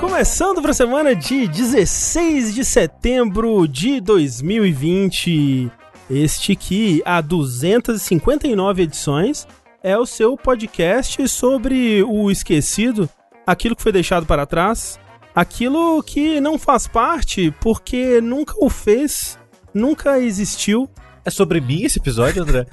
Começando para a semana de 16 de setembro de 2020. Este que há 259 edições é o seu podcast sobre o esquecido, aquilo que foi deixado para trás, aquilo que não faz parte porque nunca o fez, nunca existiu. É sobre mim esse episódio, André?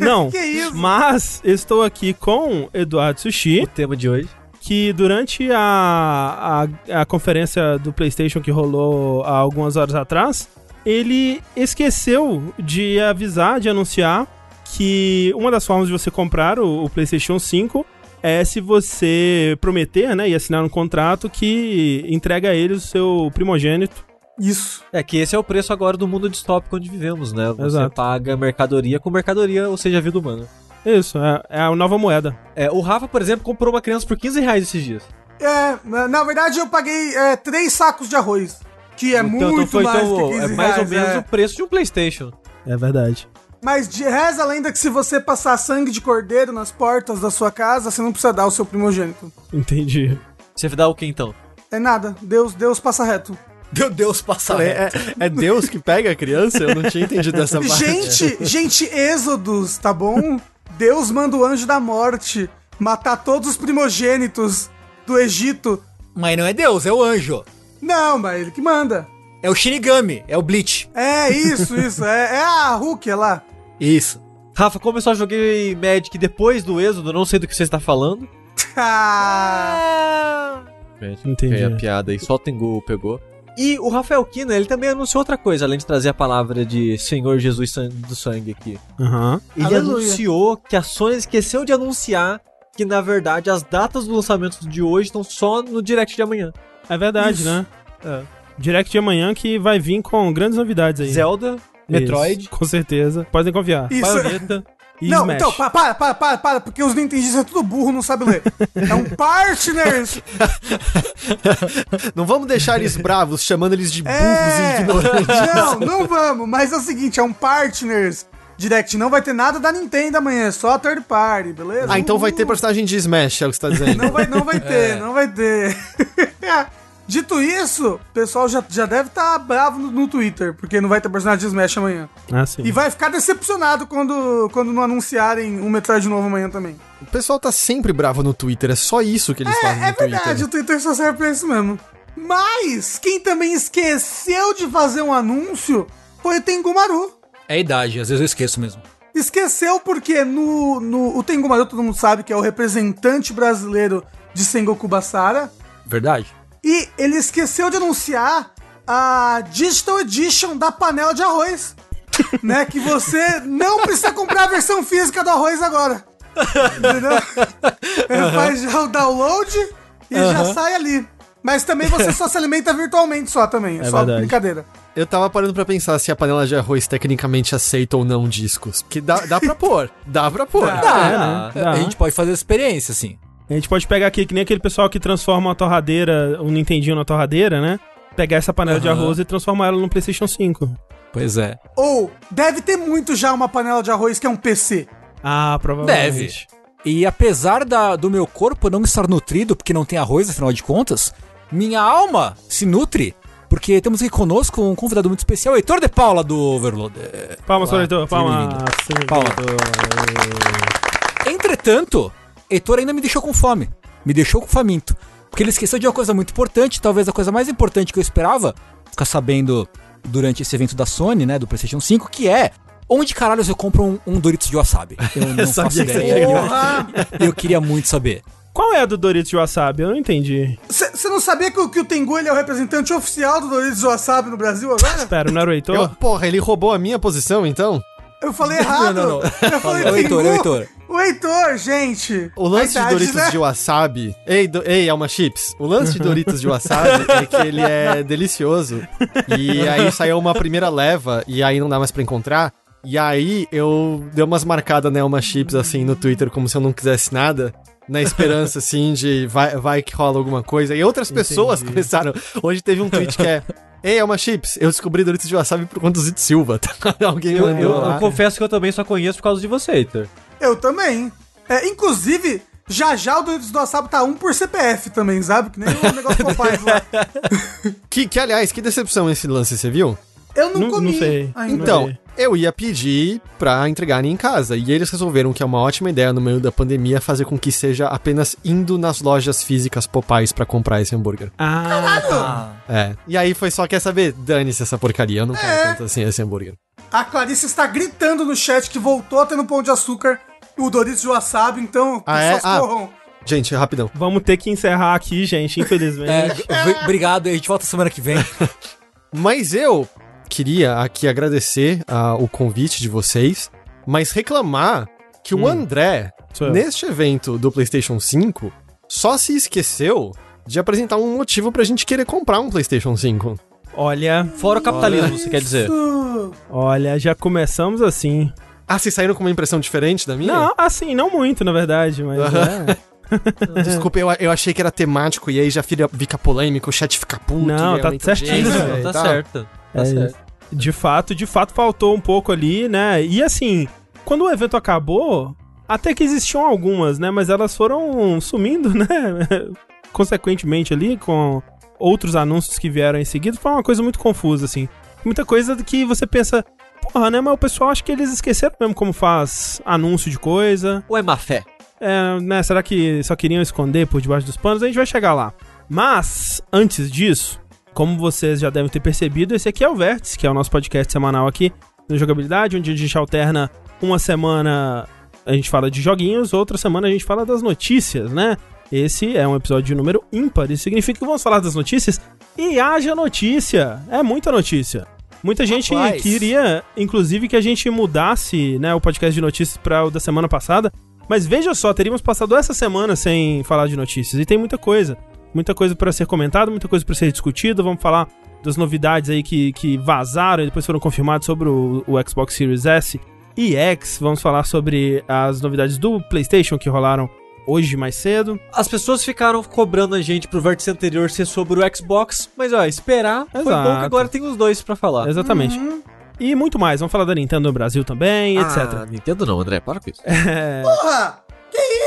Não, Que isso? mas estou aqui com Eduardo Sushi. o tema de hoje. Que durante a, a, a conferência do PlayStation que rolou há algumas horas atrás, ele esqueceu de avisar, de anunciar que uma das formas de você comprar o, o PlayStation 5 é se você prometer, né, e assinar um contrato que entrega a ele o seu primogênito. Isso. É que esse é o preço agora do mundo distópico onde vivemos, né? Você Exato. paga mercadoria com mercadoria, ou seja, vida humana. Isso, é, é a nova moeda. É, o Rafa, por exemplo, comprou uma criança por 15 reais esses dias. É, na na verdade eu paguei é, três sacos de arroz. Que é Então- muito então foi, mais então, que 15 É mais ou reais, menos é. o preço de um Playstation. É verdade. Mas de reza a lenda que se você passar sangue de cordeiro nas portas da sua casa, você não precisa dar o seu primogênito. Entendi. Você vai dar o que então? É nada, Deus, Deus passa reto. Meu Deus, passa É, é Deus que pega a criança? Eu não tinha entendido essa parte. Gente, gente, Êxodos, tá bom? Deus manda o anjo da morte matar todos os primogênitos do Egito. Mas não é Deus, é o anjo. Não, mas ele que manda. É o Shinigami, é o Bleach. É isso, isso. É, é a Hulk é lá. Isso. Rafa, como eu só joguei Magic depois do êxodo, não sei do que você está falando. Ah, Entendi. Foi a piada aí, só o Tengu pegou. E o Rafael Kina, ele também anunciou outra coisa, além de trazer a palavra de Senhor Jesus do Sangue aqui. Aham. Ele Aleluia. anunciou que a Sony esqueceu de anunciar que, na verdade, as datas do lançamento de hoje estão só no direct de amanhã. É verdade, Isso. né? Direct de amanhã que vai vir com grandes novidades aí. Zelda, Metroid, Isso, com certeza. Podem confiar. Isso. Bayonetta. E não, Smash. então, para, para, para, para, para, porque os nintendistas é tudo burro, não sabe ler. É um partners. Não vamos deixar eles bravos, chamando eles de burros É. e ignorantes. Não, não vamos, mas é o seguinte, é um partners. Direct não vai ter nada da Nintendo amanhã, é só third party, beleza? Ah, então vai ter personagem de Smash, é o que você tá dizendo. Não vai, não vai ter, não vai ter. Dito isso, o pessoal já, já deve estar bravo no, no Twitter, porque não vai ter personagem de Smash amanhã. Ah, sim. E vai ficar decepcionado quando, quando não anunciarem um Metroid novo amanhã também. O pessoal tá sempre bravo no Twitter, é só isso que eles fazem É, é no Twitter. verdade, o Twitter só serve pra isso mesmo. Mas, quem também esqueceu de fazer um anúncio foi o Tengumaru. É a idade, às vezes eu esqueço mesmo. Esqueceu porque no, no o Tengumaru, todo mundo sabe que é o representante brasileiro de Sengoku Basara. Verdade? E ele esqueceu de anunciar a Digital Edition da panela de arroz. né? Que você não precisa comprar a versão física do arroz agora. Entendeu? Ele faz já o download e já sai ali. Mas também você só se alimenta virtualmente só também. É, É só verdade. brincadeira. Eu tava parando pra pensar se a panela de arroz tecnicamente aceita ou não discos. Que dá, dá pra pôr, dá pra pôr. Dá. Dá, né? Dá. A gente pode fazer a experiência, assim. A gente pode pegar aqui, que nem aquele pessoal que transforma uma torradeira, um Nintendinho na torradeira, né? Pegar essa panela de Aham. arroz e transformar ela no PlayStation 5. Pois é. Ou deve ter muito já uma panela de arroz que é um PC. Ah, provavelmente. E apesar da- do meu corpo não estar nutrido, porque não tem arroz, afinal de contas, minha alma se nutre. Porque temos aqui conosco um convidado muito especial, Heitor de Paula, do Overload. Palmas, Olá, Leitor. Palmas. Palmas. Entretanto, Heitor ainda me deixou com fome. Me deixou com faminto. Porque ele esqueceu de uma coisa muito importante, talvez a coisa mais importante que eu esperava ficar sabendo durante esse evento da Sony, né, do PlayStation 5, que é onde caralhos eu compro um, um Doritos de wasabi? Eu não faço ideia. ia Eu, eu queria muito saber. Qual é a do Doritos de Wasabi? Eu não entendi. Você não sabia que, o- que o Tengu ele é o representante oficial do Doritos Wasabi no Brasil agora? Pera, não era o Heitor? Eu- porra, ele roubou a minha posição, então? Eu falei errado. Não, não, não. Eu falei O Heitor, Tengu. o Heitor. O Heitor, gente. O lance de Doritos né? de wasabi. Ei, do, ei, Alma Chips. O lance de Doritos de wasabi é que ele é delicioso. E aí saiu uma primeira leva e aí não dá mais pra encontrar. E aí eu dei umas marcadas na Alma Chips assim no Twitter como se eu não quisesse nada. Na esperança, assim, de vai, vai que rola alguma coisa. E outras pessoas começaram. Hoje teve um tweet que é. Ei, Alma Chips, eu descobri Doritos de Wasabi por conta do Zito Silva. Alguém Eu, mandou eu- eu lá. confesso que eu também só conheço por causa de você, Heitor. Eu também. É, inclusive, Já já o Doritos do Wasabi tá um por CPF também, sabe? Que nem o negócio Popeyes lá. Que, que, aliás, que decepção esse lance, você viu? Eu não, Não- comi não sei. ainda. Então. Eu ia pedir pra entregarem em casa. E eles resolveram que é uma ótima ideia no meio da pandemia fazer com que seja apenas indo nas lojas físicas Popeyes pra comprar esse hambúrguer. Ah, tá. É. E aí foi só, quer saber? Dane-se essa porcaria, eu não quero tanto assim esse hambúrguer. A Clarice está gritando no chat que voltou a ter no Pão de Açúcar o Doritos de Wasabi, então Ah, é? pessoas Ah. corram. Gente, rapidão. Vamos ter que encerrar aqui, gente, É, infelizmente. v- obrigado, a gente volta semana que vem. Mas eu queria aqui agradecer ah, o convite de vocês, mas reclamar que o André, eu. neste evento do PlayStation 5, só se esqueceu de apresentar um motivo pra gente querer comprar um PlayStation 5. Olha, Fora o capitalismo, você quer dizer. Isso. olha, já começamos assim. Ah, vocês saíram com uma impressão diferente da minha? Não, assim, não muito, na verdade, mas é. Desculpa, eu, eu achei que era temático e aí já fica, polêmico, o chat fica puto. Não, e tá certinho, e tá certo. Tá É certo. De fato, de fato faltou um pouco ali, né? E assim, quando o evento acabou, até que existiam algumas, né? Mas elas foram sumindo, né? Consequentemente ali, com outros anúncios que vieram em seguida, foi uma coisa muito confusa, assim. Muita coisa que você pensa, porra, né? Mas o pessoal acha que eles esqueceram mesmo como faz anúncio de coisa. Ou é má fé? É, né, será que só queriam esconder por debaixo dos panos? A gente vai chegar lá. Mas, antes disso, como vocês já devem ter percebido, esse aqui é o Vértice, que é o nosso podcast semanal aqui no Jogabilidade, onde a gente alterna uma semana a gente fala de joguinhos, outra semana a gente fala das notícias, né? Esse é um episódio de número ímpar, isso significa que vamos falar das notícias e haja notícia. É muita notícia. Muita gente Rapaz. queria, inclusive, que a gente mudasse né, o podcast de notícias para o da semana passada, mas veja só, teríamos passado essa semana sem falar de notícias e tem muita coisa. Muita coisa para ser comentada, muita coisa para ser discutida. Vamos falar das novidades aí que, que vazaram e depois foram confirmadas sobre o, o Xbox Series S e X. Vamos falar sobre as novidades do PlayStation que rolaram hoje mais cedo. As pessoas ficaram cobrando a gente pro vértice anterior ser sobre o Xbox, mas ó, esperar foi Exato. bom que agora tem os dois pra falar. Exatamente. E muito mais. Vamos falar da Nintendo no Brasil também, etc. Ah, Nintendo não, André, para com isso. Porra! Que isso?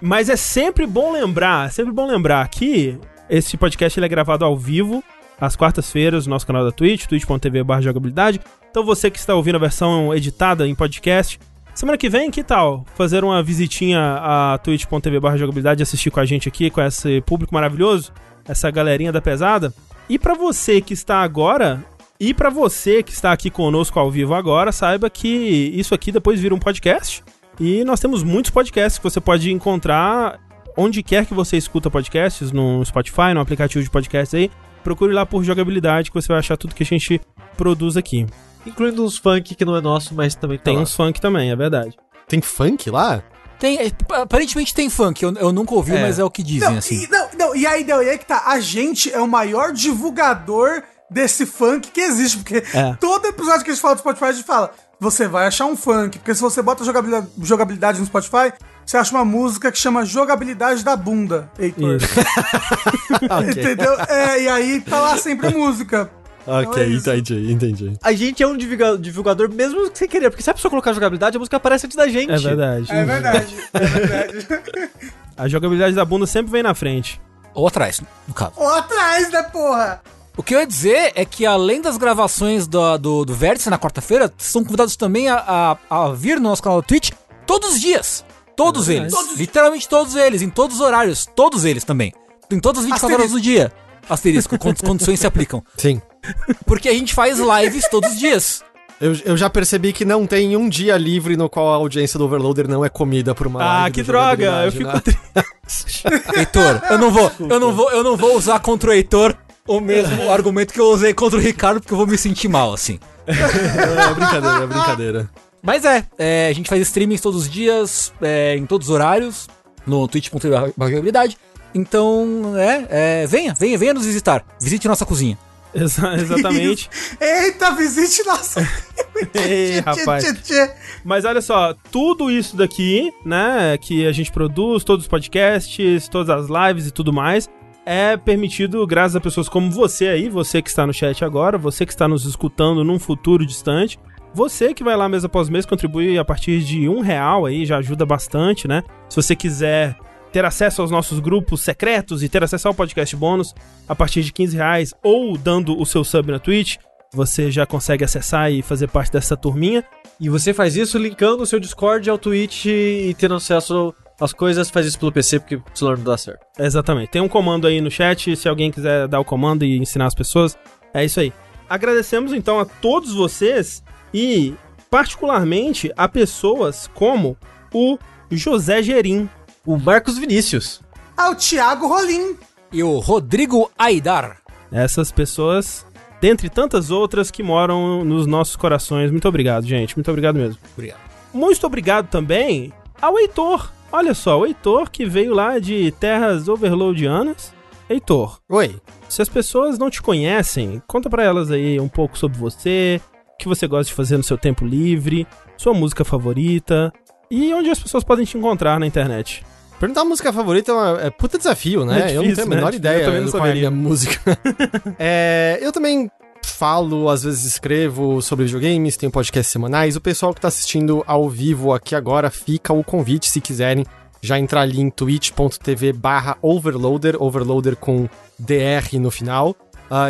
Mas é sempre bom lembrar, sempre bom lembrar que esse podcast ele é gravado ao vivo, às quartas-feiras, no nosso canal da Twitch, twitch.tv jogabilidade. Então você que está ouvindo a versão editada em podcast, semana que vem, que tal fazer uma visitinha a twitch.tv jogabilidade assistir com a gente aqui, com esse público maravilhoso, essa galerinha da pesada? E pra você que está agora, e pra você que está aqui conosco ao vivo agora, saiba que isso aqui depois vira um podcast. E nós temos muitos podcasts que você pode encontrar onde quer que você escuta podcasts, no Spotify, no aplicativo de podcasts aí. Procure lá por jogabilidade que você vai achar tudo que a gente produz aqui. Incluindo uns funk que não é nosso, mas também tá Tem lá. uns funk também, é verdade. Tem funk lá? Tem, é, aparentemente tem funk, eu, eu nunca ouvi, É. mas é o que dizem, Não, assim. e, não, não, e aí, não, e aí que tá, a gente é o maior divulgador desse funk que existe, porque É. todo episódio que a gente fala do Spotify, a gente fala, você vai achar um funk, porque se você bota jogabilidade, jogabilidade no Spotify, você acha uma música que chama Jogabilidade da Bunda, Heitor. Entendeu? É, e aí tá lá sempre música. Ok, é entendi, entendi. A gente é um divulga- divulgador mesmo sem querer, porque se a pessoa colocar jogabilidade, a música aparece antes da gente. É verdade. É verdade, é verdade. A jogabilidade da bunda sempre vem na frente. Ou atrás, no caso. Ou atrás, né, porra? O que eu ia dizer é que além das gravações do, do, do Vértice na quarta-feira, são convidados também a, a, a vir no nosso canal do Twitch todos os dias. Todos eles. Literalmente todos eles, em todos os horários. Todos eles também. Em todas as 24 horas do dia. Asterisco, quando as condições se aplicam. Sim. Porque a gente faz lives todos os dias. Eu, eu já percebi que não tem um dia livre no qual a audiência do Overloader não é comida por uma Ah, live que droga! Eu fico né? triste. Heitor, eu não vou, eu não vou, eu não vou usar contra o Heitor o mesmo argumento que eu usei contra o Ricardo, porque eu vou me sentir mal, assim. É brincadeira, é brincadeira. Mas é, é, a gente faz streamings todos os dias, é, em todos os horários, no twitch.tv. Então, é, é, venha, venha, venha nos visitar. Visite nossa cozinha. Exa- exatamente. Eita, visite nossa. Ei, rapaz. Mas olha só, tudo isso daqui, né, que a gente produz, todos os podcasts, todas as lives e tudo mais, é permitido graças a pessoas como você aí, você que está no chat agora, você que está nos escutando num futuro distante, Você que vai lá mês após mês, contribui a partir de um real aí, já ajuda bastante, né? Se você quiser ter acesso aos nossos grupos secretos e ter acesso ao podcast bônus a partir de 15 reais ou dando o seu sub na Twitch, você já consegue acessar e fazer parte dessa turminha. E você faz isso linkando o seu Discord ao Twitch e tendo acesso às coisas, faz isso pelo PC porque o celular não dá certo. Exatamente. Tem um comando aí no chat, se alguém quiser dar o comando e ensinar as pessoas, é isso aí. Agradecemos então a todos vocês e particularmente a pessoas como o José Gerim, O Marcos Vinícius. Ah, o Thiago Rolim. E o Rodrigo Aidar. essas pessoas, dentre tantas outras que moram nos nossos corações. Muito obrigado, gente. Muito obrigado mesmo. Obrigado. Muito obrigado também ao Heitor. Olha só, o Heitor que veio lá de terras overloadianas. Heitor, Oi. se as pessoas não te conhecem, conta pra elas aí um pouco sobre você, o que você gosta de fazer no seu tempo livre, sua música favorita e onde as pessoas podem te encontrar na internet. Perguntar a música favorita é, uma- é puta desafio, né? É eu não difícil, tenho a né? menor Eu ideia também não do qual é a minha música. É, eu também falo, às vezes escrevo sobre videogames, tenho podcasts semanais. O pessoal que tá assistindo ao vivo aqui agora, fica o convite, se quiserem, já entrar ali em twitch.tv barra overloader, overloader com DR no final.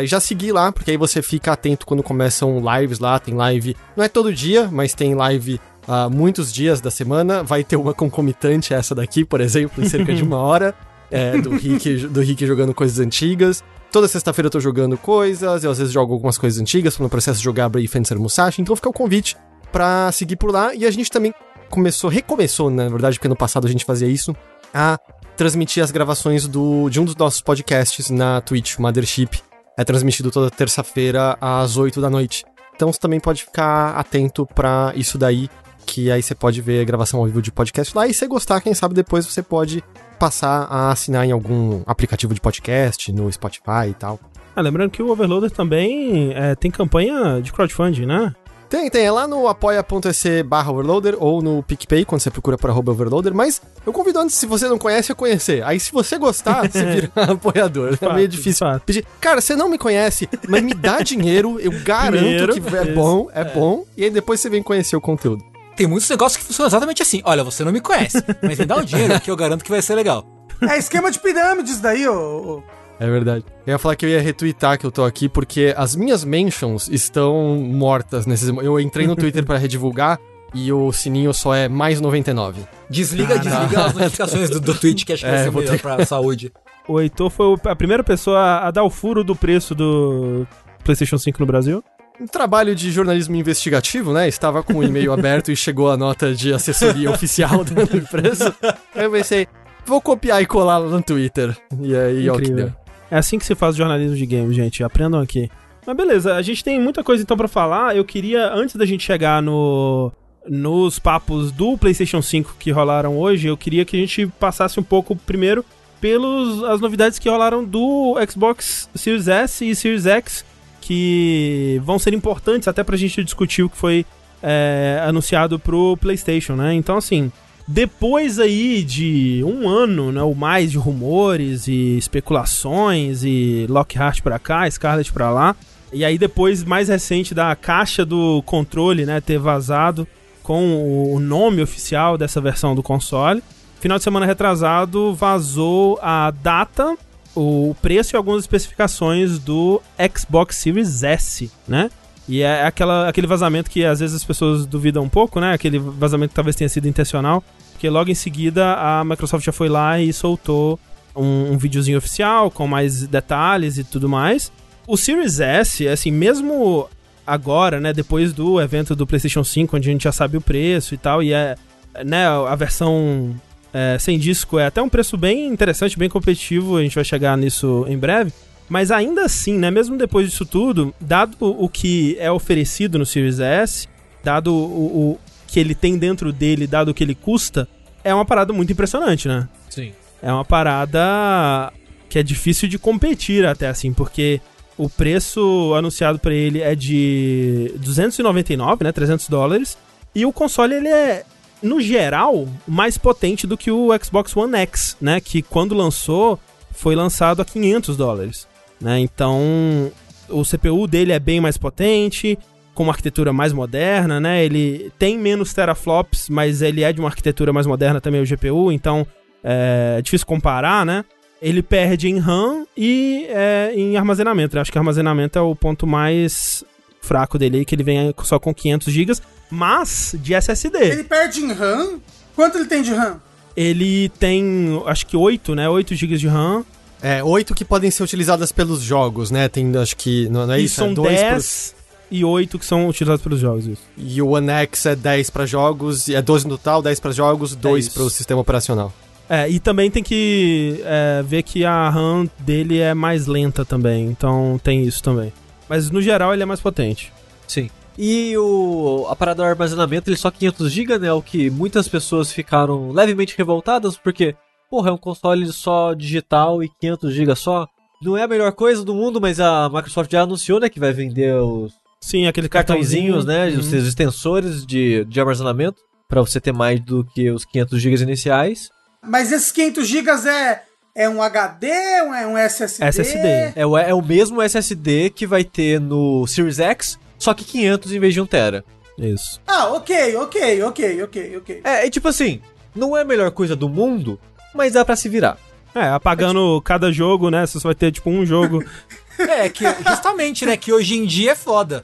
E já seguir lá, porque aí você fica atento quando começam lives lá, tem live, não é todo dia, mas tem live ah, muitos dias da semana. Vai ter uma concomitante essa daqui, por exemplo, em cerca de uma hora, é, do, Rick, do Rick jogando coisas antigas. Toda sexta-feira eu tô jogando coisas, eu às vezes jogo algumas coisas antigas, no processo de jogar Brave Fencer Musashi, então fica o convite pra seguir por lá. E a gente também começou, recomeçou, na verdade, porque no passado a gente fazia isso, a transmitir as gravações do, de um dos nossos podcasts na Twitch, Mothership. É transmitido toda terça-feira às 8 da noite. Então você também pode ficar atento pra isso daí, que aí você pode ver a gravação ao vivo de podcast lá. E se gostar, quem sabe depois você pode passar a assinar em algum aplicativo de podcast, no Spotify e tal. Ah, lembrando que o Overloader também é, tem campanha de crowdfunding, né? Tem, tem, é lá no apoia.se barra overloader ou no PicPay, quando você procura por arroba overloader, mas eu convido antes, se você não conhece, a conhecer. Aí se você gostar, você vira apoiador. É fato, meio de difícil pedir. Cara, você não me conhece, mas me dá dinheiro, eu garanto que é isso. bom, é, bom, e aí depois você vem conhecer o conteúdo. Tem muitos negócios que funcionam exatamente assim. Olha, você não me conhece, mas me dá o dinheiro que eu garanto que vai ser legal. É esquema de pirâmides daí, ô. É verdade. Eu ia falar que eu ia retweetar que eu tô aqui, porque as minhas mentions estão mortas nesses. Eu entrei no Twitter pra redivulgar e o sininho só é mais 99. Desliga, desliga as notificações do, do Twitch, que acho que É, vai ser ter- pra saúde. O Heitor foi a primeira pessoa a dar o furo do preço do PlayStation 5 no Brasil. Um trabalho de jornalismo investigativo, né? Estava com o e-mail aberto e chegou a nota de assessoria oficial da empresa. Aí eu pensei, vou copiar e colar lá no Twitter. E aí, ó o que Incrível. deu. É assim que se faz jornalismo de games, gente. Aprendam aqui. Mas beleza, a gente tem muita coisa então pra falar. Eu queria, antes da gente chegar no nos papos do PlayStation 5 que rolaram hoje, eu queria que a gente passasse um pouco primeiro pelos as novidades que rolaram do Xbox Series S e Series X, que vão ser importantes até pra gente discutir o que foi é, anunciado pro PlayStation, né? Então, assim, depois aí de um ano, né, ou mais de rumores e especulações e Lockhart pra cá, Scarlett pra lá, e aí depois mais recente da caixa do controle, né, ter vazado com o nome oficial dessa versão do console. Final de semana retrasado vazou a data, o preço e algumas especificações do Xbox Series S, né? E é aquela, aquele vazamento que às vezes as pessoas duvidam um pouco, né? Aquele vazamento que talvez tenha sido intencional. Porque logo em seguida a Microsoft já foi lá e soltou um, um videozinho oficial com mais detalhes e tudo mais. O Series S, assim, mesmo agora, né, depois do evento do PlayStation 5, onde a gente já sabe o preço e tal, e é, né, a versão é, sem disco é até um preço bem interessante, bem competitivo, a gente vai chegar nisso em breve. Mas ainda assim, né, mesmo depois disso tudo, dado o que é oferecido no Series S, dado o, o que ele tem dentro dele, dado o que ele custa, é uma parada muito impressionante, né? Sim. É uma parada que é difícil de competir até assim, porque o preço anunciado pra ele é de 299, né, 300 dólares, e o console ele é no geral mais potente do que o Xbox One X, né, que quando lançou foi lançado a 500 dólares, né? Então, o CPU dele é bem mais potente, com uma arquitetura mais moderna, né? Ele tem menos teraflops, mas ele é de uma arquitetura mais moderna também, o GPU, então é difícil comparar, né? Ele perde em RAM e é, em armazenamento. Acho que armazenamento é o ponto mais fraco dele, que ele vem só com 500 GB, mas de SSD. Ele perde em RAM? Quanto ele tem de RAM? Ele tem, acho que 8, né? 8 GB de RAM. É, oito que podem ser utilizadas pelos jogos, né? Tem, acho que, não, não é e isso? são é dois 10 e 8 que são utilizados pelos jogos. Isso. E o One X é 10 pra jogos, e é 12 no total, 10 pra jogos, 2 isso. para o sistema operacional. É, e também tem que é, ver que a RAM dele é mais lenta também, então tem isso também. Mas no geral ele é mais potente. Sim. E o a parada do armazenamento, ele só 500 GB, né? O que muitas pessoas ficaram levemente revoltadas, porque, porra, é um console só digital e 500 GB só. Não é a melhor coisa do mundo, mas a Microsoft já anunciou, né, que vai vender os Sim, aquele cartõezinhos, né, Uhum. os seus extensores de, de armazenamento, pra você ter mais do que os 500 GB iniciais. Mas esses 500 GB é, é um HD, um- é um SSD? SSD. É o, é o mesmo SSD que vai ter no Series X, só que 500 em vez de 1 tera. Isso. Ah, ok, ok, ok, ok, ok. É, é tipo assim, não é a melhor coisa do mundo, mas dá pra se virar. É, apagando cada jogo, né? Você só vai ter tipo um jogo. É, que justamente, né? Que hoje em dia é foda.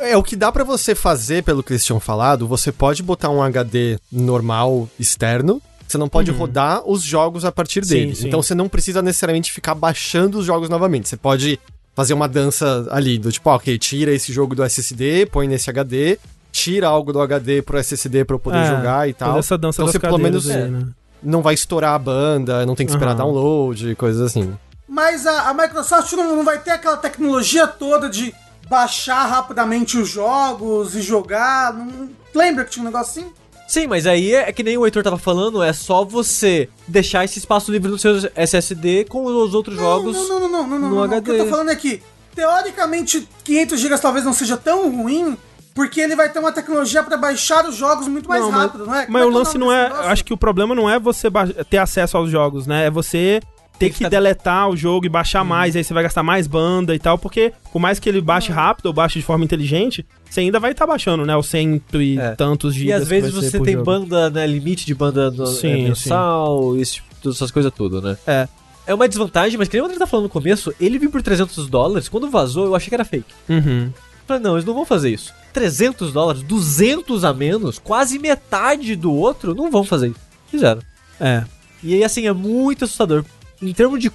é. É, o que dá pra você fazer, pelo que eles tinham falado, você pode botar um HD normal externo, você não pode rodar os jogos a partir Uhum. Sim, dele. sim. Então você não precisa necessariamente ficar baixando os jogos novamente. Você pode fazer uma dança ali, do tipo, ah, ok, tira esse jogo do SSD, põe nesse HD, tira algo do HD pro SSD pra eu poder É, jogar e tal. essa dança Então você pelo menos aí, né? não vai estourar a banda, não tem que esperar Aham. download, coisas assim. Mas a, a Microsoft não, não vai ter aquela tecnologia toda de baixar rapidamente os jogos e jogar. Não- lembra que tinha um negócio assim? Sim, mas aí é, é que nem o Heitor tava falando, é só você deixar esse espaço livre no seu SSD com os outros jogos. Não, não, não, não, não, não, no não, não. O que eu tô HD. falando é que, teoricamente, 500 GB talvez não seja tão ruim, porque ele vai ter uma tecnologia pra baixar os jogos muito mais Não, mas- rápido, não é? Como Mas é o que é lance nome não é. negócio? Acho que o problema não é você ter acesso aos jogos, né? É você ter que ficar- deletar o jogo e baixar mais, aí você vai gastar mais banda e tal, porque por mais que ele baixe rápido ou baixe de forma inteligente, você ainda vai estar baixando, né? Os cento e É. tantos E gigas. às que vezes você tem jogo. banda, né, limite de banda no, Sim, é, mensal, esse tipo- essas coisas tudo, né? É. É uma desvantagem, mas que nem o André tá falando no começo, ele viu por 300 dólares, quando vazou eu achei que era fake. Uhum. Falei, não, eles não vão fazer isso. 300 dólares, 200 a menos, quase metade do outro, não vão fazer isso. Fizeram. É. E aí, assim, é muito assustador. Em termos de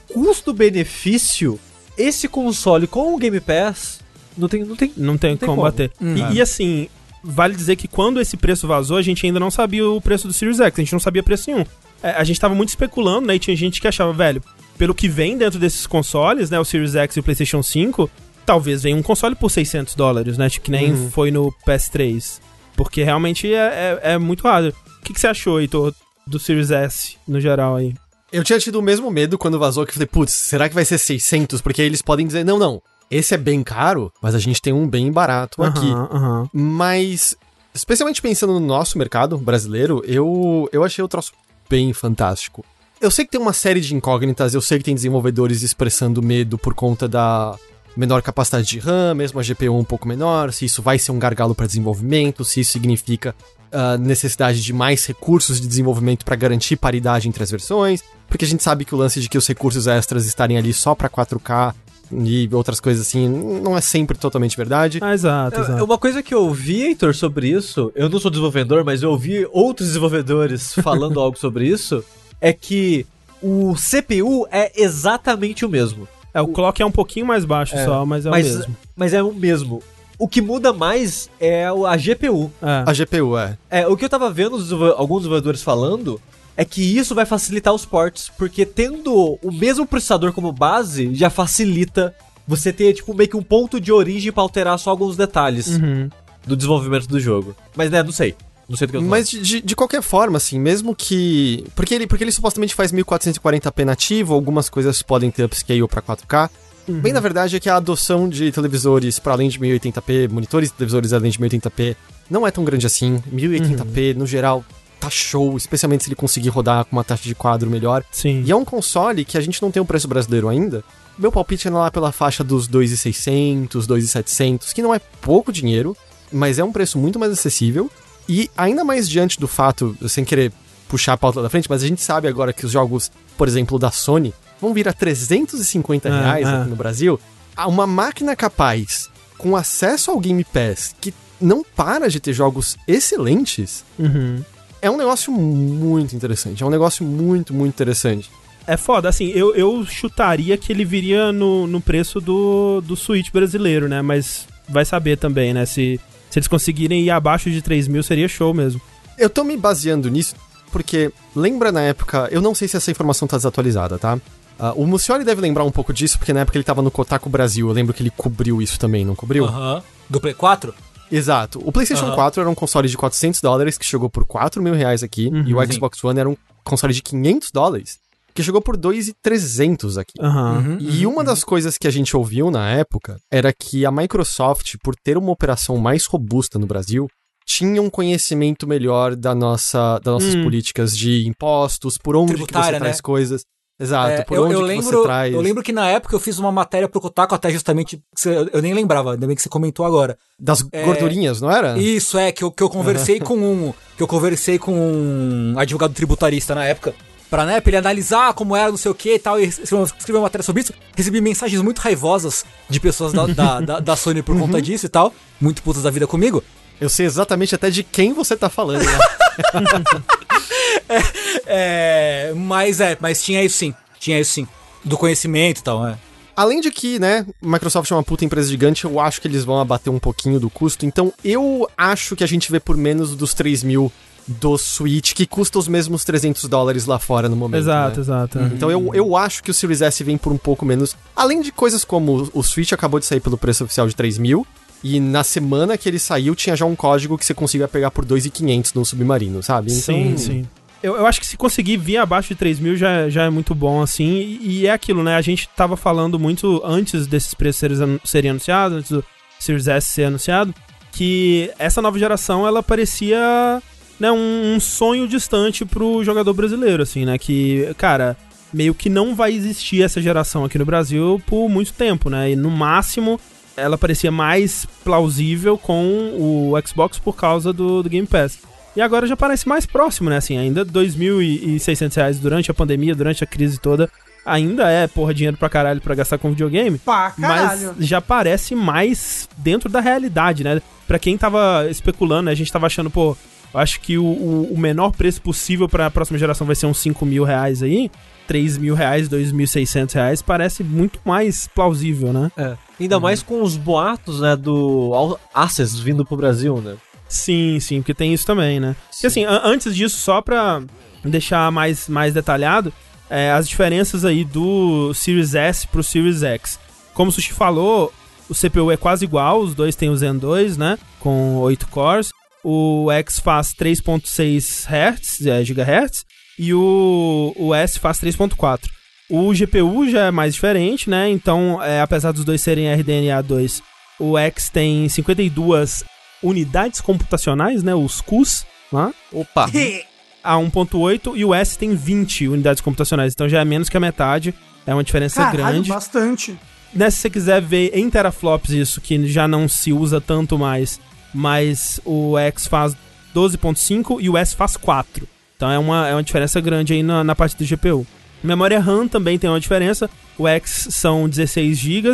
custo-benefício, esse console com o Game Pass não tem, não tem Não tem Não tem como bater. E, e assim, vale dizer que quando esse preço vazou, a gente ainda não sabia o preço do Series X. A gente não sabia preço nenhum. É, a gente tava muito especulando, né? E tinha gente que achava, velho, pelo que vem dentro desses consoles, né? O Series X e o PlayStation 5, talvez venha um console por 600 dólares, né? Tipo, que nem Uhum. foi no PS3. Porque realmente é, é, é muito raro. O que, que você achou, Heitor, do Series S no geral aí? Eu tinha tido o mesmo medo quando vazou, que eu falei, putz, será que vai ser 600? Porque aí eles podem dizer, não, não, esse é bem caro, mas a gente tem um bem barato aqui. Aham, aham. Mas, especialmente pensando no nosso mercado brasileiro, eu, eu achei o troço bem fantástico. Eu sei que tem uma série de incógnitas, eu sei que tem desenvolvedores expressando medo por conta da menor capacidade de RAM, mesmo a GPU um pouco menor, se isso vai ser um gargalo para desenvolvimento, se isso significa a necessidade de mais recursos de desenvolvimento para garantir paridade entre as versões, porque a gente sabe que o lance de que os recursos extras estarem ali só para 4K e outras coisas assim não é sempre totalmente verdade. Ah, exato, É, exato. Uma coisa que eu ouvi, Heitor, sobre isso, eu não sou desenvolvedor, mas eu ouvi outros desenvolvedores falando algo sobre isso, é que o CPU é exatamente o mesmo. É, o clock é um pouquinho mais baixo É, só, mas é mas, o mesmo. mas é o mesmo. O que muda mais é o- a GPU. É. A GPU é. É, o que eu tava vendo alguns desenvolvedores falando é que isso vai facilitar os ports, porque tendo o mesmo processador como base já facilita você ter tipo meio que um ponto de origem pra alterar só alguns detalhes Uhum. do desenvolvimento do jogo. Mas né, não sei. Não sei do que eu tô Mas de, de, qualquer forma, assim, mesmo que. Porque ele, porque ele supostamente faz 1440p nativo, algumas coisas podem ter upscale pra 4K. Bem, na verdade, é que a adoção de televisores para além de 1080p, monitores de televisores além de 1080p, não é tão grande assim. 1080p, no geral, tá show, especialmente se ele conseguir rodar com uma taxa de quadro melhor. Sim. E é um console que a gente não tem o preço brasileiro ainda, meu palpite é lá pela faixa dos 2,600, 2,700, que não é pouco dinheiro, mas é um preço muito mais acessível. E ainda mais diante do fato, sem querer puxar a pauta da frente, mas a gente sabe agora que os jogos, por exemplo, da Sony, vão vir a 350 É, reais é. aqui no Brasil. Ah, Uma máquina capaz, com acesso ao Game Pass, que não para de ter jogos excelentes, Uhum. É um negócio muito interessante. É um negócio muito, muito interessante. É foda, assim, eu, eu chutaria que ele viria no, no preço do, do Switch brasileiro, né? Mas vai saber também, né? Se, se eles conseguirem ir abaixo de 3 mil, seria show mesmo. Eu tô me baseando nisso porque lembra na época, eu não sei se essa informação tá desatualizada, tá? Ah, o Mucioli deve lembrar um pouco disso, porque na época ele tava no Kotaku Brasil, eu lembro que ele cobriu isso também, não cobriu? Aham. Do Play 4? Exato. O PlayStation Aham. 4 era um console de 400 dólares que chegou por 4 mil reais aqui, Uhum. e o Sim. Xbox One era um console de 500 dólares que chegou por 2,300 aqui. Aham. Uhum. E uma das coisas que a gente ouviu na época era que a Microsoft, por ter uma operação mais robusta no Brasil, tinha um conhecimento melhor da nossa, das nossas Hum. políticas de impostos, por onde que você Tributária, traz né? coisas. Exato, É, por eu, onde eu lembro, você traz. eu lembro que na época eu fiz uma matéria pro Kotaku até justamente. Eu nem lembrava, ainda bem que você comentou agora. Das É, gordurinhas, não era? Isso, é, que eu, que eu conversei com um. Que eu conversei com um advogado tributarista na época. Pra, né, pra ele analisar como era, não sei o que e tal, e escrever uma matéria sobre isso. Recebi mensagens muito raivosas de pessoas da, da, da, da Sony por Uhum. conta disso e tal. Muito putas da vida comigo. Eu sei exatamente até de quem você tá falando. né? É. Mas é, mas tinha isso sim. Tinha isso sim. Do conhecimento e tal, é. Além de que, né, Microsoft é uma puta empresa gigante, eu acho que eles vão abater um pouquinho do custo. Então, eu acho que a gente vê por menos dos 3 mil do Switch, que custa os mesmos 300 dólares lá fora no momento. Exato, né? exato. Então eu, eu acho que o Series S vem por um pouco menos. Além de coisas como o Switch acabou de sair pelo preço oficial de 3 mil. E na semana que ele saiu, tinha já um código que você conseguia pegar por 2.500 no Submarino, sabe? Então, Sim, sim. Eu, eu acho que se conseguir vir abaixo de 3 mil já, já é muito bom, assim. E, e é aquilo, né? A gente tava falando muito antes desses preços serem, serem anunciados, antes do Series S ser anunciado, que essa nova geração ela parecia né, um, um sonho distante pro jogador brasileiro, assim, né? Que, cara, meio que não vai existir essa geração aqui no Brasil por muito tempo, né? E no máximo ela parecia mais plausível com o Xbox por causa do, do Game Pass. E agora já parece mais próximo, né? Assim, ainda 2.600 reais durante a pandemia, durante a crise toda, ainda é, porra, dinheiro pra caralho pra gastar com videogame. Pá, caralho. Mas já parece mais dentro da realidade, né? Pra quem tava especulando, né, a gente tava achando, pô, eu acho que o, o- o menor preço possível pra próxima geração vai ser uns 5 mil reais aí. 3 mil reais, 2.600 reais, parece muito mais plausível, né? É. Ainda mais com os boatos, né, do Access vindo pro Brasil, né? Sim, sim, porque tem isso também, né? E assim, an- antes disso, só pra deixar mais, mais detalhado, é, as diferenças aí do Series S pro Series X. Como o Sushi falou, o CPU é quase igual, os dois têm o Zen 2, né? Com 8 cores. O X faz 3.6 Hz, é, GHz, e o, o S faz 3.4. O GPU já é mais diferente, né? Então, é, apesar dos dois serem RDNA 2, o X tem 52 unidades computacionais, né? Os CUs, lá, Opa! a 1.8 e o S tem 20 unidades computacionais, então já é menos que a metade. É uma diferença Caralho, grande. bastante. Né, se você quiser ver em teraflops isso, que já não se usa tanto mais, mas o X faz 12.5 e o S faz 4. Então é uma, é uma diferença grande aí na, na parte do GPU. Memória RAM também tem uma diferença. O X são 16 GB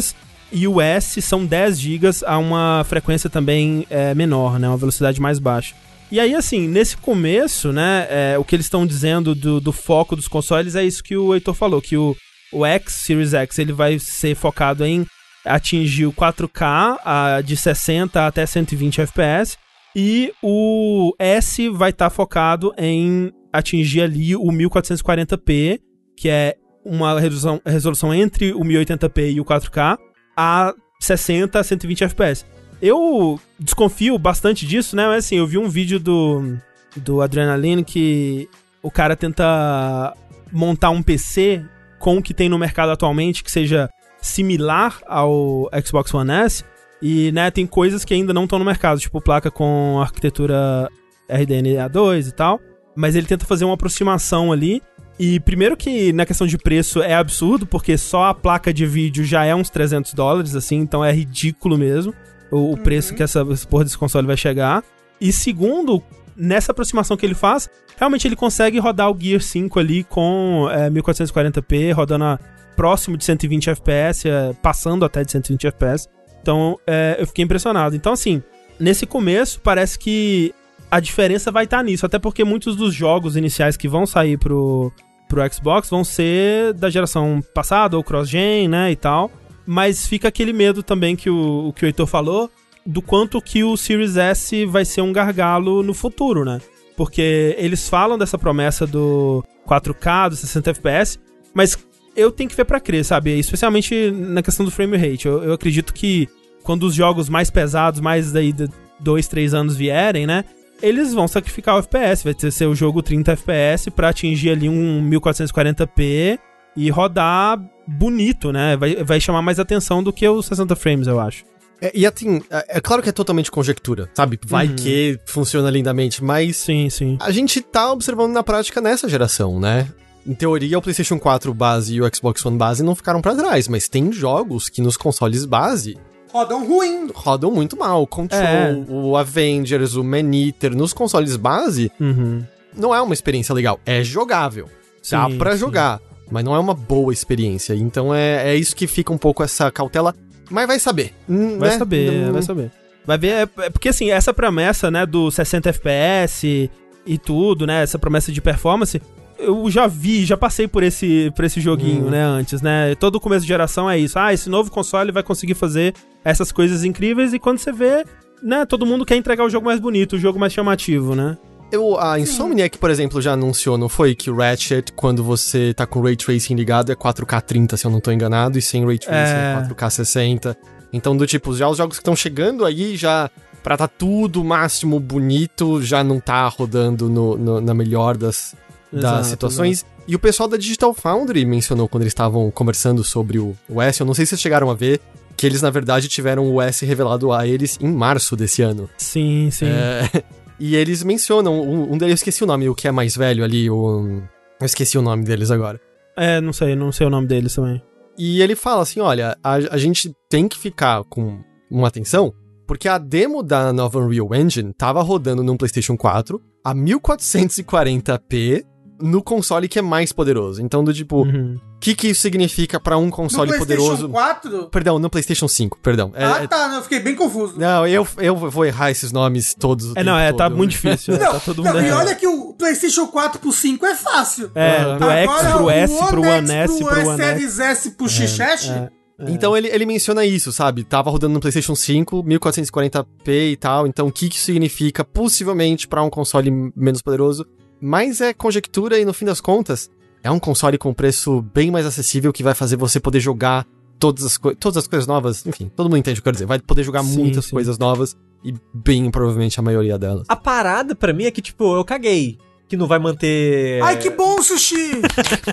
e o S são 10 GB a uma frequência também é, menor, né? Uma velocidade mais baixa. E aí, assim, nesse começo, né, é, o que eles estão dizendo do, do foco dos consoles é isso que o Heitor falou, que o, o X, Series X, ele vai ser focado em atingir o 4K a, de 60 até 120 FPS e o S vai estar focado em atingir ali o 1440p, que é uma resolução, resolução entre o 1080p e o 4K a 60 a 120 FPS. Eu desconfio bastante disso, né? Mas assim, eu vi um vídeo do, do Adrenaline que o cara tenta montar um PC com o que tem no mercado atualmente que seja similar ao Xbox One S. E, né, tem coisas que ainda não estão no mercado, tipo placa com arquitetura RDNA2 e tal. Mas ele tenta fazer uma aproximação ali. E primeiro que na questão de preço é absurdo, porque só a placa de vídeo já é uns 300 dólares, assim, então é ridículo mesmo o, o preço que essa, essa porra desse console vai chegar. E segundo, nessa aproximação que ele faz, realmente ele consegue rodar o Gear 5 ali com é, 1440p, rodando a, próximo de 120 FPS, é, passando até de 120 FPS. Então é, eu fiquei impressionado. Então, assim, nesse começo parece que a diferença vai estar nisso, até porque muitos dos jogos iniciais que vão sair pro, pro Xbox vão ser da geração passada ou cross-gen, né, e tal. Mas fica aquele medo também que o, o que o Heitor falou, do quanto que o Series S vai ser um gargalo no futuro, né? Porque eles falam dessa promessa do 4K, do 60 FPS, mas eu tenho que ver pra crer, sabe? Especialmente na questão do frame rate. Eu, eu acredito que quando os jogos mais pesados, mais daí de 2, 3 anos vierem, né? Eles vão sacrificar o FPS. Vai ter ser o jogo 30 FPS pra atingir ali um 1440p e rodar bonito, né? Vai, vai chamar mais atenção do que os 60 frames, eu acho. É, e assim, é, é, claro que é totalmente conjectura, sabe? Vai uhum. que funciona lindamente, mas. Sim, sim. A gente tá observando na prática nessa geração, né? Em teoria, o PlayStation 4 base e o Xbox One base não ficaram para trás, mas tem jogos que nos consoles base rodam ruim. Rodam muito mal. Control, é. o Avengers, o Maneater, nos consoles base, uhum. não é uma experiência legal. É jogável. Sim, Dá pra sim. jogar mas não é uma boa experiência. Então é, é isso que fica um pouco essa cautela. Mas vai saber. Vai né? saber, vai saber. Vai ver, é, é, porque assim, essa promessa, né, do 60 FPS e tudo, né, essa promessa de performance, eu já vi, já passei por esse, por esse joguinho, hum. né, antes, né? Todo começo de geração é isso. Ah, esse novo console vai conseguir fazer essas coisas incríveis e quando você vê, né, todo mundo quer entregar o jogo mais bonito, o jogo mais chamativo, né? Eu, a Insomniac, por exemplo, já anunciou, não foi? Que o Ratchet, quando você tá com o Ray Tracing ligado, é 4K 30, se eu não tô enganado, e sem Ray Tracing é, é 4K 60. Então, do tipo, já os jogos que estão chegando aí, já pra tá tudo máximo bonito, já não tá rodando no, no na melhor das, das situações. Exato. E o pessoal da Digital Foundry mencionou quando eles estavam conversando sobre o, o S, eu não sei se vocês chegaram a ver, que eles, na verdade, tiveram o S revelado a eles em março desse ano. Sim, sim. É, E eles mencionam, um, um deles, eu esqueci o nome, o que é mais velho ali, o... Eu esqueci o nome deles agora. É, não sei, não sei o nome deles também. E ele fala assim, olha, a, a gente tem que ficar com uma atenção, porque a demo da nova Unreal Engine tava rodando num PlayStation 4 a 1440p no console que é mais poderoso. Então, do tipo, o uhum. que que isso significa para um console no poderoso? No PlayStation 4? Perdão, no PlayStation 5, perdão. É, ah, é, tá, eu fiquei bem confuso. Não, eu, eu vou errar esses nomes todos. É, não, é, tá todo. tá muito difícil. não, tá todo mundo não, e olha que o PlayStation 4 pro 5 é fácil. É, do Agora, X pro S, pro One S, pro One S. Series S pro. É, é. Então ele, ele menciona isso, sabe? Tava rodando no PlayStation 5, 1440p e tal. Então o que, que significa possivelmente para um console menos poderoso? Mas é conjectura e no fim das contas, é um console com preço bem mais acessível que vai fazer você poder jogar todas as, todas as coisas novas. Enfim, todo mundo entende o que eu quero dizer. Vai poder jogar sim, muitas sim. coisas novas e bem provavelmente a maioria delas. A parada para mim é que, tipo, eu caguei que não vai manter. Ai, que bom, Sushi!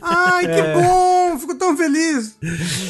Ai, que é. bom! Fico tão feliz!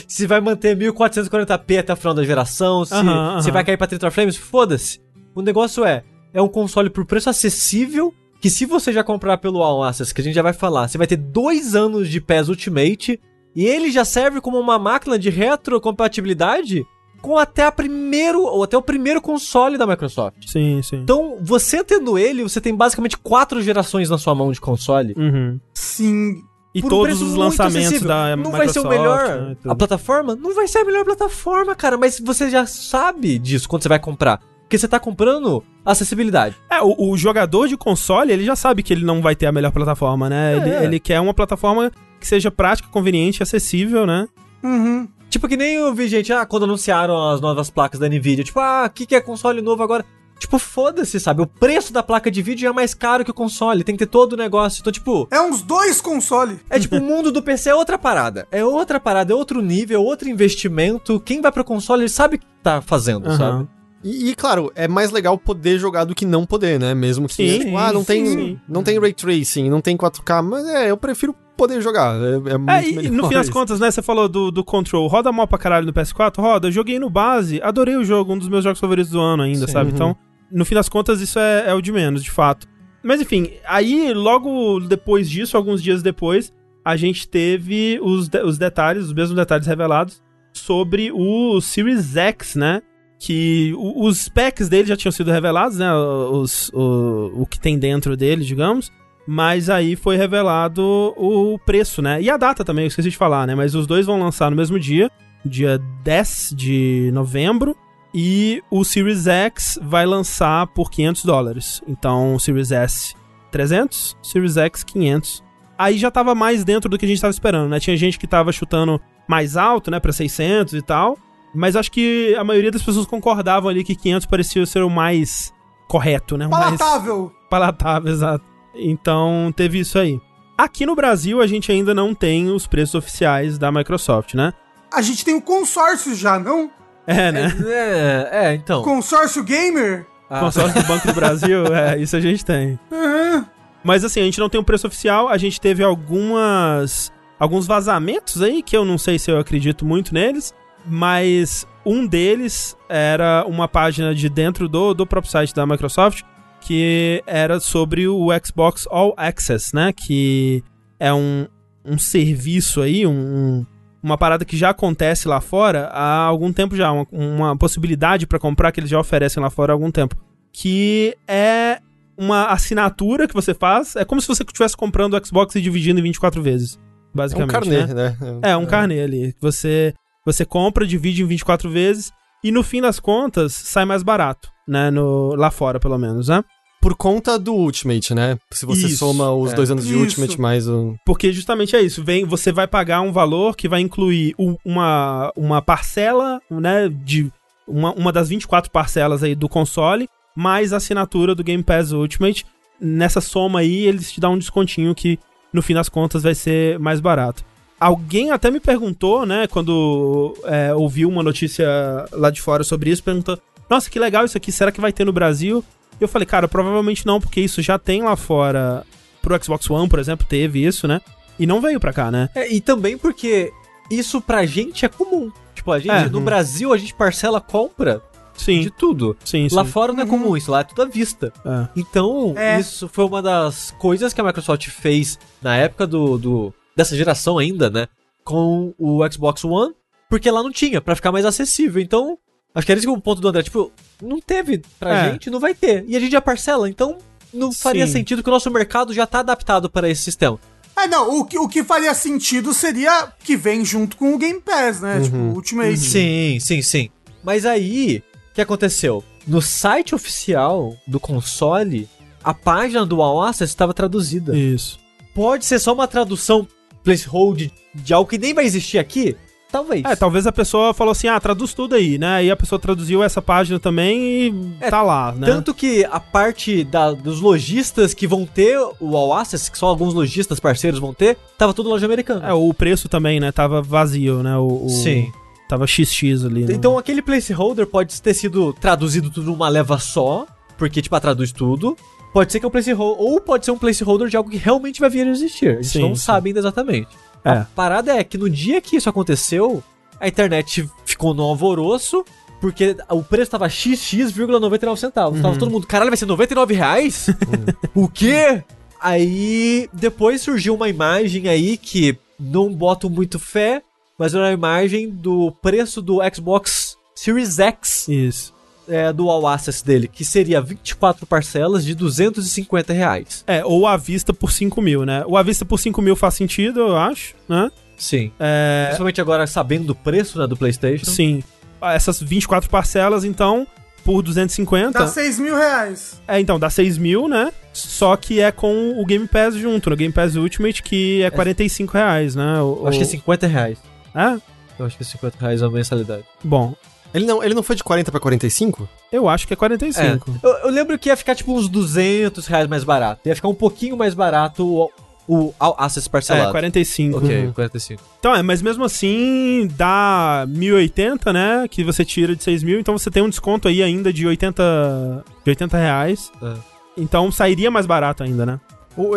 Se vai manter 1440p até o final da geração, se, uh -huh, uh -huh. se vai cair pra 30 frames, foda-se. O negócio é, é um console por preço acessível que se você já comprar pelo All Access, que a gente já vai falar, você vai ter dois anos de PES Ultimate e ele já serve como uma máquina de retrocompatibilidade com até a primeiro ou até o primeiro console da Microsoft. Sim, sim. Então, você tendo ele, você tem basicamente quatro gerações na sua mão de console. Uhum. Sim. E todos os lançamentos acessível. da Não Microsoft, vai ser o melhor né, a plataforma? Não vai ser a melhor plataforma, cara, mas você já sabe disso quando você vai comprar. Porque você tá comprando acessibilidade. É, o, o, jogador de console, ele já sabe que ele não vai ter a melhor plataforma, né? É. Ele, ele, quer uma plataforma que seja prática, conveniente, acessível, né? Uhum. Tipo que nem eu vi gente, ah, quando anunciaram as novas placas da Nvidia, tipo, ah, o que, que é console novo agora? Tipo, foda-se, sabe? O preço da placa de vídeo é mais caro que o console. Tem que ter todo o negócio. Então, tipo. É uns dois consoles. É tipo, o mundo do PC é outra parada. É outra parada, é outro nível, outro investimento. Quem vai pro console, ele sabe o que tá fazendo, uhum. sabe? E, e, claro, é mais legal poder jogar do que não poder, né? Mesmo que, sim, tipo, ah, não tem, sim. não tem ray tracing, não tem 4K, mas é, eu prefiro poder jogar. É, é, muito é e no fim das contas, né? Você falou do, do Control. Roda mal pra caralho no PS4? Roda. Eu joguei no base, adorei o jogo, um dos meus jogos favoritos do ano ainda, sim, sabe? Uhum. Então, no fim das contas, isso é, é o de menos, de fato. Mas enfim, aí logo depois disso, alguns dias depois, a gente teve os, de- os detalhes, os mesmos detalhes revelados sobre o Series X, né? Que os specs dele já tinham sido revelados, né? Os, o, o que tem dentro dele, digamos. Mas aí foi revelado o preço, né? E a data também, eu esqueci de falar, né? Mas os dois vão lançar no mesmo dia, dia 10 de novembro. E o Series X vai lançar por 500 dólares. Então, Series S 300, Series X 500. Aí já tava mais dentro do que a gente tava esperando, né? Tinha gente que tava chutando mais alto, né, Pra 600 e tal. Mas acho que a maioria das pessoas concordavam ali que 500 parecia ser o mais correto, né? O mais Palatável. palatável, exato. Então teve isso aí. Aqui no Brasil a gente ainda não tem os preços oficiais da Microsoft, né? A gente tem o consórcio já, não? É, né? É, é, então. Consórcio gamer? Ah, Consórcio do Banco do Brasil, é, isso a gente tem. Aham. Mas assim, a gente não tem um preço oficial, a gente teve algumas alguns vazamentos aí que eu não sei se eu acredito muito neles, mas um deles era uma página de dentro do, do próprio site da Microsoft que era sobre o Xbox All Access, né? Que é um, um serviço aí, um, uma parada que já acontece lá fora há algum tempo já, uma, uma possibilidade para comprar que eles já oferecem lá fora há algum tempo. Que é uma assinatura que você faz, é como se você estivesse comprando o Xbox e dividindo em 24 vezes, É um basicamente. carnê, né? né? É, um carnê ali. Você, você compra, divide em 24 vezes e no fim das contas sai mais barato, né? No, lá fora, pelo menos, né? Por conta do Ultimate, né? Se você Isso, soma os é. dois anos de Isso. Ultimate mais o. Porque justamente é isso. Vem, você vai pagar um valor que vai incluir uma, uma parcela, né? De uma, uma das 24 parcelas aí do console, mais a assinatura do Game Pass Ultimate. Nessa soma aí, eles te dão um descontinho que, no fim das contas, vai ser mais barato. Alguém até me perguntou, né, quando é, ouviu uma notícia lá de fora sobre isso, perguntou: Nossa, que legal isso aqui, será que vai ter no Brasil? Eu falei, cara, provavelmente não, porque isso já tem lá fora. Pro Xbox One, por exemplo, teve isso, né? E não veio pra cá, né? É, e também porque isso pra gente é comum. Tipo, a gente, É. no Brasil, a gente parcela a compra Sim, de tudo. sim, sim. Lá fora não é Uhum. comum isso, lá é tudo à vista. É. Então, É. isso foi uma das coisas que a Microsoft fez na época do, do dessa geração ainda, né? Com o Xbox One, porque lá não tinha, pra ficar mais acessível. Então, acho que era esse que o ponto do André. Tipo, não teve pra É. gente, não vai ter. E a gente já parcela, então não faria Sim. sentido que o nosso mercado já tá adaptado para esse sistema. É, não, o que, o que faria sentido seria que vem junto com o Game Pass, né? Tipo, o Ultimate. Sim, sim, sim. Mas aí, o que aconteceu? No site oficial do console, a página do All Access estava traduzida. Isso. Pode ser só uma tradução placeholder de algo que nem vai existir aqui? Talvez. É, talvez a pessoa falou assim, ah, traduz tudo aí, né? E a pessoa traduziu essa página também e É, tá lá, né? Tanto que a parte da- dos lojistas que vão ter o All Access, que só alguns lojistas parceiros vão ter, tava tudo loja americana. É, o preço também, né? Tava vazio, né? O, o- Sim. Tava XX ali. né? Então aquele placeholder pode ter sido traduzido tudo numa leva só, porque, tipo, ah, traduz tudo. Pode ser que é um placeholder, ou pode ser um placeholder de algo que realmente vai vir a existir. Gente Sim, não sim. sabe ainda exatamente. É. A parada é que no dia que isso aconteceu, a internet ficou no alvoroço, porque o preço tava xx,99 centavos. Uhum. Tava todo mundo, caralho, vai ser 99 reais? o quê? Aí depois surgiu uma imagem aí que não boto muito fé, mas era uma imagem do preço do Xbox Series X Isso. É, do All Access dele, que seria 24 parcelas de 250 reais. É, ou à vista por 5 mil, né? O à vista por 5 mil faz sentido, eu acho, né? Sim. É, Principalmente agora sabendo do preço né, do PlayStation. sim. Essas 24 parcelas, então, por 250. Dá 6 mil reais. É, então, dá 6 mil, né? Só que é com o Game Pass junto, no Game Pass Ultimate, que é 45 reais, né? O, Eu acho que é 50 reais. É? Eu acho que é 50 reais a mensalidade. Bom, Ele não, ele não foi de 40 pra 45? eu acho que é 45. Eu, eu lembro que ia ficar tipo uns 200 reais mais barato. Ia ficar um pouquinho mais barato o, o All Access É, parcelado. 45. Ok, Uhum. 45. Então, é, mas mesmo assim, dá 1.080, né? Que você tira de 6 mil, então você tem um desconto aí ainda de 80, de 80 reais. É. Então sairia mais barato ainda, né?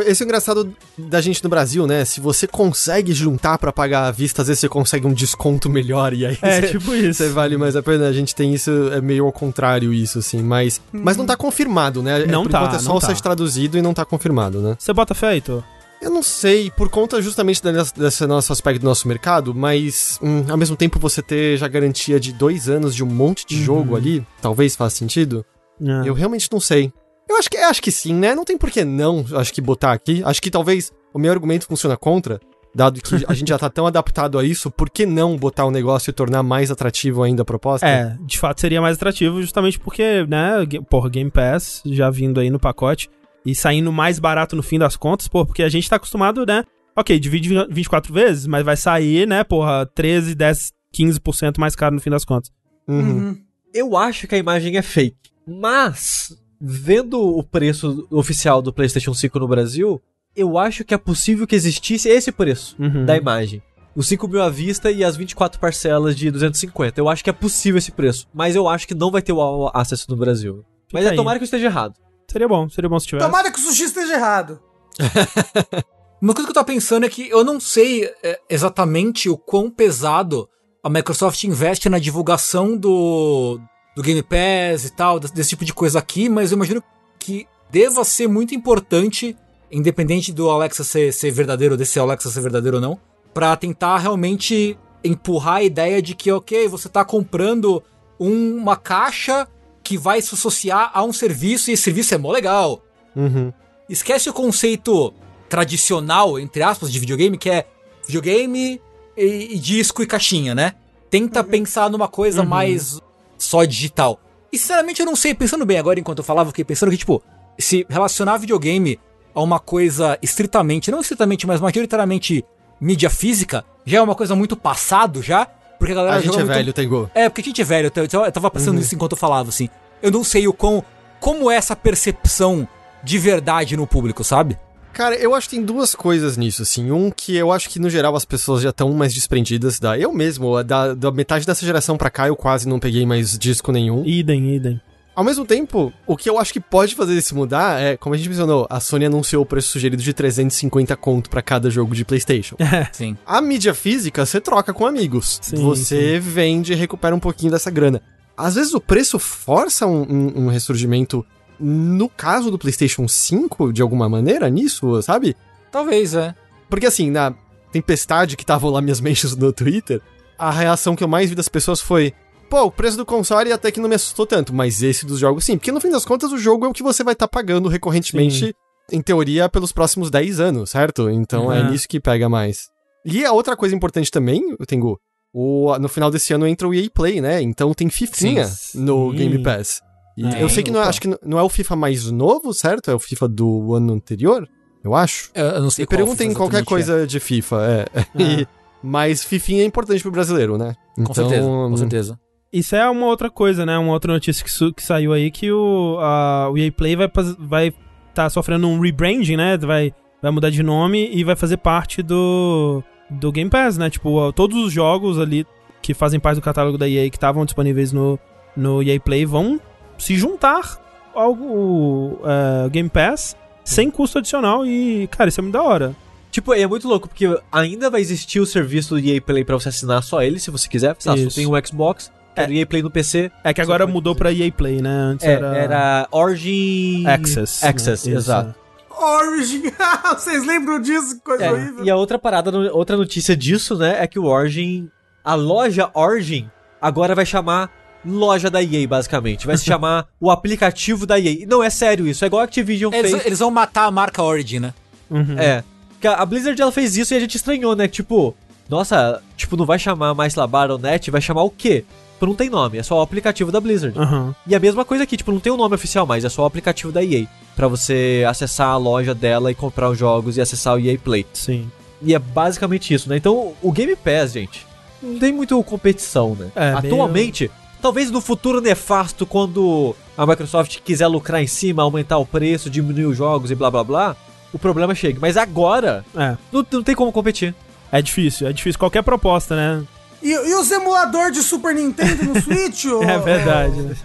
Esse é o engraçado da gente no Brasil, né? Se você consegue juntar pra pagar à vista, às vezes você consegue um desconto melhor e aí É, você, tipo isso. você vale mais a pena. A gente tem isso, é meio ao contrário isso, assim, mas, mas não tá confirmado, né? É, Não Por tá, enquanto é só o tá. site traduzido e não tá confirmado, né? Você bota fé, Heitor? Eu não sei, por conta justamente desse, nosso aspecto do nosso mercado, mas hum, ao mesmo tempo você ter já garantia de dois anos de um monte de jogo ali, talvez faça sentido. É. Eu realmente não sei. Eu acho que, acho que sim, né? Não tem por que não, acho que botar aqui. Acho que talvez o meu argumento funciona contra, dado que a gente já tá tão adaptado a isso, por que não botar o negócio e tornar mais atrativo ainda a proposta? É, de fato seria mais atrativo justamente porque, né, porra, Game Pass já vindo aí no pacote e saindo mais barato no fim das contas, pô, porque a gente tá acostumado, né, ok, divide 24 vezes, mas vai sair, né, porra, 13, 10, 15% mais caro no fim das contas. Uhum. Uhum. Eu acho que a imagem é fake. Mas, vendo o preço oficial do PlayStation 5 no Brasil, eu acho que é possível que existisse esse preço Uhum. da imagem. Os 5 mil à vista e as 24 parcelas de 250. Eu acho que é possível esse preço. Mas eu acho que não vai ter o All Access no Brasil. Mas Fica é aí. tomara que eu esteja errado. Seria bom, seria bom se tivesse. Tomara que o sushi esteja errado. Uma coisa que eu tava pensando é que eu não sei é, exatamente o quão pesado a Microsoft investe na divulgação do, do Game Pass e tal, desse, tipo de coisa aqui, mas eu imagino que deva ser muito importante, independente do Alexa ser, ser verdadeiro, desse Alexa ser verdadeiro ou não, pra tentar realmente empurrar a ideia de que, ok, você tá comprando um- uma caixa que vai se associar a um serviço e esse serviço é mó legal. Uhum. Esquece o conceito tradicional, entre aspas, de videogame, que é videogame e, e disco e caixinha, né? Tenta pensar numa coisa mais só digital. E sinceramente eu não sei, pensando bem agora enquanto eu falava, eu fiquei pensando que, tipo, se relacionar videogame a uma coisa estritamente, não estritamente, mas majoritariamente mídia física, já é uma coisa muito passado já, porque a galera A gente é muito- velho, Tengu. é, porque a gente é velho, eu, tava pensando nisso enquanto eu falava, assim. Eu não sei o quão. Como é essa percepção de verdade no público, sabe? Cara, eu acho que tem duas coisas nisso, assim. Um que eu acho que, no geral, as pessoas já estão mais desprendidas da... Eu mesmo, da, da metade dessa geração pra cá, eu quase não peguei mais disco nenhum. Idem, idem. Ao mesmo tempo, o que eu acho que pode fazer isso mudar é, como a gente mencionou, a Sony anunciou o preço sugerido de 350 conto pra cada jogo de PlayStation. Sim. A mídia física você troca com amigos. Sim, você vende e recupera um pouquinho dessa grana. Às vezes o preço força um, um- um ressurgimento, no caso do PlayStation 5, de alguma maneira, nisso, sabe? Talvez, é. Porque assim, na tempestade que estavam lá minhas mentions no Twitter, a reação que eu mais vi das pessoas foi: pô, o preço do console até que não me assustou tanto, mas esse dos jogos sim. Porque no fim das contas, o jogo é o que você vai estar pagando recorrentemente, em teoria, pelos próximos 10 anos, certo? Então é Uhum. nisso que pega mais. E a outra coisa importante também, Tengu, o, no final desse ano entra o EA Play, né? Então tem Fifinha Sim. no Sim. Game Pass. E É, eu sei que não é, acho que não é o FIFA mais novo, certo? É o FIFA do ano anterior, eu acho. Eu, eu não sei Me qual perguntem FIFA qualquer coisa de FIFA, é. E- mas Fifinha é importante pro brasileiro, né? é. Com certeza, com certeza. Isso é uma outra coisa, né? Uma outra notícia que, su- que saiu aí que o, a, o EA Play vai estar vai tá sofrendo um rebranding, né? Vai, vai mudar de nome e vai fazer parte do, do Game Pass, né? Tipo, todos os jogos ali que fazem parte do catálogo da EA que estavam disponíveis no, no EA Play vão se juntar ao é, Game Pass sem custo adicional e, cara, isso é muito da hora. Tipo, é muito louco, porque ainda vai existir o serviço do EA Play pra você assinar só ele, se você quiser. Se você tem um Xbox, o EA Play no PC. É que agora mudou pra EA Play, né? Antes É, era, era Origin... Access. Access, né? Isso, exato. Origin. Vocês lembram disso? Que coisa É, horrível. e a outra parada, outra notícia disso, né, é que o Origin, a loja Origin, agora vai chamar loja da EA, basicamente. Vai se chamar o aplicativo da EA. Não, é sério isso, é igual a Activision Eles, fez. eles vão matar a marca Origin, né? Uhum. É. Que a Blizzard ela fez isso e a gente estranhou, né? Tipo, nossa, tipo, não vai chamar mais lá Battle.net, vai chamar o quê? Tipo, não tem nome, é só o aplicativo da Blizzard. Aham. E a mesma coisa aqui, tipo, não tem o nome oficial mais, é só o aplicativo da EA. Pra você acessar a loja dela e comprar os jogos e acessar o EA Play. Sim. E é basicamente isso, né? Então, o Game Pass, gente, não tem muito competição, né? É, Atualmente, talvez no futuro nefasto, quando a Microsoft quiser lucrar em cima, aumentar o preço, diminuir os jogos e blá blá blá, o problema chega. Mas agora, É. não, não tem como competir. É difícil, é difícil. Qualquer proposta, né? E, e os emuladores de Super Nintendo no Switch? ô- É verdade. né?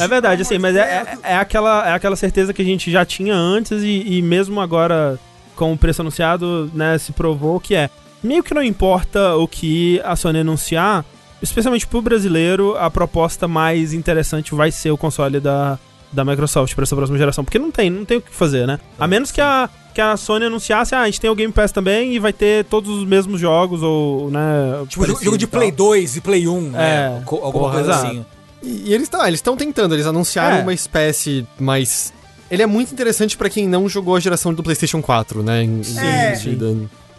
É verdade, assim, mas é, é, é aquela, é aquela certeza que a gente já tinha antes e, e mesmo agora, com o preço anunciado, né, se provou que é. Meio que não importa o que a Sony anunciar, especialmente pro brasileiro, a proposta mais interessante vai ser o console da, da Microsoft pra essa próxima geração, porque não tem, não tem o que fazer, né? A menos que a, que a Sony anunciasse, ah, a gente tem o Game Pass também e vai ter todos os mesmos jogos, ou, né... Tipo, jogo, de. Play 2 e Play 1, né? É, Co- Alguma porra, coisa exato. assim. E, e eles estão eles estão tentando, eles anunciaram É. uma espécie mais. Ele é muito interessante pra quem não jogou a geração do PlayStation 4, né? Em, em É.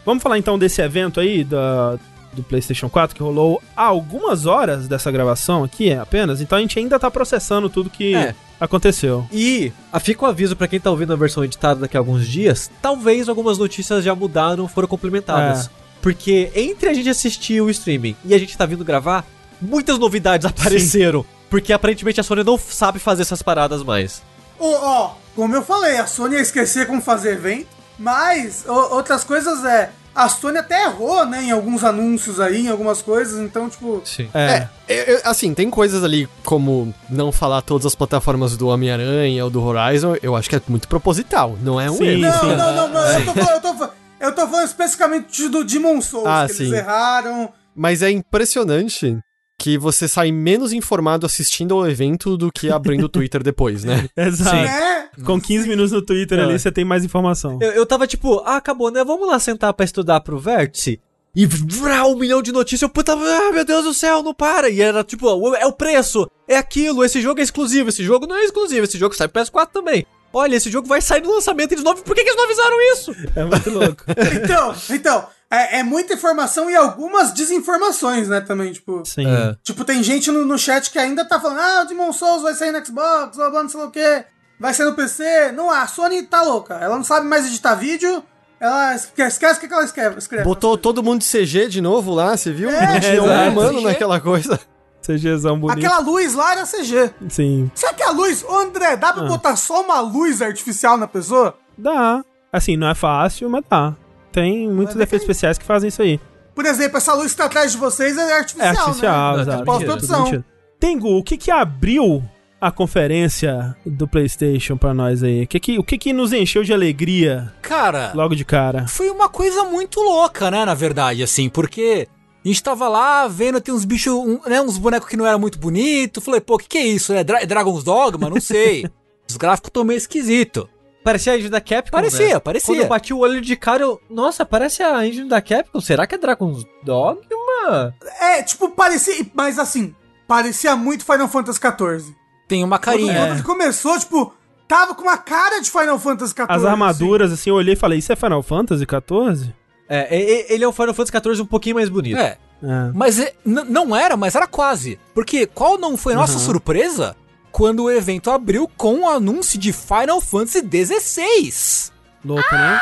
Vamos falar então desse evento aí da, do PlayStation 4 que rolou há algumas horas dessa gravação aqui apenas. Então a gente ainda tá processando tudo que É. aconteceu. E ah, fica o aviso pra quem tá ouvindo a versão editada daqui a alguns dias, talvez algumas notícias já mudaram, foram complementadas. É. Porque entre a gente assistir o streaming e a gente tá vindo gravar, muitas novidades apareceram. Porque aparentemente a Sony não sabe fazer essas paradas mais. Ô, Ó, como eu falei, a Sony ia esquecer como fazer evento, mas o- outras coisas é. A Sony até errou, né, em alguns anúncios aí, em algumas coisas, então, tipo. Sim. É. É, é, assim, tem coisas ali como não falar todas as plataformas do Homem-Aranha ou do Horizon, eu acho que é muito proposital, não é um Sim, erro. Não, sim. não, não, não, eu tô, falando, eu, tô, eu tô falando especificamente do Demon Souls, Ah, que sim. eles erraram. Mas é impressionante que você sai menos informado assistindo ao evento do que abrindo o Twitter depois, né? Exato. Né? Com 15 minutos no Twitter É. ali, você tem mais informação. Eu, eu tava tipo, ah, acabou, né? Vamos lá sentar pra estudar pro vértice. E vrá, um milhão de notícias, eu puta, ah, meu Deus do céu, não para. E era tipo, o- é o preço, é aquilo, esse jogo é exclusivo, esse jogo não é exclusivo, esse jogo sai pro PS4 também. Olha, esse jogo vai sair no lançamento, eles não. Por que, que eles não avisaram isso? É muito louco. Então, então, é, é muita informação e algumas desinformações, né, também, tipo. Sim. Tipo, tem gente no, no chat que ainda tá falando, ah, o Demon Souls vai sair no Xbox, blá blá, não sei lá o quê, vai sair no PC. Não, a Sony tá louca. Ela não sabe mais editar vídeo, ela esquece, o que ela escreve. escreve Botou todo mundo de CG de novo lá, você viu? É, tinha um humano CG. naquela coisa. CGzão bonito. Aquela luz lá era CG. Sim. Será que a luz, ô André, dá pra botar só uma luz artificial na pessoa? Dá. Assim, não é fácil, mas dá. Tem muitos Mas é efeitos que- especiais que fazem isso aí. Por exemplo, essa luz que tá atrás de vocês é É artificial, artificial, né? exato. Pós-produção. Tudo mentira. Tengu, o que que abriu a conferência do PlayStation pra nós aí? O que que, o que que nos encheu de alegria Cara, logo de cara? foi uma coisa muito louca, né, na verdade, assim, porque a gente tava lá vendo, tem uns bichos, um, né, uns bonecos que não eram muito bonitos. Falei, pô, o que que é isso, né? Dra Dragon's Dogma? Não sei. Os gráficos tão meio esquisito. Parecia a engine da Capcom. Parecia, né? parecia. Quando eu bati o olho de cara, eu. Nossa, parece a engine da Capcom. Será que é Dragon's Dogma? É, tipo, parecia. Mas assim, parecia muito Final Fantasy XIV. Tem uma carinha. quando começou, tipo, tava com uma cara de Final Fantasy XIV. As armaduras, assim, eu olhei e falei, isso é Final Fantasy XIV? É, ele é um Final Fantasy XIV um pouquinho mais bonito. É. É. Mas é- não era, mas era quase. Porque qual não foi nossa Uhum. surpresa quando o evento abriu com o anúncio de Final Fantasy XVI? Louco, né?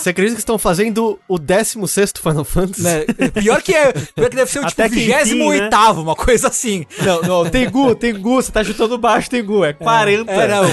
Você acredita que estão fazendo o 16 Final Fantasy? Né? Pior que é, pior que deve ser o tipo Até enfim, 28 uma coisa assim. Não, não, Tengu, Tengu, você tá chutando baixo, Tengu, é 40. É, não.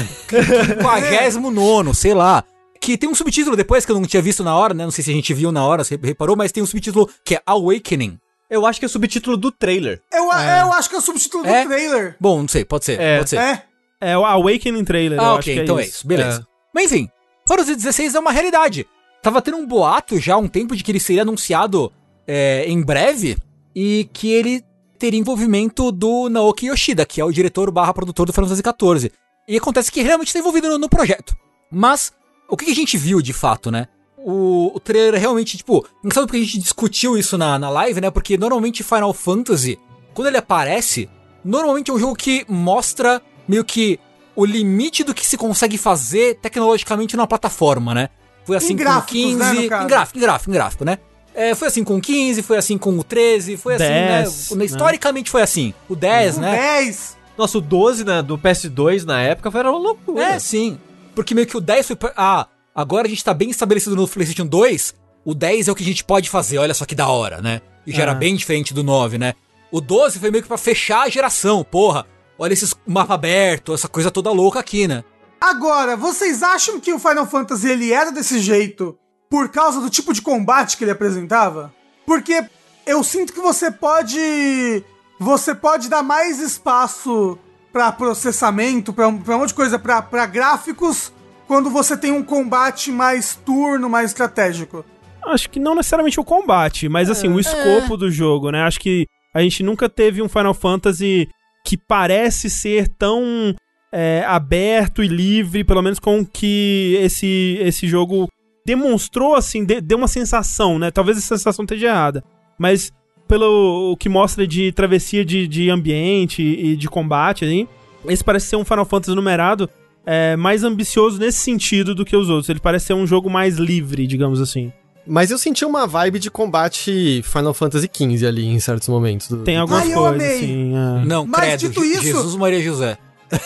59, sei lá. Que tem um subtítulo depois que eu não tinha visto na hora, né? Não sei se a gente viu na hora, você reparou, mas tem um subtítulo que é Awakening. Eu acho que é o subtítulo do trailer. Eu, eu acho que é o subtítulo É? do trailer. Bom, não sei, pode ser, É. pode ser. É. É o Awakening Trailer, eu Ah, acho ok, que é então isso. é isso, beleza. Mas enfim, Final Fantasy XVI é uma realidade. Tava tendo um boato já há um tempo de que ele seria anunciado é, em breve e que ele teria envolvimento do Naoki Yoshida, que é o diretor barra produtor do Final Fantasy XIV. E acontece que ele realmente está envolvido no, no projeto. Mas, o que que a gente viu de fato, né? O, o trailer é realmente, tipo, engraçado porque a gente discutiu isso na, na live, né? Porque normalmente Final Fantasy, quando ele aparece, normalmente é um jogo que mostra meio que o limite do que se consegue fazer tecnologicamente numa plataforma, né? Foi assim com o gráficos, 15. né, em gráfico, em gráfico, em gráfico, né? É, foi assim com o 15, foi assim com o 13, foi assim, 10, né? né? Historicamente foi assim. O 10, O né? 10. Nossa, o 12 né, do PS2 na época foi uma loucura. É, sim. Porque meio que o 10 foi. Ah, agora a gente tá bem estabelecido no PlayStation 2. O 10 é o que a gente pode fazer, olha só que da hora, né? E já Ah. era bem diferente do 9, né? O 12 foi meio que pra fechar a geração, porra. Olha esses mapa aberto, essa coisa toda louca aqui, né? Agora, vocês acham que o Final Fantasy ele era desse jeito por causa do tipo de combate que ele apresentava? Porque eu sinto que você pode você pode dar mais espaço pra processamento, pra, um- um monte de coisa, pra gráficos, quando você tem um combate mais turno, mais estratégico. Acho que não necessariamente o combate, mas assim, o escopo do jogo, né? Acho que a gente nunca teve um Final Fantasy que parece ser tão é, aberto e livre, pelo menos com o que esse, esse jogo demonstrou, assim, de- deu uma sensação, né? Talvez essa sensação esteja errada, mas pelo o que mostra de travessia de, de ambiente e de combate, assim, esse parece ser um Final Fantasy numerado é, mais ambicioso nesse sentido do que os outros. Ele parece ser um jogo mais livre, digamos assim. Mas eu senti uma vibe de combate Final Fantasy XV ali em certos momentos. do- Tem algumas Ai, eu coisas, amei. assim. é. Não, Mas credo. dito isso- Jesus Maria José.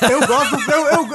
Eu gosto, do, eu, eu,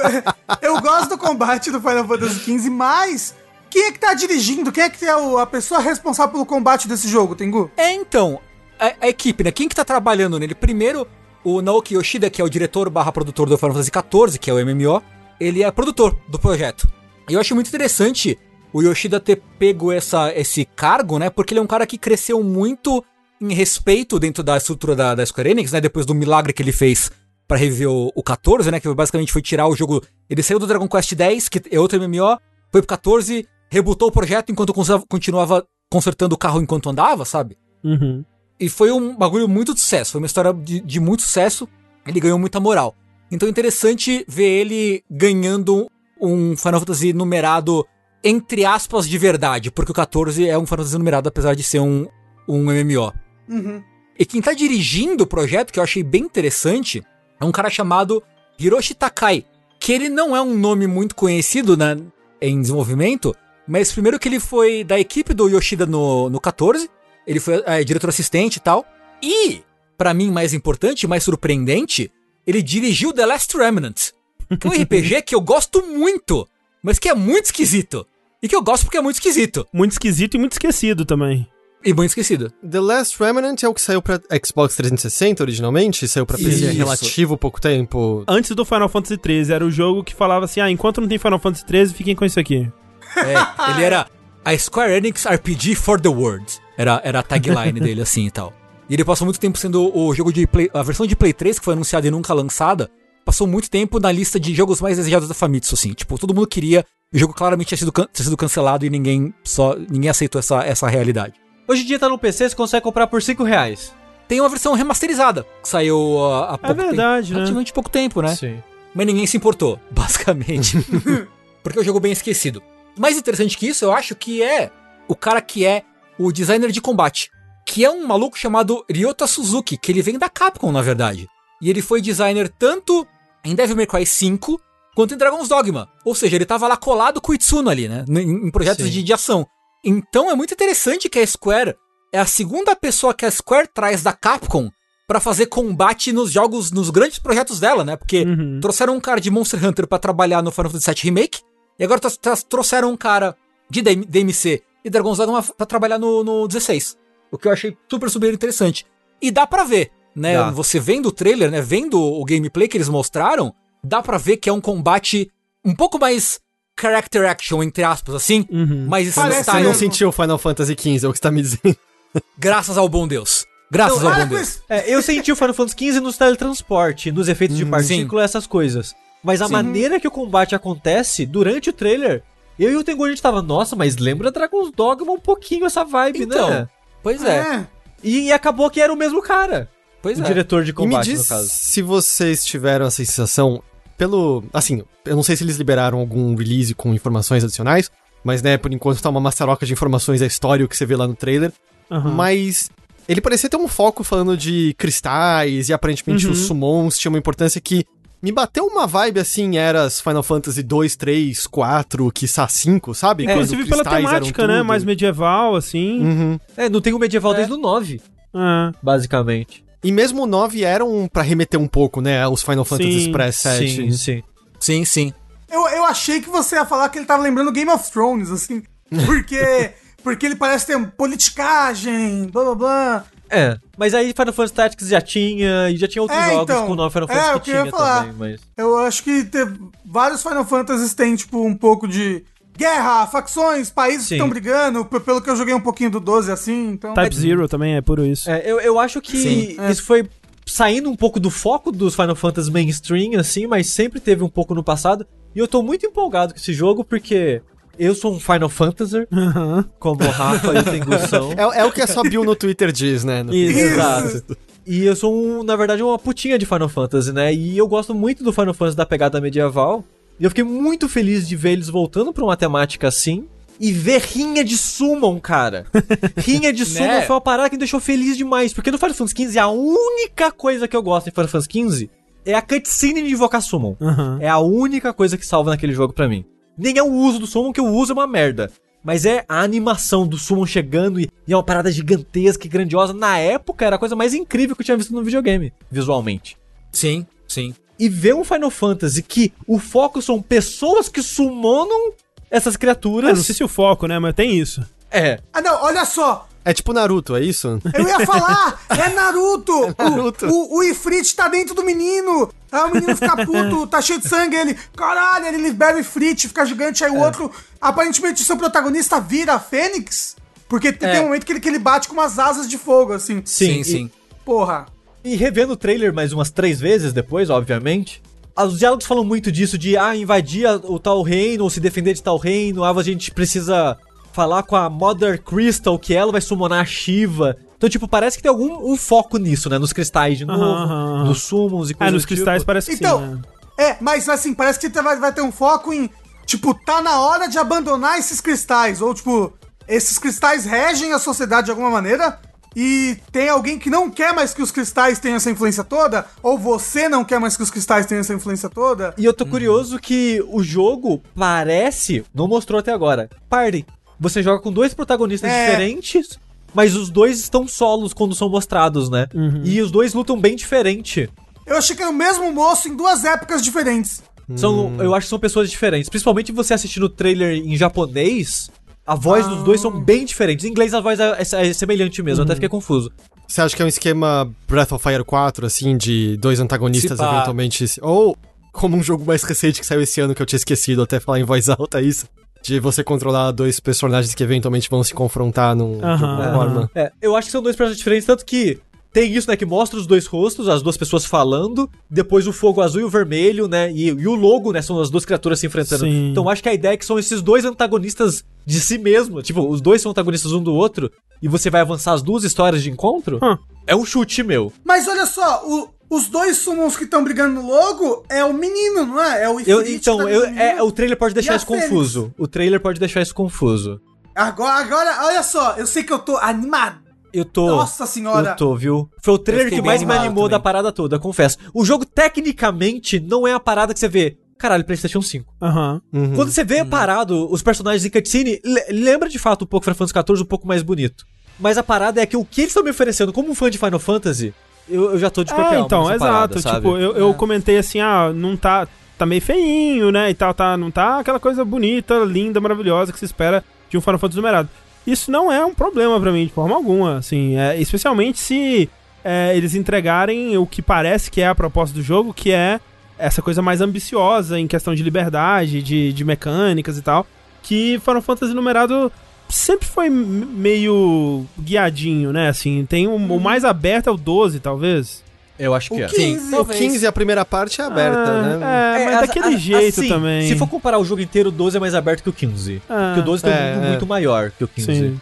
eu gosto do combate do Final Fantasy XV, mas quem é que tá dirigindo? Quem é que é o- a pessoa responsável pelo combate desse jogo, Tengu? É, então, a, a equipe, né? Quem que tá trabalhando nele? Primeiro, o Naoki Yoshida, que é o diretor barra produtor do Final Fantasy XIV, que é o MMO, ele é produtor do projeto. E eu acho muito interessante o Yoshida ter pego essa, esse cargo, né? Porque ele é um cara que cresceu muito em respeito dentro da estrutura da, da Square Enix, né? Depois do milagre que ele fez pra reviver o, o 14, né? Que basicamente foi tirar o jogo... Ele saiu do Dragon Quest X, que é outro MMO, foi pro 14, rebutou o projeto enquanto continuava consertando o carro enquanto andava, sabe? Uhum. E foi um bagulho muito de sucesso. Foi uma história de, de muito sucesso. Ele ganhou muita moral. Então é interessante ver ele ganhando um Final Fantasy numerado, entre aspas, de verdade. Porque o 14 é um Final Fantasy numerado, apesar de ser um, um MMO. Uhum. E quem tá dirigindo o projeto, que eu achei bem interessante, é um cara chamado Hiroshi Takai. Que ele não é um nome muito conhecido na, em desenvolvimento, mas primeiro que ele foi da equipe do Yoshida no, no 14, ele foi é, diretor assistente e tal. E, pra mim, mais importante, mais surpreendente, ele dirigiu The Last Remnant. Que é um RPG que eu gosto muito, mas que é muito esquisito. E que eu gosto porque é muito esquisito. Muito esquisito e muito esquecido também. E muito esquecido. The Last Remnant é o que saiu pra Xbox 360 originalmente, saiu pra PC há Isso. relativo pouco tempo. Antes do Final Fantasy XIII, era o jogo que falava assim: ah, enquanto não tem Final Fantasy XIII, fiquem com isso aqui. É, ele era a Square Enix RPG for the World. Era, era a tagline dele, assim e tal. E ele passou muito tempo sendo o jogo de Play. A versão de Play 3, que foi anunciada e nunca lançada, passou muito tempo na lista de jogos mais desejados da Famitsu, assim. Tipo, todo mundo queria. O jogo claramente tinha sido, can- tinha sido cancelado e ninguém só. ninguém aceitou essa, essa realidade. Hoje em dia tá no PC, você consegue comprar por 5 reais. Tem uma versão remasterizada, que saiu uh, há pouco verdade, tempo. né? Relativamente pouco tempo, né? Sim. mas ninguém se importou, basicamente. Porque é um jogo bem esquecido. Mais interessante que isso, eu acho que é o cara que é o designer de combate. Que é um maluco chamado Ryota Suzuki, que ele vem da Capcom, na verdade. E ele foi designer tanto em Devil May Cry 5 quanto em Dragon's Dogma. Ou seja, ele tava lá colado com o Itsuno ali, né? Em, projetos Sim. de, de ação. Então é muito interessante que a Square é a segunda pessoa que a Square traz da Capcom pra fazer combate nos jogos, nos grandes projetos dela, né? Porque Uhum. trouxeram um cara de Monster Hunter pra trabalhar no Final Fantasy VII Remake, e agora tro- tro- trouxeram um cara de DM DMC e Dragon's Dogma pra trabalhar no, no 16. O que eu achei super, super interessante. E dá pra ver, né? Dá. Você vendo o trailer, né? Vendo o gameplay que eles mostraram, dá pra ver que é um combate um pouco mais character action, entre aspas, assim. Uhum. Mas Parece Você style, não mesmo. sentiu Final Fantasy XV, é o que você tá me dizendo. graças ao bom Deus. Graças ao Para bom com Deus. isso. É, eu senti o Final Fantasy XV nos teletransporte, nos efeitos de partícula, essas coisas. Mas a Sim. maneira que o combate acontece durante o trailer, eu e o Tengu a gente tava, nossa, mas lembra Dragon's Dogma um pouquinho essa vibe, Então, né? Pois é, É. E, e acabou que era o mesmo cara. pois o é. diretor de E me combate, diz no caso. se vocês tiveram essa sensação pelo... Assim, eu não sei se eles liberaram algum release com informações adicionais, mas, né, por enquanto tá uma maçaroca de informações da história, o que você vê lá no trailer. Aham. Mas ele parecia ter um foco falando de cristais e aparentemente Uhum. os summons tinham uma importância que me bateu uma vibe assim, eras Final Fantasy 2, 3, 4, quiçá 5, sabe? Quando Inclusive pela temática, né? Mais medieval, assim. Uhum. É, não tem o medieval desde o 9, É. basicamente. E mesmo o 9 eram pra remeter um pouco, né, aos Final Fantasy Sim, pré-7. Sim, sim. Sim, sim. Eu, eu achei que você ia falar que ele tava lembrando Game of Thrones, assim. Porque, porque ele parece ter politicagem, blá blá blá. É, mas aí Final Fantasy Tactics já tinha, e já tinha outros É, jogos então, com o nome Final é, Fantasy o que que tinha falar. também, mas... Eu acho que teve, vários Final Fantasies têm, tipo, um pouco de guerra, facções, países estão brigando, pelo que eu joguei um pouquinho do 12 assim, então... Type Zero também é puro isso. É, eu, eu acho que Sim. É. isso foi saindo um pouco do foco dos Final Fantasy mainstream, assim, mas sempre teve um pouco no passado. E eu tô muito empolgado com esse jogo, porque eu sou um Final Fantasy, Aham. como o Rafa e o Tengu são. É, é o que a sua bio no Twitter diz, né? no- Isso, exato. E eu sou, um, na verdade, uma putinha de Final Fantasy, né? E eu gosto muito do Final Fantasy da pegada medieval. E eu fiquei muito feliz de ver eles voltando pra uma temática assim. E ver rinha de Summon, cara. rinha de Summon Né? foi uma parada que me deixou feliz demais. Porque no Final Fantasy XV, a única coisa que eu gosto em Final Fantasy XV é a cutscene de invocar Summon. Aham. É a única coisa que salva naquele jogo pra mim. Nem é o uso do Summon, que o uso é uma merda. Mas é a animação do Summon chegando e, e é uma parada gigantesca e grandiosa. Na época era a coisa mais incrível que eu tinha visto no videogame, visualmente. Sim, sim. E ver um Final Fantasy que o foco são pessoas que summonam essas É, criaturas. não sei se o foco, né? Mas tem isso. É. Ah, não, olha só. É tipo Naruto, é isso? Eu ia falar, é Naruto. O- Naruto. O, o, Ifrit tá dentro do menino. Aí o menino fica puto, tá cheio de sangue. Ele, caralho, ele libera o Ifrit, fica gigante. Aí o outro, aparentemente, o seu protagonista vira a Fênix. Porque tem É. um momento que ele, que ele bate com umas asas de fogo, assim. Sim, e- sim. Porra. E revendo o trailer mais umas três vezes depois, obviamente. Os diálogos falam muito disso, de ah, invadir o tal reino, ou se defender de tal reino, ah, a gente precisa falar com a Mother Crystal, que ela vai summonar a Shiva. Então, tipo, parece que tem algum um foco nisso, né? Nos cristais de novo, aham. nos summons e É, coisas nos do cristais tipo. parece que Então, sim. né? é, mas assim, parece que vai, vai ter um foco em, tipo, tá na hora de abandonar esses cristais. Ou, tipo, esses cristais regem a sociedade de alguma maneira. E tem alguém que não quer mais que os cristais tenham essa influência toda. Ou você não quer mais que os cristais tenham essa influência toda. E eu tô curioso que o jogo parece, não mostrou até agora, Party. Você joga com dois protagonistas É. diferentes, mas os dois estão solos quando são mostrados, né? E os dois lutam bem diferente. Eu achei que era o mesmo moço em duas épocas diferentes. São, eu acho que são pessoas diferentes. Principalmente você assistindo o trailer em japonês, a voz dos dois são bem diferentes. Em inglês a voz é, é- é semelhante mesmo, até fiquei confuso. Você acha que é um esquema Breath of Fire 4, assim, de dois antagonistas eventualmente. se- Ou como um jogo mais recente que saiu esse ano que eu tinha esquecido até falar em voz alta isso. De você controlar dois personagens que eventualmente vão se confrontar num, de alguma forma. É, eu acho que são dois personagens diferentes, tanto que tem isso, né, que mostra os dois rostos, as duas pessoas falando, depois o fogo azul e o vermelho, né, e, e o logo, né, são as duas criaturas se enfrentando. Sim. Então eu acho que a ideia é que são esses dois antagonistas de si mesmo, tipo, os dois são antagonistas um do outro, e você vai avançar as duas histórias de encontro. Hum. É um chute meu. Mas olha só, o- os dois summons que estão brigando no logo é o menino, não é? É o Eu, então, tá eu, é, o trailer pode deixar E isso Fênix? confuso. O trailer pode deixar isso confuso. Agora, agora, olha só, eu sei que eu tô animado. Eu tô. Nossa senhora. Eu tô, viu? Foi o trailer que mais me animou também. da parada toda, confesso. O jogo, tecnicamente, não é a parada que você vê. Caralho, PlayStation 5. Aham. Uhum. Quando você vê parado os personagens em cutscene, le- lembra de fato um pouco Final Fantasy XIV, um pouco mais bonito. Mas a parada é que o que eles estão me oferecendo como um fã de Final Fantasy, eu, eu já tô de e É, então, exato. parada, tipo, eu, eu comentei assim, ah, não tá. Tá meio feinho, né? E tal, tá, não tá aquela coisa bonita, linda, maravilhosa que se espera de um Final Fantasy numerado. Isso não é um problema pra mim, de forma alguma, assim. É, especialmente se é, eles entregarem o que parece que é a proposta do jogo, que é essa coisa mais ambiciosa em questão de liberdade, de, de mecânicas e tal. Que Final Fantasy numerado sempre foi meio guiadinho, né? Assim, tem o, o mais aberto é o 12, talvez. Eu acho que O é. 15. O 15, a primeira parte é aberta, Ah, né? É, mas a- daquele a- jeito assim, também. Se for comparar o jogo inteiro, o 12 é mais aberto que o 15. Ah, Porque o 12 tem um é, mundo é. muito maior que o 15. Sim.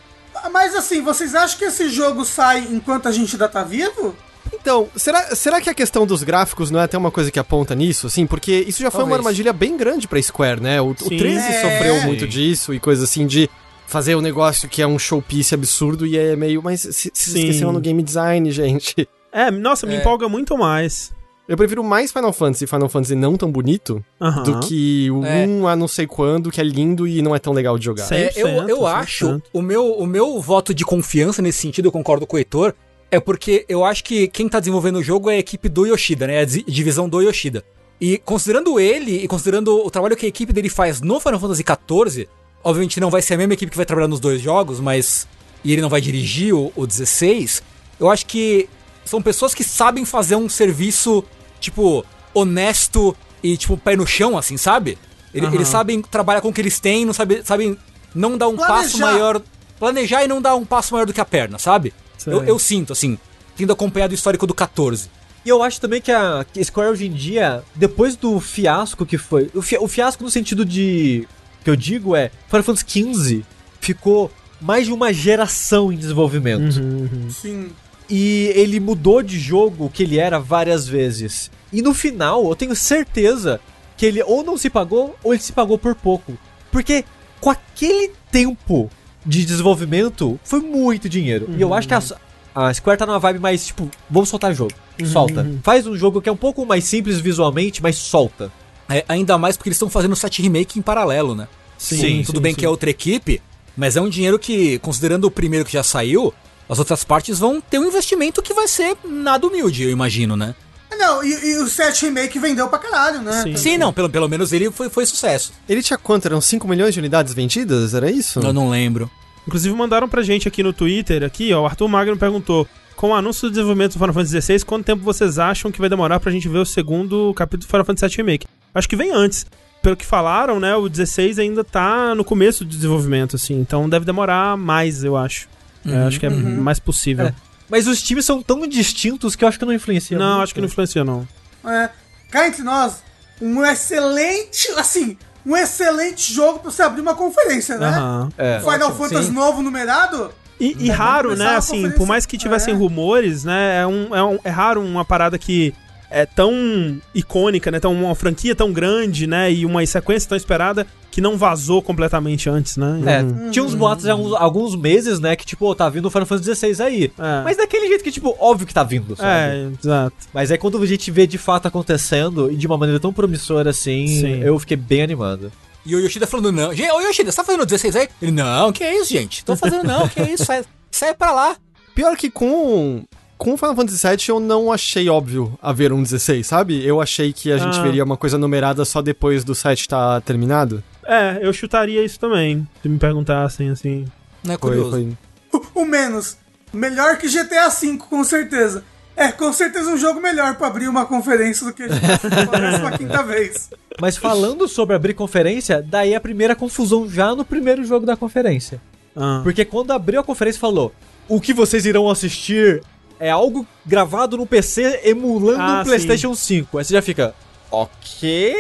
Mas assim, vocês acham que esse jogo sai enquanto a gente ainda tá vivo? Então, será, será que a questão dos gráficos não é até uma coisa que aponta nisso, assim? Porque isso já foi uma Talvez. armadilha bem grande pra Square, né? O, o Sim. 13 É. sofreu Sim. muito disso e coisa assim de fazer um negócio que é um showpiece absurdo e é meio... Mas se, se esqueceram no game design, gente. É, nossa, me É. empolga muito mais. Eu prefiro mais Final Fantasy Final Fantasy não tão bonito do que o É. 1 a não sei quando, que é lindo e não é tão legal de jogar. É, eu 100%, eu acho, 100%. o meu, o meu voto de confiança nesse sentido, eu concordo com o Heitor, é porque eu acho que quem tá desenvolvendo o jogo é a equipe do Yoshida, né? A di- divisão do Yoshida. E considerando ele e considerando o trabalho que a equipe dele faz no Final Fantasy XIV, obviamente não vai ser a mesma equipe que vai trabalhar nos dois jogos, mas. E ele não vai dirigir o, o 16. Eu acho que são pessoas que sabem fazer um serviço, tipo, honesto e, tipo, pé no chão, assim, sabe? Ele- Aham. Eles sabem trabalhar com o que eles têm, não sabe, sabem não dar um passo Planejar. maior. Planejar e não dar um passo maior do que a perna, sabe? Eu, eu sinto, assim, tendo acompanhado o histórico do 14. E eu acho também que a Square hoje em dia, depois do fiasco que foi. O, fi- o fiasco no sentido de. Que eu digo é. Final Fantasy XV ficou mais de uma geração em desenvolvimento. Uhum, uhum. Sim. e ele mudou de jogo que ele era várias vezes. E no final, eu tenho certeza que ele ou não se pagou ou ele se pagou por pouco. Porque com aquele tempo de desenvolvimento, foi muito dinheiro. E eu acho que a, a Square tá numa vibe mais tipo, vamos soltar jogo. Solta. Faz um jogo que é um pouco mais simples visualmente, mas solta. É, ainda mais porque eles estão fazendo o 7 remake em paralelo, né? Sim, Tudo sim, bem sim. que é outra equipe, mas é um dinheiro que, considerando o primeiro que já saiu, as outras partes vão ter um investimento que vai ser nada humilde, eu imagino, né? Não, e, e o 7 Remake vendeu pra caralho, né? Sim. Sim, não, pelo, pelo menos ele foi, foi sucesso. Ele tinha quanto? Eram 5 milhões de unidades vendidas? Era isso? Eu não lembro. Inclusive mandaram pra gente aqui no Twitter, aqui, ó, o Arthur Magno perguntou, com o anúncio do desenvolvimento do Final Fantasy XVI, quanto tempo vocês acham que vai demorar pra gente ver o segundo capítulo do Final Fantasy VII Remake? Acho que vem antes. Pelo que falaram, né, o 16 ainda tá no começo do desenvolvimento, assim, então deve demorar mais, eu acho. É, acho que é mais possível. É. Mas os times são tão distintos que eu acho que não influencia. Não, acho que não influencia, não. É, cá entre nós, um excelente, assim, um excelente jogo pra você abrir uma conferência, né? Aham. É. Final Fantasy sim. novo numerado, E, e bem raro, né? Assim, por mais que tivessem É. rumores, né? É, um, é, um- é raro uma parada que é tão icônica, né? Tão, uma franquia tão grande, né? E uma sequência tão esperada que não vazou completamente antes, né? É, tinha uns boatos há alguns, alguns meses, né? Que tipo, ô, tá vindo o Final Fantasy XVI aí. É. Mas daquele jeito que, tipo, óbvio que tá vindo, sabe? É, exato. Mas aí quando a gente vê de fato acontecendo e de uma maneira tão promissora assim, Sim. eu fiquei bem animado. E o Yoshida falando, não. Gente, ô Yoshida, você tá fazendo 16 aí? Ele, não, que é isso, gente? Tô fazendo não, que é isso? Sai, sai pra lá. Pior que com, com o Final Fantasy VII eu não achei óbvio haver um 16, sabe? Eu achei que a gente Ah. veria uma coisa numerada só depois do 7 estar terminado. É, eu chutaria isso também. Se me perguntassem, assim. Não é Foi, curioso. foi. o, o menos. Melhor que GTA V, com certeza. É, com certeza um jogo melhor pra abrir uma conferência do que a gente uma quinta vez. Mas falando sobre abrir conferência, daí a primeira confusão já no primeiro jogo da conferência. Ah. Porque quando abriu a conferência falou: "O que vocês irão assistir é algo gravado no PC emulando Ah, um PlayStation 5". Aí você já fica: "OK".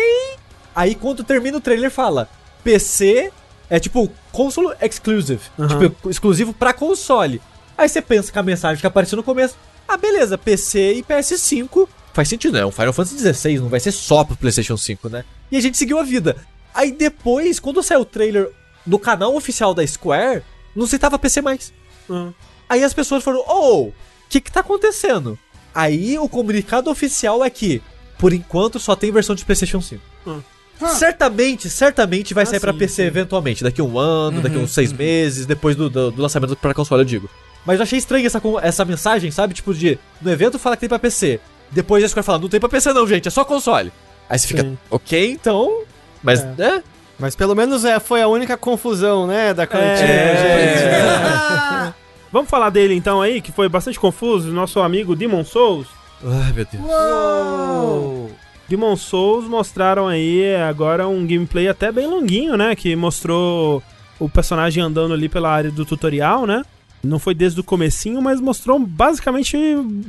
Aí quando termina o trailer fala: "PC é tipo console exclusive, Aham. tipo exclusivo pra console". Aí você pensa que a mensagem que apareceu no começo: "Ah, beleza, PC e PS5 Faz sentido, né? O Final Fantasy XVI não vai ser só pro PlayStation 5, né? E a gente seguiu a vida. Aí depois, quando saiu o trailer no canal oficial da Square, não citava PC mais. Ah. Aí as pessoas foram, oh, que que tá acontecendo? Aí o comunicado oficial é que, por enquanto, só tem versão de PlayStation 5. Certamente, certamente vai Ah, sair pra sim, PC sim. eventualmente, daqui a um ano, daqui a uns seis meses, depois do, do, do lançamento pra console, eu digo. Mas eu achei estranho essa, essa mensagem, sabe? Tipo, de no evento fala que tem pra PC. Depois a Square fala, não tem pra PC não, gente, é só console. Aí você fica, Sim. ok, então. Mas, É. né? Mas pelo menos é, foi a única confusão, né, da cantina, É. gente. Vamos falar dele então aí, que foi bastante confuso, nosso amigo Demon Souls. Ai, meu Deus. Uou! Demon Souls mostraram aí agora um gameplay até bem longuinho, né? Que mostrou o personagem andando ali pela área do tutorial, né? Não foi desde o comecinho, mas mostrou basicamente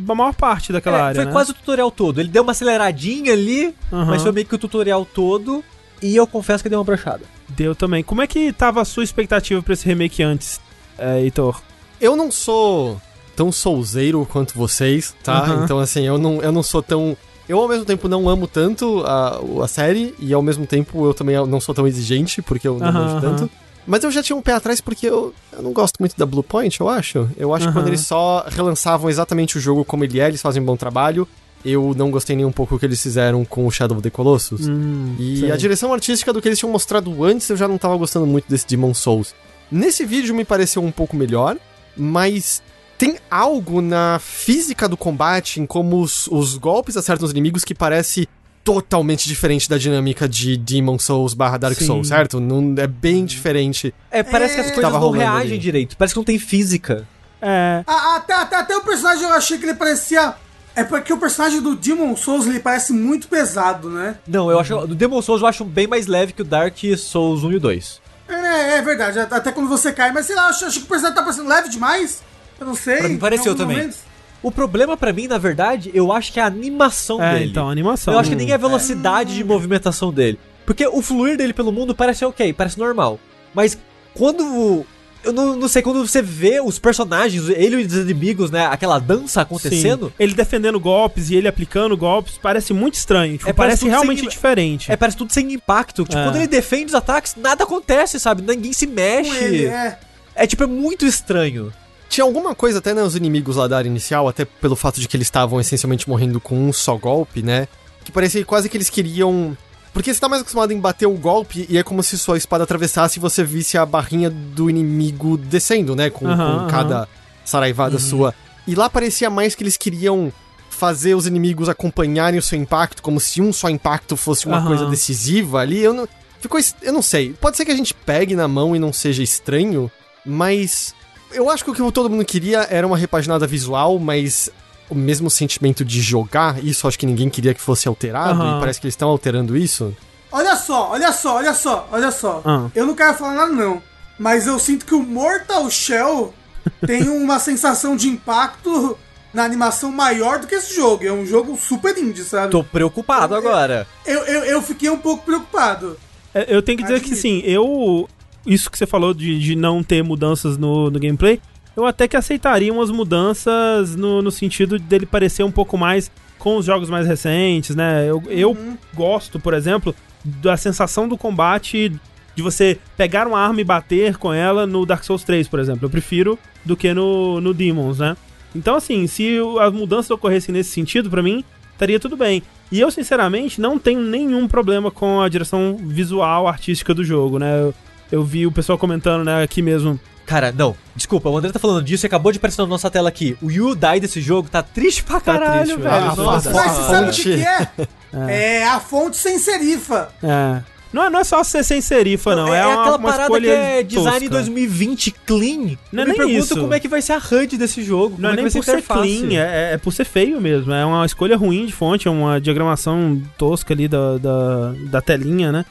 a maior parte daquela É, área, foi né? quase o tutorial todo. Ele deu uma aceleradinha ali, Aham. mas foi meio que o tutorial todo. E eu confesso que deu uma brochada. Deu também. Como é que tava a sua expectativa pra esse remake antes, é, Heitor? Eu não sou tão soulzeiro quanto vocês, tá? Aham. Então, assim, eu não, eu não sou tão. Eu, ao mesmo tempo, não amo tanto a, a série, e ao mesmo tempo eu também não sou tão exigente, porque eu não manjo tanto. Mas eu já tinha um pé atrás porque eu, eu não gosto muito da Blue Point, eu acho. Eu acho que Aham. quando eles só relançavam exatamente o jogo como ele é, eles fazem um bom trabalho. Eu não gostei nem um pouco do que eles fizeram com o Shadow of the Colossus. Hum, E sei. a direção artística do que eles tinham mostrado antes, eu já não tava gostando muito desse Demon Souls. Nesse vídeo me pareceu um pouco melhor, mas tem algo na física do combate, em como os, os golpes acertam os inimigos, que parece totalmente diferente da dinâmica de Demon Souls barra Dark Sim. Souls, certo? Não, é bem diferente. É, parece que as É. coisas não reagem ali. direito. Parece que não tem física. É. Até, até, até o personagem eu achei que ele parecia. É porque o personagem do Demon Souls ele parece muito pesado, né? Não, eu acho. Do Demon Souls eu acho bem mais leve que o Dark Souls 1 e o 2. É, é verdade, até quando você cai, mas sei lá, eu acho, acho que o personagem tá parecendo leve demais. Eu não sei. Pra mim pareceu também. momentos. O problema pra mim, na verdade, eu acho que é a animação É, dele. então, a animação. Eu acho que nem a velocidade de movimentação dele. Porque o fluir dele pelo mundo parece ok, parece normal. Mas quando Eu não, não sei, quando você vê os personagens, ele e os inimigos, né? Aquela dança acontecendo. Sim. Ele defendendo golpes e ele aplicando golpes, parece muito estranho. Tipo, É, parece parece realmente sem- diferente. É, parece tudo sem impacto. Tipo, É. quando ele defende os ataques, nada acontece, sabe? Ninguém se mexe. Ele, é. É tipo, é muito estranho. Tinha alguma coisa até nos inimigos lá da área inicial, até pelo fato de que eles estavam essencialmente morrendo com um só golpe, né? Que parecia quase que eles queriam. Porque você tá mais acostumado em bater o golpe e é como se sua espada atravessasse e você visse a barrinha do inimigo descendo, né? Com, Aham, com. Uhum. cada saraivada sua. E lá parecia mais que eles queriam fazer os inimigos acompanharem o seu impacto, como se um só impacto fosse uma coisa decisiva ali. Eu não. Ficou. Eu não sei. Pode ser que a gente pegue na mão e não seja estranho, mas. Eu acho que o que todo mundo queria era uma repaginada visual, mas o mesmo sentimento de jogar, isso acho que ninguém queria que fosse alterado, Aham. e parece que eles estão alterando isso. Olha só, olha só, olha só, olha só. Ah. Eu não quero falar nada, não. Mas eu sinto que o Mortal Shell tem uma sensação de impacto na animação maior do que esse jogo. É um jogo super indie, sabe? Tô preocupado agora. Eu, eu, eu fiquei um pouco preocupado. É, Eu tenho que dizer que, Admito. sim, eu. Isso que você falou de, de não ter mudanças no, no gameplay, eu até que aceitaria umas mudanças no, no sentido dele parecer um pouco mais com os jogos mais recentes, né? Eu, eu gosto, por exemplo, da sensação do combate de você pegar uma arma e bater com ela no Dark Souls 3, por exemplo. Eu prefiro do que no, no Demons, né? Então, assim, se as mudanças ocorressem nesse sentido, pra mim, estaria tudo bem. E eu, sinceramente, não tenho nenhum problema com a direção visual, artística do jogo, né? Eu, eu vi o pessoal comentando, né, aqui mesmo. Cara, não. Desculpa, o André tá falando disso e acabou de aparecer na nossa tela aqui. O You Die desse jogo tá triste pra Tá caralho, triste, velho. Ah, Nossa. Mas você sabe o que, fonte. que é? é? a fonte sem serifa. É. Não é, não é só ser sem serifa, não. É, uma, aquela uma parada escolha que é design tosca. 2020 clean. Não é Eu me nem pergunto isso. como é que vai ser a HUD desse jogo. Não como é é nem por ser clean, é, é por ser feio mesmo. É uma escolha ruim de fonte, é uma diagramação tosca ali da, da, da telinha, né?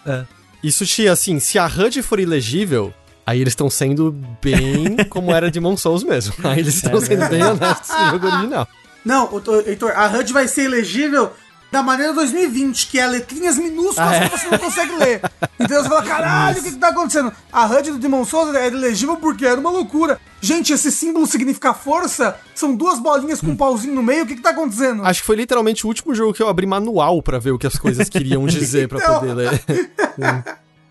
Isso, tia, assim, se a HUD for ilegível, aí eles estão sendo bem como era de Souls mesmo. Aí eles estão sendo bem honestos no jogo original. Não, Heitor, a HUD vai ser elegível da maneira 2020, que é letrinhas minúsculas Ah, é? que você não consegue ler. Então você fala, caralho, o que, que tá acontecendo? A HUD do Demon Souls era elegível porque era uma loucura. Gente, esse símbolo significa força? São duas bolinhas com um pauzinho no meio, o que que tá acontecendo? Acho que foi literalmente o último jogo que eu abri manual pra ver o que as coisas queriam dizer pra Então. poder ler.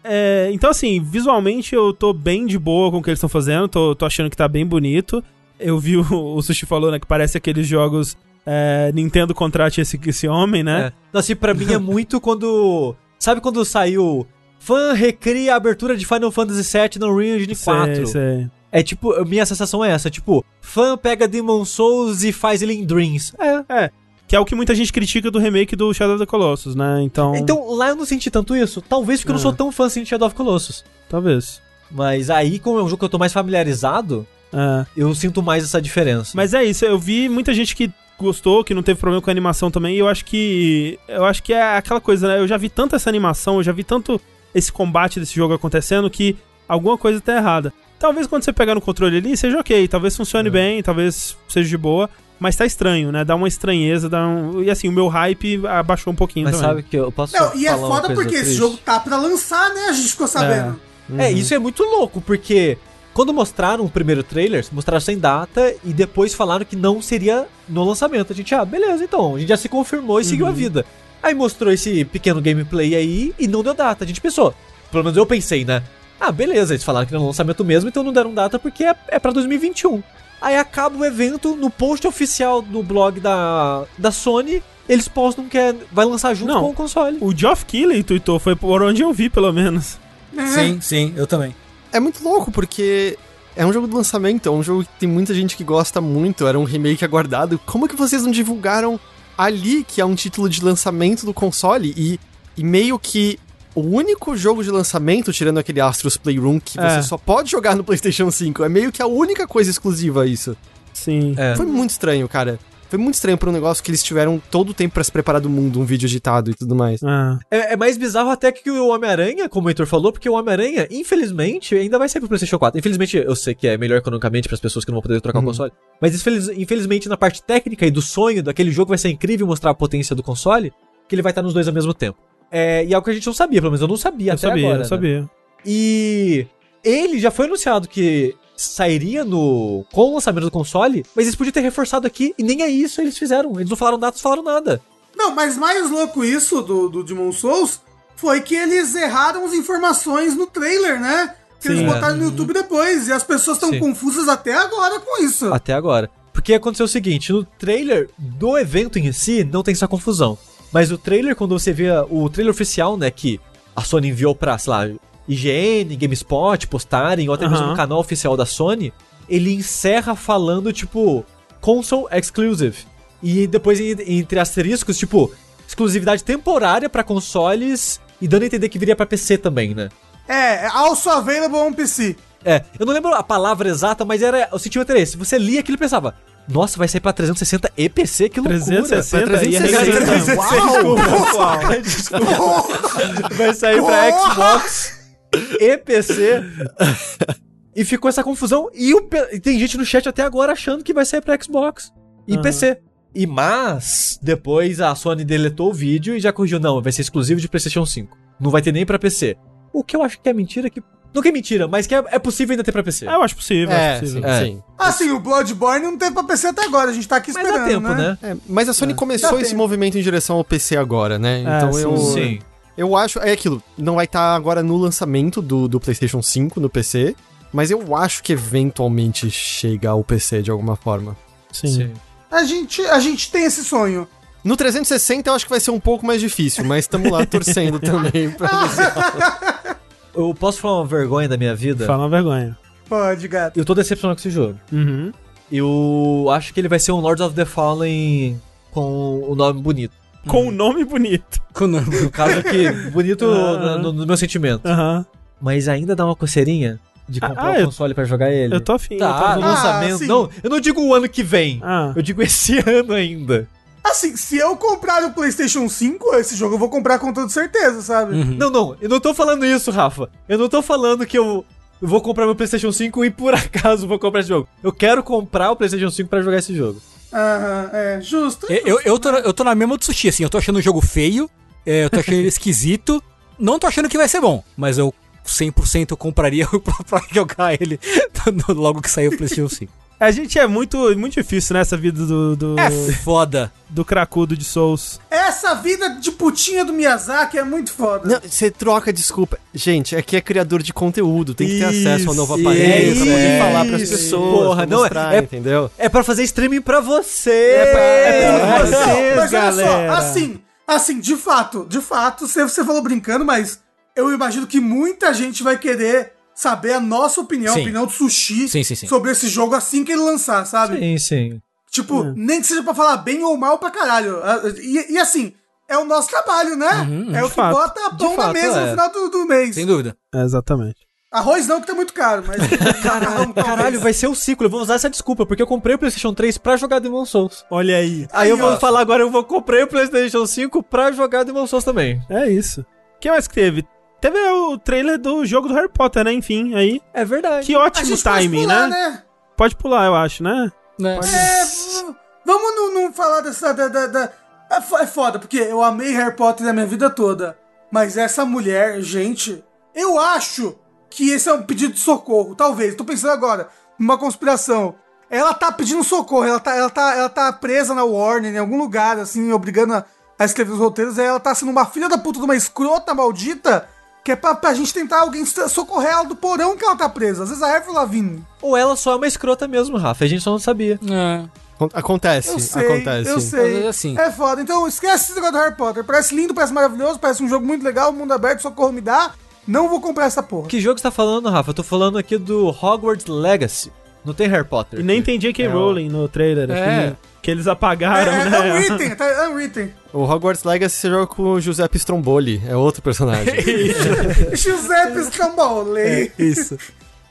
É, então, assim, visualmente eu tô bem de boa com o que eles estão fazendo, tô, tô achando que tá bem bonito. Eu vi o, o Sushi falou, né, que parece aqueles jogos é, Nintendo contrate esse, esse homem, né? É. Não, assim, pra mim é muito quando. Sabe quando saiu. Fã recria a abertura de Final Fantasy VII no Unreal Engine 4. Sei, sei. É tipo, minha sensação é essa, tipo, fã pega Demon Souls e faz ele em Dreams. É. Que é o que muita gente critica do remake do Shadow of the Colossus, né? Então, Então, lá eu não senti tanto isso. Talvez porque eu não sou tão fã assim de Shadow of Colossus. talvez. Mas aí, como é um jogo que eu tô mais familiarizado, É. eu sinto mais essa diferença. Mas é isso, eu vi muita gente que gostou, que não teve problema com a animação também, e eu acho que. Eu acho que é aquela coisa, né? Eu já vi tanto essa animação, eu já vi tanto esse combate desse jogo acontecendo que alguma coisa tá errada. Talvez quando você pegar no controle ali seja ok, talvez funcione bem, talvez seja de boa, mas tá estranho, né? Dá uma estranheza, dá um... E assim, o meu hype abaixou um pouquinho Mas também. sabe que eu posso Não, e é foda porque esse triste? jogo tá pra lançar, né? A gente ficou sabendo. É, isso é muito louco, porque quando mostraram o primeiro trailer, mostraram sem data e depois falaram que não seria no lançamento. A gente, ah, beleza, então, a gente já se confirmou e seguiu a vida. Aí mostrou esse pequeno gameplay aí e não deu data. A gente pensou, pelo menos eu pensei, né? Ah, beleza, eles falaram que era no lançamento mesmo, então não deram data porque é, é pra 2021. Aí acaba o evento, no post oficial no blog da, da Sony, eles postam que é, vai lançar junto Não. com o console. O Geoff Keighley tweetou, foi por onde eu vi, pelo menos. É. Sim, sim, eu também. É muito louco, porque é um jogo de lançamento, é um jogo que tem muita gente que gosta muito, era um remake aguardado. Como que vocês não divulgaram ali que é um título de lançamento do console? E, e meio que o único jogo de lançamento, tirando aquele Astros Playroom, que É. você só pode jogar no PlayStation 5, é meio que a única coisa exclusiva a isso. Sim. É. Foi muito estranho, cara. Foi muito estranho pra um negócio que eles tiveram todo o tempo pra se preparar do mundo, um vídeo editado e tudo mais. Ah. É, é mais bizarro até que o Homem-Aranha, como o Heitor falou, porque o Homem-Aranha, infelizmente, ainda vai sair pro PlayStation 4. Infelizmente, eu sei que é melhor economicamente para as pessoas que não vão poder trocar o console. Mas infeliz- infelizmente, na parte técnica e do sonho daquele jogo, vai ser incrível mostrar a potência do console, que ele vai estar nos dois ao mesmo tempo. É, e é algo que a gente não sabia, pelo menos eu não sabia Eu até sabia, agora. eu né? sabia. E ele já foi anunciado que sairia no com o lançamento do console, mas eles podiam ter reforçado aqui e nem é isso eles fizeram. Eles não falaram datas, falaram nada. Não, mas mais louco isso do, do Demon Souls foi que eles erraram as informações no trailer, né? Que eles Sim. botaram no YouTube depois. E as pessoas estão Sim. confusas até agora com isso. Até agora. Porque aconteceu o seguinte, no trailer do evento em si, não tem essa confusão. Mas o trailer, quando você vê o trailer oficial, né, que a Sony enviou pra, sei lá, IGN, GameSpot, postarem, ou até mesmo no canal oficial da Sony, ele encerra falando, tipo, console exclusive. E depois, en- entre asteriscos, tipo, exclusividade temporária pra consoles e dando a entender que viria pra PC também, né? É, also available on PC. É, eu não lembro a palavra exata, mas era o sentimento era esse. Você lia aquilo e pensava, nossa, vai sair pra 360 e PC? Que loucura! 360 Pra e 360. Uau! Desculpa. Vai sair pra Xbox e PC. E ficou essa confusão. E, o e tem gente no chat até agora achando que vai sair pra Xbox e Aham. PC. E mas, depois a Sony deletou o vídeo e já corrigiu. Não, vai ser exclusivo de PlayStation 5. Não vai ter nem pra PC. O que eu acho que é mentira, que. Não que é mentira, mas que é, é possível ainda ter pra PC. Ah, eu acho possível, É, acho possível. sim, É. sim. Assim, o Bloodborne não teve pra PC até agora. A gente tá aqui Mas esperando, dá tempo, né? É, mas a Sony começou Dá esse tempo. movimento em direção ao PC agora, né? Então sim, eu, Sim. eu acho. É aquilo. Não vai estar agora no lançamento do, do PlayStation 5 no PC. Mas eu acho que eventualmente chega ao PC de alguma forma. Sim. Sim. A gente, a gente tem esse sonho. No 360 eu acho que vai ser um pouco mais difícil, mas estamos lá torcendo também pra ver. Eu posso falar uma vergonha da minha vida? Fala uma vergonha. Pode, gato. Eu tô decepcionado com esse jogo. Uhum. Eu acho que ele vai ser um Lords of the Fallen com o nome bonito. Com um nome bonito. No caso aqui, bonito Ah. no, no meu sentimento. Aham. Mas ainda dá uma coceirinha de Ah, comprar ah, o eu- console pra jogar ele. Eu tô afim. Tá, eu tô no Ah, lançamento. sim. Não, eu não digo o ano que vem. Ah. Eu digo esse ano ainda. Assim, se eu comprar o PlayStation 5, esse jogo eu vou comprar com toda certeza, sabe? Uhum. Não, não, eu não tô falando isso, Rafa. Eu não tô falando que eu, vou comprar meu PlayStation 5 e por acaso vou comprar esse jogo. Eu quero comprar o PlayStation 5 pra jogar esse jogo. Aham, é, justo. Eu, eu, eu tô, eu tô na mesma do sushi, assim, eu tô achando o jogo feio, é, eu tô achando ele esquisito, não tô achando que vai ser bom, mas eu 100% eu compraria pra, pra jogar ele logo que sair o PlayStation 5. A gente é muito, muito difícil nessa vida do, do, É foda. do cracudo de Souls. Essa vida de putinha do Miyazaki é muito foda. Não, você troca desculpa. Gente, aqui é criador de conteúdo, tem que ter acesso ao novo Isso, aparelho pra poder isso, falar pras pessoas. porra, não, mostrar, é- entendeu? É pra fazer streaming pra você! É pra- é pra Mas, vocês, mas olha galera. só, assim, assim, de fato, de fato, você, você falou brincando, mas eu imagino que muita gente vai querer saber a nossa opinião, a Sim. opinião do Sushi Sim, sim, sim. sobre esse jogo assim que ele lançar, sabe? Sim, sim. Tipo, nem que seja pra falar bem ou mal pra caralho. Ah, E, e assim, é o nosso trabalho, né? é o que fato. bota pão na mesa é. no final do, do mês. Sem dúvida. É, exatamente. Arroz não, que tá muito caro, mas. Caralho, Caralho, vai ser o ciclo. Eu vou usar essa desculpa, porque eu comprei o PlayStation 3 pra jogar Demon Souls. Olha aí. Aí, eu Aí, vou ó. falar agora, eu vou comprei o PlayStation 5 pra jogar Demon Souls também. É isso. O que mais que teve? Teve o trailer do jogo do Harry Potter, né? Enfim, aí. É verdade. Que ótimo pode timing, pular, né? né? Pode pular, eu acho, né? Né? É, v- vamos não, não falar dessa. Da, da- da- É é foda, porque eu amei Harry Potter na minha vida toda. Mas essa mulher, gente, eu acho que esse é um pedido de socorro. Talvez, tô pensando agora, numa conspiração. Ela tá pedindo socorro, ela tá, ela tá, ela tá presa na Warner, em algum lugar, assim, obrigando a, a escrever os roteiros. Aí ela tá sendo uma filha da puta de uma escrota maldita. Que é pra, pra gente tentar alguém so- socorrer ela do porão que ela tá presa. Às vezes a Avril Lavigne. Ou ela só é uma escrota mesmo, Rafa. A gente só não sabia. É. Acon- Acontece, Eu sei, acontece. eu sei. é assim. É foda. Então esquece esse negócio do Harry Potter. Parece lindo, parece maravilhoso, parece um jogo muito legal, mundo aberto, socorro me dá. Não vou comprar essa porra. Que jogo você tá falando, Rafa? Eu tô falando aqui do Hogwarts Legacy. Não tem Harry Potter. E nem tem J.K. É. Rowling no trailer. É. Que, que eles apagaram, é, né? é unwritten, tá unwritten. O Hogwarts Legacy você joga com o Giuseppe Stromboli, é outro personagem. Giuseppe Stramboli. Isso.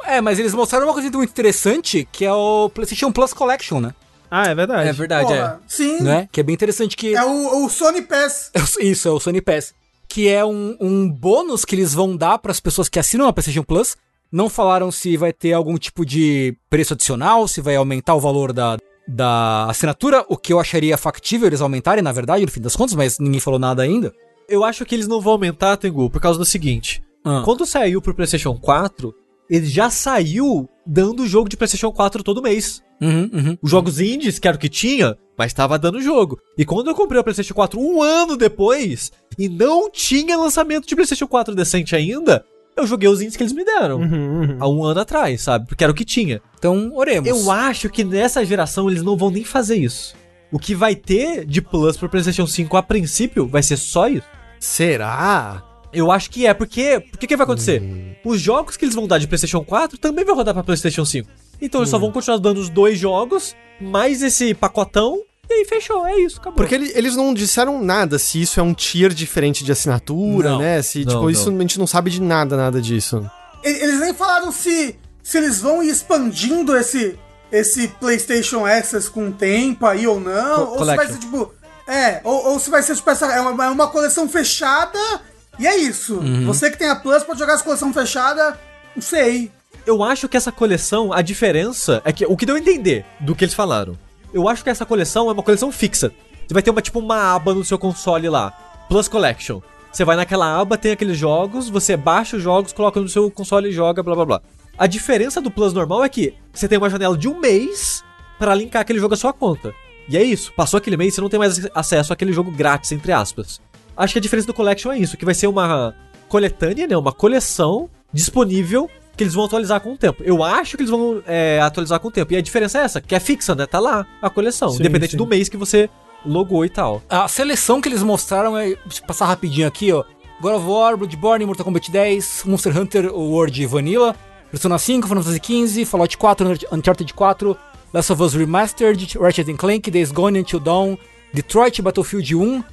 É, mas eles mostraram uma coisa muito interessante, que é o PlayStation Plus Collection, né? Ah, é verdade. É verdade, Porra, Sim. Né? Que é bem interessante que... É o, o Sony Pass. É Isso, é o Sony Pass. Que é um, um bônus que eles vão dar para as pessoas que assinam a PlayStation Plus. Não falaram se vai ter algum tipo de preço adicional, se vai aumentar o valor da, da assinatura, o que eu acharia factível eles aumentarem, na verdade, no fim das contas, mas ninguém falou nada ainda. Eu acho que eles não vão aumentar, Tengu, por causa do seguinte. Ah. Quando saiu pro PlayStation 4, ele já saiu dando jogo de PlayStation 4 todo mês. Uhum, uhum. Os jogos indies, que era o que tinha, mas tava dando jogo. E quando eu comprei o PlayStation 4 um ano depois, e não tinha lançamento de PlayStation 4 decente ainda, eu joguei os indies que eles me deram. Uhum, uhum. Há um ano atrás, sabe? Porque era o que tinha. Então, oremos. Eu acho que nessa geração eles não vão nem fazer isso. O que vai ter de Plus pro PlayStation 5 a princípio vai ser só isso. Será? Eu acho que é, porque. O que, vai acontecer? Os jogos que eles vão dar de PlayStation 4 também vai rodar pra PlayStation 5. Então eles só vão continuar dando os dois jogos, mais esse pacotão, e aí fechou. É isso, acabou. Porque ele- eles não disseram nada se isso é um tier diferente de assinatura, Não. né? Se, Não, tipo, isso não. a gente não sabe de nada, nada disso. Eles nem falaram se, se eles vão ir expandindo esse, esse PlayStation Access com o tempo aí ou não. Co- ou se vai collection. ser tipo. É, ou, ou se vai ser tipo essa. É uma, é uma coleção fechada e é isso. Você que tem a Plus pode jogar essa coleção fechada, não sei. Eu acho que essa coleção, a diferença é que o que deu a entender do que eles falaram. Eu acho que essa coleção é uma coleção fixa. Você vai ter uma tipo uma aba no seu console lá, Plus Collection. Você vai naquela aba, tem aqueles jogos, você baixa os jogos, coloca no seu console e joga, blá blá blá. A diferença do Plus normal é que você tem uma janela de um mês pra linkar aquele jogo à sua conta. E é isso, passou aquele mês, você não tem mais acesso àquele jogo grátis, entre aspas. Acho que a diferença do Collection é isso, que vai ser uma coletânea, né? Uma coleção disponível que eles vão atualizar com o tempo. Eu acho que eles vão é, atualizar com o tempo. E a diferença é essa, que é fixa, né? Tá lá a coleção, Sim, independente sim. do mês que você logou e tal. A seleção que eles mostraram é. Deixa eu passar rapidinho aqui, ó. God of War, Bloodborne, Mortal Kombat 10, Monster Hunter World Vanilla, Persona 5, Final Fantasy XV, Fallout 4, Uncharted 4, Last of Us Remastered, Ratchet Clank, Days Gone Until Dawn, Detroit Battlefield 1, uh,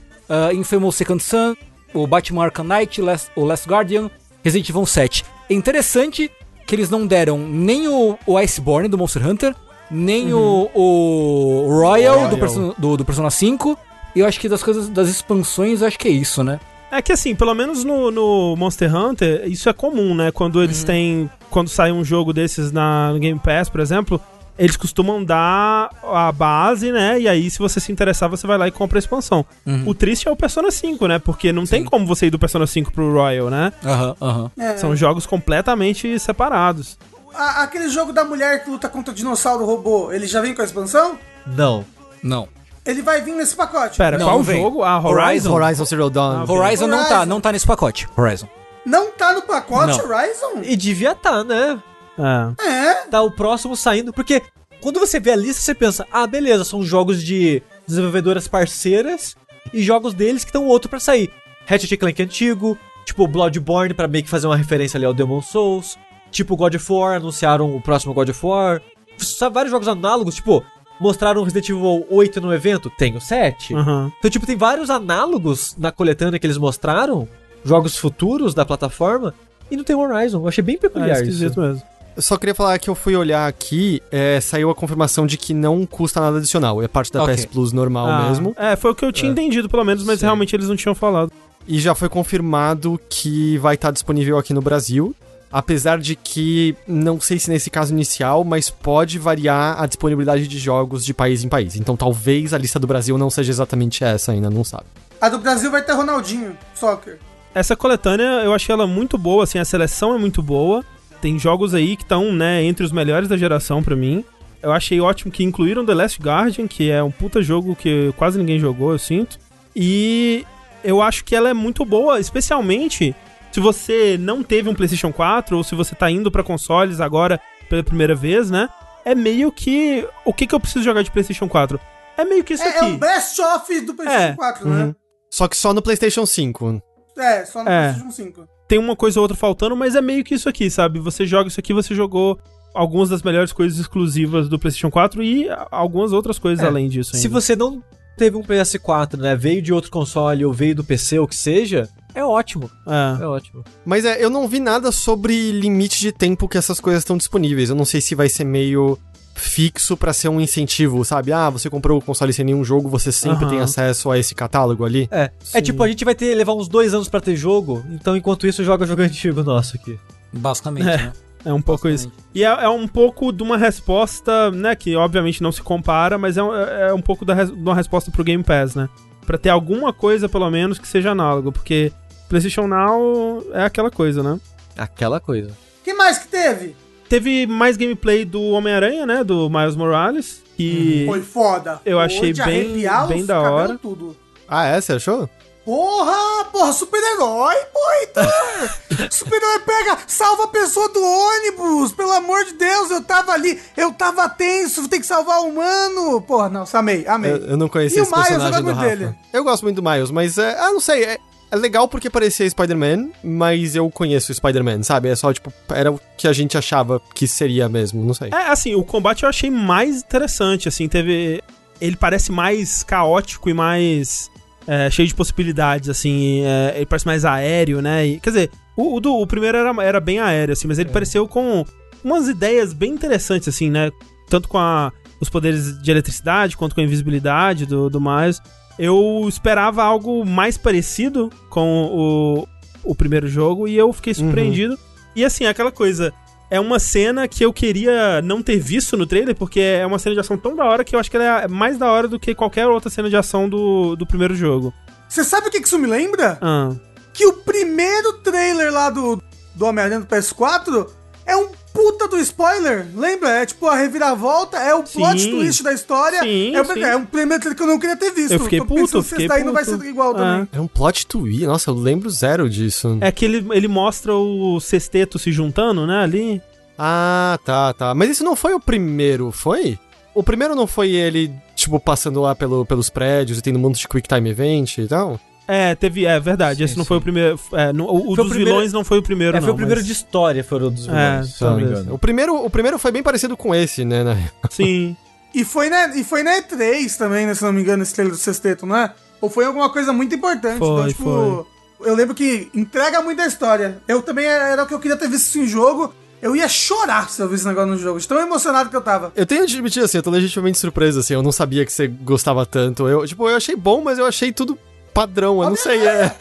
Infamous Second Son, o Batman Arkham Knight, Last, o Last Guardian, Resident Evil 7. É interessante que eles não deram nem o, o Iceborne do Monster Hunter, nem o, o Royal, Do, Royal. Persona, do, do Persona 5. E eu acho que das coisas, das expansões, eu acho que é isso, né? É que assim, pelo menos no, no Monster Hunter, isso é comum, né? Quando eles têm. Quando sai um jogo desses na, no Game Pass, por exemplo, eles costumam dar a base, né? E aí, se você se interessar, você vai lá e compra a expansão. O triste é o Persona 5, né? Porque não tem como você ir do Persona 5 pro Royal, né? Aham, aham. É. São jogos completamente separados. A- aquele jogo da mulher que luta contra o dinossauro robô, ele já vem com a expansão? Não. Não. Ele vai vir nesse pacote. Pera, Não, qual não vem. jogo? Ah, Horizon? Horizon Zero Dawn. Ah. Horizon, não tá, não tá nesse pacote. Horizon. Não tá no pacote Não. Horizon? E devia tá, né? É. É. Tá o próximo saindo, porque quando você vê a lista, você pensa, ah, beleza, são jogos de desenvolvedoras parceiras e jogos deles que estão outro pra sair. Ratchet Clank antigo, tipo Bloodborne pra meio que fazer uma referência ali ao Demon Souls, tipo God of War, anunciaram o próximo God of War. Sabe, vários jogos análogos, tipo, mostraram Resident Evil 8 no evento, tem o 7. Aham. Então, tipo, tem vários análogos na coletânea que eles mostraram, jogos futuros da plataforma, e não tem o Horizon. Eu achei bem É peculiar esquisito isso. mesmo. Eu só queria falar que eu fui olhar aqui, é, saiu a confirmação de que não custa nada adicional. É parte da Ok. PS Plus normal Ah, mesmo. É, foi o que eu tinha entendido, pelo menos, mas Sim. realmente eles não tinham falado. E já foi confirmado que vai estar disponível aqui no Brasil. Apesar de que, não sei se nesse caso inicial, mas pode variar a disponibilidade de jogos de país em país. Então talvez a lista do Brasil não seja exatamente essa, ainda não sabe. A do Brasil vai ter Ronaldinho, soccer. Essa coletânea, eu achei ela muito boa, assim, a seleção é muito boa. Tem jogos aí que estão, né, entre os melhores da geração pra mim. Eu achei ótimo que incluíram The Last Guardian, que é um puta jogo que quase ninguém jogou, eu sinto. E eu acho que ela é muito boa, especialmente se você não teve um PlayStation 4 ou se você tá indo pra consoles agora pela primeira vez, né? É meio que o que que eu preciso jogar de PlayStation 4? É meio que isso É, é aqui. o best of do PlayStation É. 4, né? Só que só no PlayStation 5. É, só no É. PlayStation 5. Tem uma coisa ou outra faltando, mas é meio que isso aqui, sabe? Você joga isso aqui, você jogou algumas das melhores coisas exclusivas do PlayStation 4 e algumas outras coisas É, além disso. Se ainda. você não teve um PS4, né, veio de outro console ou veio do PC, ou que seja, é ótimo. É. É ótimo. Mas é, eu não vi nada sobre limite de tempo que essas coisas estão disponíveis. Eu não sei se vai ser meio fixo pra ser um incentivo, sabe? Ah, você comprou o console sem nenhum jogo, você sempre Aham. tem acesso a esse catálogo ali. É. É Sim. tipo, a gente vai ter levar uns dois anos pra ter jogo, então enquanto isso joga jogo antigo nosso aqui. Basicamente, É. né? É um pouco isso. E é, é um pouco de uma resposta, né? Que obviamente não se compara, mas é um, é um pouco da res- de uma resposta pro Game Pass, né? Pra ter alguma coisa, pelo menos, que seja análogo. Porque PlayStation Now é aquela coisa, né? Aquela coisa. que mais que teve? Teve mais gameplay do Homem-Aranha, né? Do Miles Morales. Que Foi foda. Eu achei bem- bem da hora. Tudo. Ah, é? Você achou? Porra, porra, super-herói, porra, Heitor! super-herói pega, salva a pessoa do ônibus, pelo amor de Deus, eu tava ali, eu tava tenso, tem que salvar o humano. Porra, não, amei, amei. Eu, eu não conhecia E o esse Miles, eu personagem gosto do Rafa. dele. Eu gosto muito do Miles, mas, é, ah, não sei, é, é legal porque parecia Spider-Man, mas eu conheço o Spider-Man, sabe? É só, tipo, era o que a gente achava que seria mesmo, não sei. É, assim, o combate eu achei mais interessante, assim, teve... Ele parece mais caótico e mais é, cheio de possibilidades, assim, é, ele parece mais aéreo, né? E, quer dizer, o, o do, o primeiro era, era bem aéreo, assim, mas ele pareceu com umas ideias bem interessantes, assim, né? Tanto com a- os poderes de eletricidade, quanto com a invisibilidade do, do Miles. Eu esperava algo mais parecido com o, o primeiro jogo e eu fiquei surpreendido. E assim, aquela coisa, é uma cena que eu queria não ter visto no trailer, porque é uma cena de ação tão da hora que eu acho que ela é mais da hora do que qualquer outra cena de ação do, do primeiro jogo. Você sabe o que que isso me lembra? Ah, Que o primeiro trailer lá do, do Homem-Aranha do PS4 é um puta do spoiler, lembra? É tipo a reviravolta, é o plot Sim. twist da história. Sim, é, o- sim. é um primeiro que eu não queria ter visto. Eu fiquei Tô puto, eu fiquei daí não vai ser igual É. também. É um plot twist, nossa, eu lembro zero disso. é que ele, ele mostra o sexteto se juntando, né, ali. Ah, tá, tá. Mas isso não foi o primeiro, foi? O primeiro não foi ele, tipo, passando lá pelo, pelos prédios e tendo um monte de Quick Time Event e tal? É, teve, é verdade, Sim, esse não sim. foi o primeiro, é, no- o, o Foi o dos primeiro- vilões não foi o primeiro, É, não. foi o primeiro mas- de história, foram o dos vilões, se eu não me engano. O primeiro, o primeiro foi bem parecido com esse, né? na- Sim. E foi, na, e foi na E3 também, né, se não me engano, esse trailer do sexteto, não é? Ou foi alguma coisa muito importante. Foi, então, tipo, eu lembro que entrega muito a história. Eu também era, o que eu queria ter visto isso em jogo. Eu ia chorar se eu visse esse negócio no jogo, de tão emocionado que eu tava. Eu tenho de admitir, assim, eu tô legitimamente surpreso, assim, eu não sabia que você gostava tanto. Eu, tipo, eu achei bom, mas eu achei tudo padrão, eu não sei, é...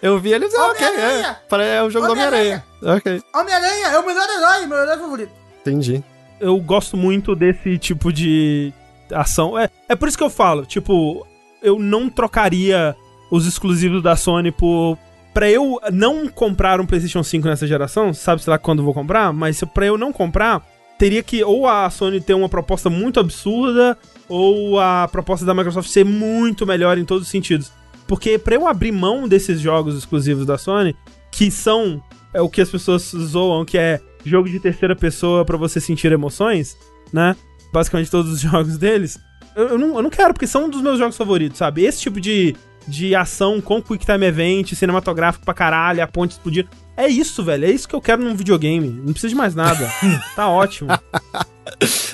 Eu vi ele e disse, ah, ok, é, é o jogo do Homem-Aranha. Ok, Homem-Aranha é o melhor herói, meu herói favorito. entendi. eu gosto muito desse tipo de ação. É, é por isso que eu falo, tipo, eu não trocaria os exclusivos da Sony por. Pra eu não comprar um PlayStation 5 nessa geração, sabe, sei lá quando eu vou comprar, mas pra eu não comprar, teria que ou a Sony ter uma proposta muito absurda, ou a proposta da Microsoft ser muito melhor em todos os sentidos. Porque pra eu abrir mão desses jogos exclusivos da Sony, que são é o que as pessoas zoam, que é jogo de terceira pessoa pra você sentir emoções, né? Basicamente todos os jogos deles. Eu, eu não, eu não quero, porque são um dos meus jogos favoritos, sabe? Esse tipo de, de ação com Quick Time Event, cinematográfico pra caralho, a ponte explodir. É isso, velho. É isso que eu quero num videogame. Não precisa de mais nada. tá ótimo.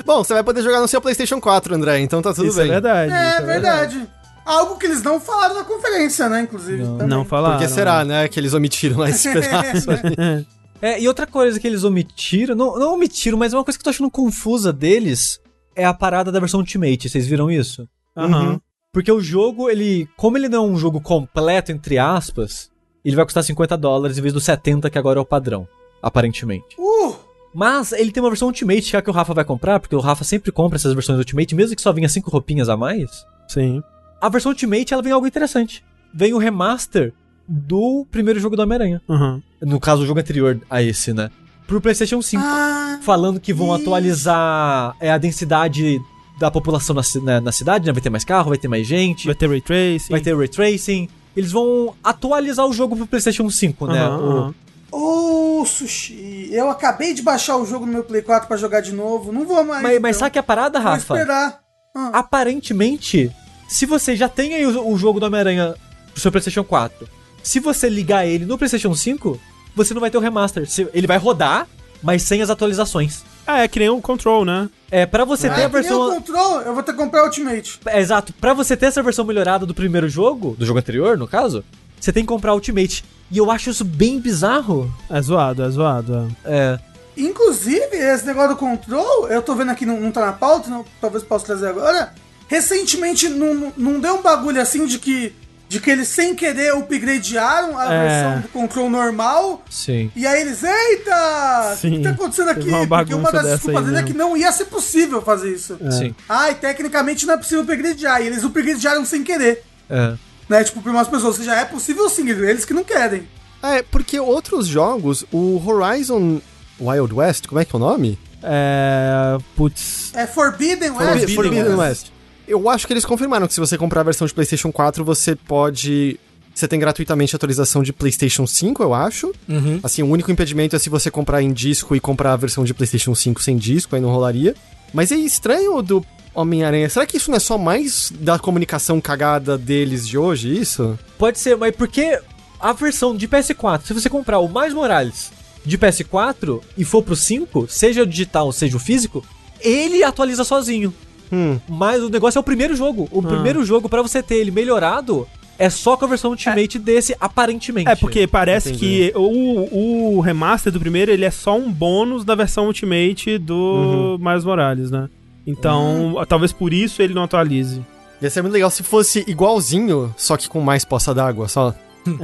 Bom, você vai poder jogar no seu PlayStation 4, André, então tá tudo isso bem. é verdade. É, isso verdade. Algo que eles não falaram na conferência, né, inclusive. Não. também. Não falaram. Por que será, né, que eles omitiram lá esse pedaço? É. E outra coisa que eles omitiram, não, não omitiram, mas é uma coisa que eu tô achando confusa deles, é a parada da versão Ultimate. Vocês viram isso? Aham. Porque o jogo, ele. Como ele não é um jogo completo, entre aspas, ele vai custar 50 dólares em vez dos 70, que agora é o padrão. Aparentemente. Uh, Mas ele tem uma versão Ultimate, que é a que o Rafa vai comprar, porque o Rafa sempre compra essas versões Ultimate, mesmo que só vinha 5 roupinhas a mais. Sim. A versão Ultimate, ela vem algo interessante. Vem o remaster do primeiro jogo do Homem-Aranha. Aham. No caso, o jogo anterior a esse, né? Pro PlayStation 5. ah, falando que vão Isso. atualizar é, a densidade da população na, na, na cidade, né? Vai ter mais carro, vai ter mais gente, Vai ter Ray Tracing. vai ter ray tracing. Eles vão atualizar o jogo pro PlayStation 5, né? Aham. Ô, Sushi, eu acabei de baixar o jogo no meu Play 4 pra jogar de novo. Não vou mais. Mas, mas então. sabe que a parada, Vou Rafa? esperar. Ah, Aparentemente, se você já tem aí o, o jogo do Homem-Aranha pro seu PlayStation 4, se você ligar ele no PlayStation 5, você não vai ter o remaster. Se- Ele vai rodar, mas sem as atualizações. Ah, é que nem o Control, né? É, pra você ter ah, a que nem versão. o Control, eu vou ter que comprar Ultimate. É, exato. Pra você ter essa versão melhorada do primeiro jogo, do jogo anterior, no caso, você tem que comprar Ultimate. E eu acho isso bem bizarro. É zoado, é zoado. é. É. Inclusive, esse negócio do Control, eu tô vendo aqui, não, não tá na pauta, não, talvez possa trazer agora. Recentemente, não, não- deu um bagulho assim de que, de que eles sem querer upgradearam a É. versão do Control normal. Sim. E aí eles, eita! O Sim, que tá acontecendo aqui? uma Porque uma das desculpas dele é que não ia ser possível fazer isso. Sim. Ai, tecnicamente não é possível upgradear. E eles upgradearam sem querer. É. Né? Tipo, pra umas pessoas, ou seja, é possível sim, eles que não querem. É, porque outros jogos, o Horizon Wild West, como é que é o nome? É. Putz. É Forbidden West. Forbidden, Forbidden West. Eu acho que eles confirmaram que se você comprar a versão de PlayStation 4, você pode. Você tem gratuitamente a atualização de PlayStation 5, eu acho. Uhum. Assim, o único impedimento é se você comprar em disco e comprar a versão de PlayStation 5 sem disco, aí não rolaria. Mas é estranho do Homem-Aranha. Será que isso não é só mais da comunicação cagada deles de hoje, isso? Pode ser, mas porque a versão de PS4, se você comprar o Mais Morales de PS4 e for pro 5, seja o digital, seja o físico, ele atualiza sozinho. Hum. Mas o negócio é o primeiro jogo. O Ah. primeiro jogo, pra você ter ele melhorado, é só com a versão Ultimate desse, aparentemente. É porque parece Entendi. que o, o remaster do primeiro ele é só um bônus da versão Ultimate do Miles Morales, né? Então, talvez por isso ele não atualize. Ia ser muito legal se fosse igualzinho, só que com mais poça d'água, só.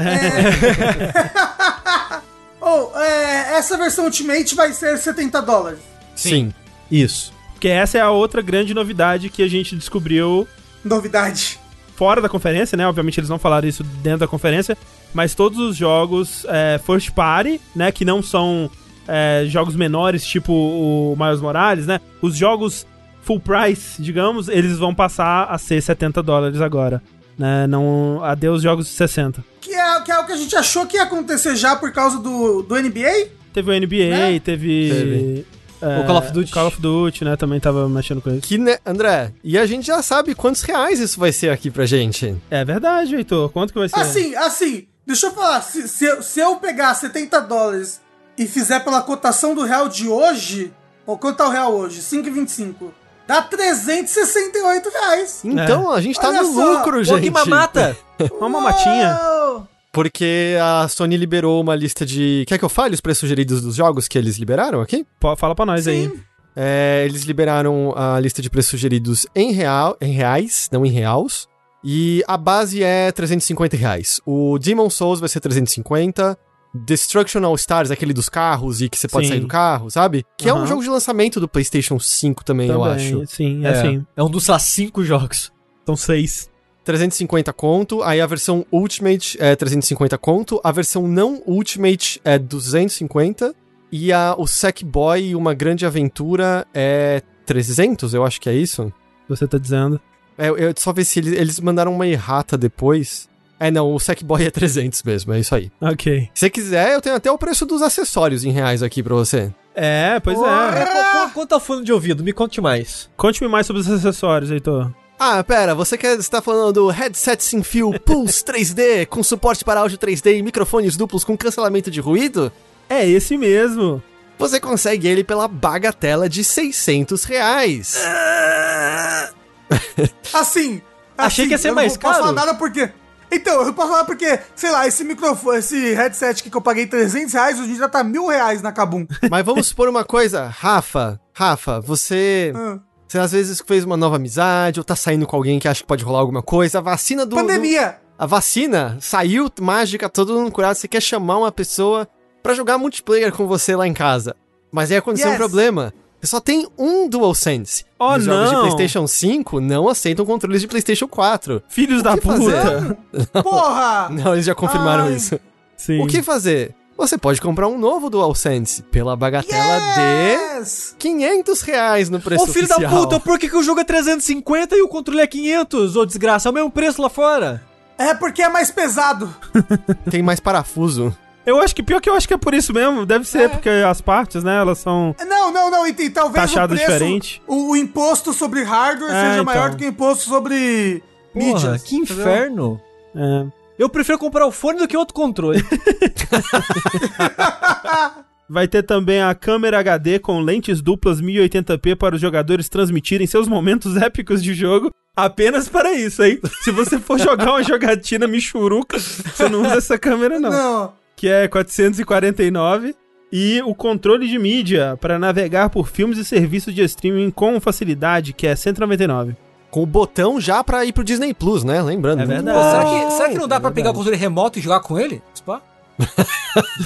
Ou, é, essa versão Ultimate vai ser 70 dólares. Sim. Isso. Porque essa é a outra grande novidade que a gente descobriu Novidade. fora da conferência, né? Obviamente eles não falaram isso dentro da conferência, mas todos os jogos é, first party, né? Que não são é, jogos menores, tipo o Miles Morales, né? Os jogos full price, digamos, eles vão passar a ser 70 dólares agora. Né? Não, adeus jogos de 60. Que é, que é o que a gente achou que ia acontecer já por causa do, do NBA. Teve o NBA, Né? teve. Teve. É, O Call of Duty. Call of Duty, né? Também tava mexendo com isso. Que, né, André? E a gente já sabe quantos reais isso vai ser aqui pra gente. É verdade, Heitor. Quanto que vai ser? Assim, assim, deixa eu falar. Se, se, eu- se eu pegar 70 dólares e fizer pela cotação do real de hoje, ou quanto tá o real hoje? 5,25. Dá 368 reais. Então, a gente tá Olha no só, lucro, Pô, gente. que mamata! Uma matinha. Porque a Sony liberou uma lista de. Quer que eu fale os preços sugeridos dos jogos que eles liberaram aqui? Pô, Fala pra nós aí. Sim. É, eles liberaram a lista de preços sugeridos em, real, em reais, não em reals. E a base é 350 reais. O Demon Souls vai ser 350. Destruction All Stars, aquele dos carros e que você pode Sim. sair do carro, sabe? Que é um jogo de lançamento do PlayStation 5 também, eu Também, acho. Sim, é, assim. É um dos, cinco jogos. São seis. 350 conto, aí a versão Ultimate é 350 conto, a versão não Ultimate é 250 e a, o Sackboy e uma grande aventura é 300, eu acho que é isso. Você tá dizendo. É, eu só ver se eles, eles mandaram uma errata depois. É, não, o Sackboy é 300 mesmo, é isso aí. Ok. Se você quiser, eu tenho até o preço dos acessórios em reais aqui pra você. É, pois É, é. qu- qu- quanto tá o fone de ouvido? Me conte mais. Conte-me mais sobre os acessórios, Heitor. Ah, pera, você quer está falando do headset sem fio Pulse 3D com suporte para áudio 3D e microfones duplos com cancelamento de ruído? É esse mesmo. Você consegue ele pela bagatela de 600 reais. Assim. Achei assim, que ia ser eu mais não posso caro. falar nada porque. Então, eu não posso falar porque, sei lá, esse microfone, esse headset que eu paguei 300 reais, hoje já tá mil reais na Kabum. Mas vamos supor uma coisa, Rafa, Rafa, você, Ah. Você às vezes fez uma nova amizade ou tá saindo com alguém que acha que pode rolar alguma coisa, a vacina do... Pandemia! do- a vacina saiu mágica, todo mundo curado, você quer chamar uma pessoa pra jogar multiplayer com você lá em casa. Mas aí aconteceu um Yes. problema. Você só tem um DualSense. Oh, Os jogos de. PlayStation 5 não aceitam controles de PlayStation 4. Filhos da puta. Porra! Não, eles já confirmaram Ai. isso. Sim. O que fazer? Você pode comprar um novo DualSense pela bagatela de Yes! 500 reais no preço Ô filho da oficial. puta, por que, que o jogo é 350 e o controle é 500? Ô desgraça, é o mesmo preço lá fora. É porque é mais pesado. Tem mais parafuso. Eu acho que pior que eu acho que é por isso mesmo. Deve ser, porque as partes, né, elas são Não, não, não, e, e talvez o preço, diferente. o, o imposto sobre hardware É, seja então. maior do que o imposto sobre Porra, mídias. que entendeu? inferno. É. Eu prefiro comprar o fone do que outro controle. Vai ter também a câmera HD com lentes duplas 1080p para os jogadores transmitirem seus momentos épicos de jogo. Apenas para isso, hein? Se você for jogar uma jogatina michuruca, você não usa essa câmera, não. Não. Que é 449. E o controle de mídia para navegar por filmes e serviços de streaming com facilidade, que é 199. Com o botão já pra ir pro Disney Plus, né? Lembrando. É verdade. bom. será, que, será que não dá é pra pegar o verdade. controle remoto e jogar com ele? Spa?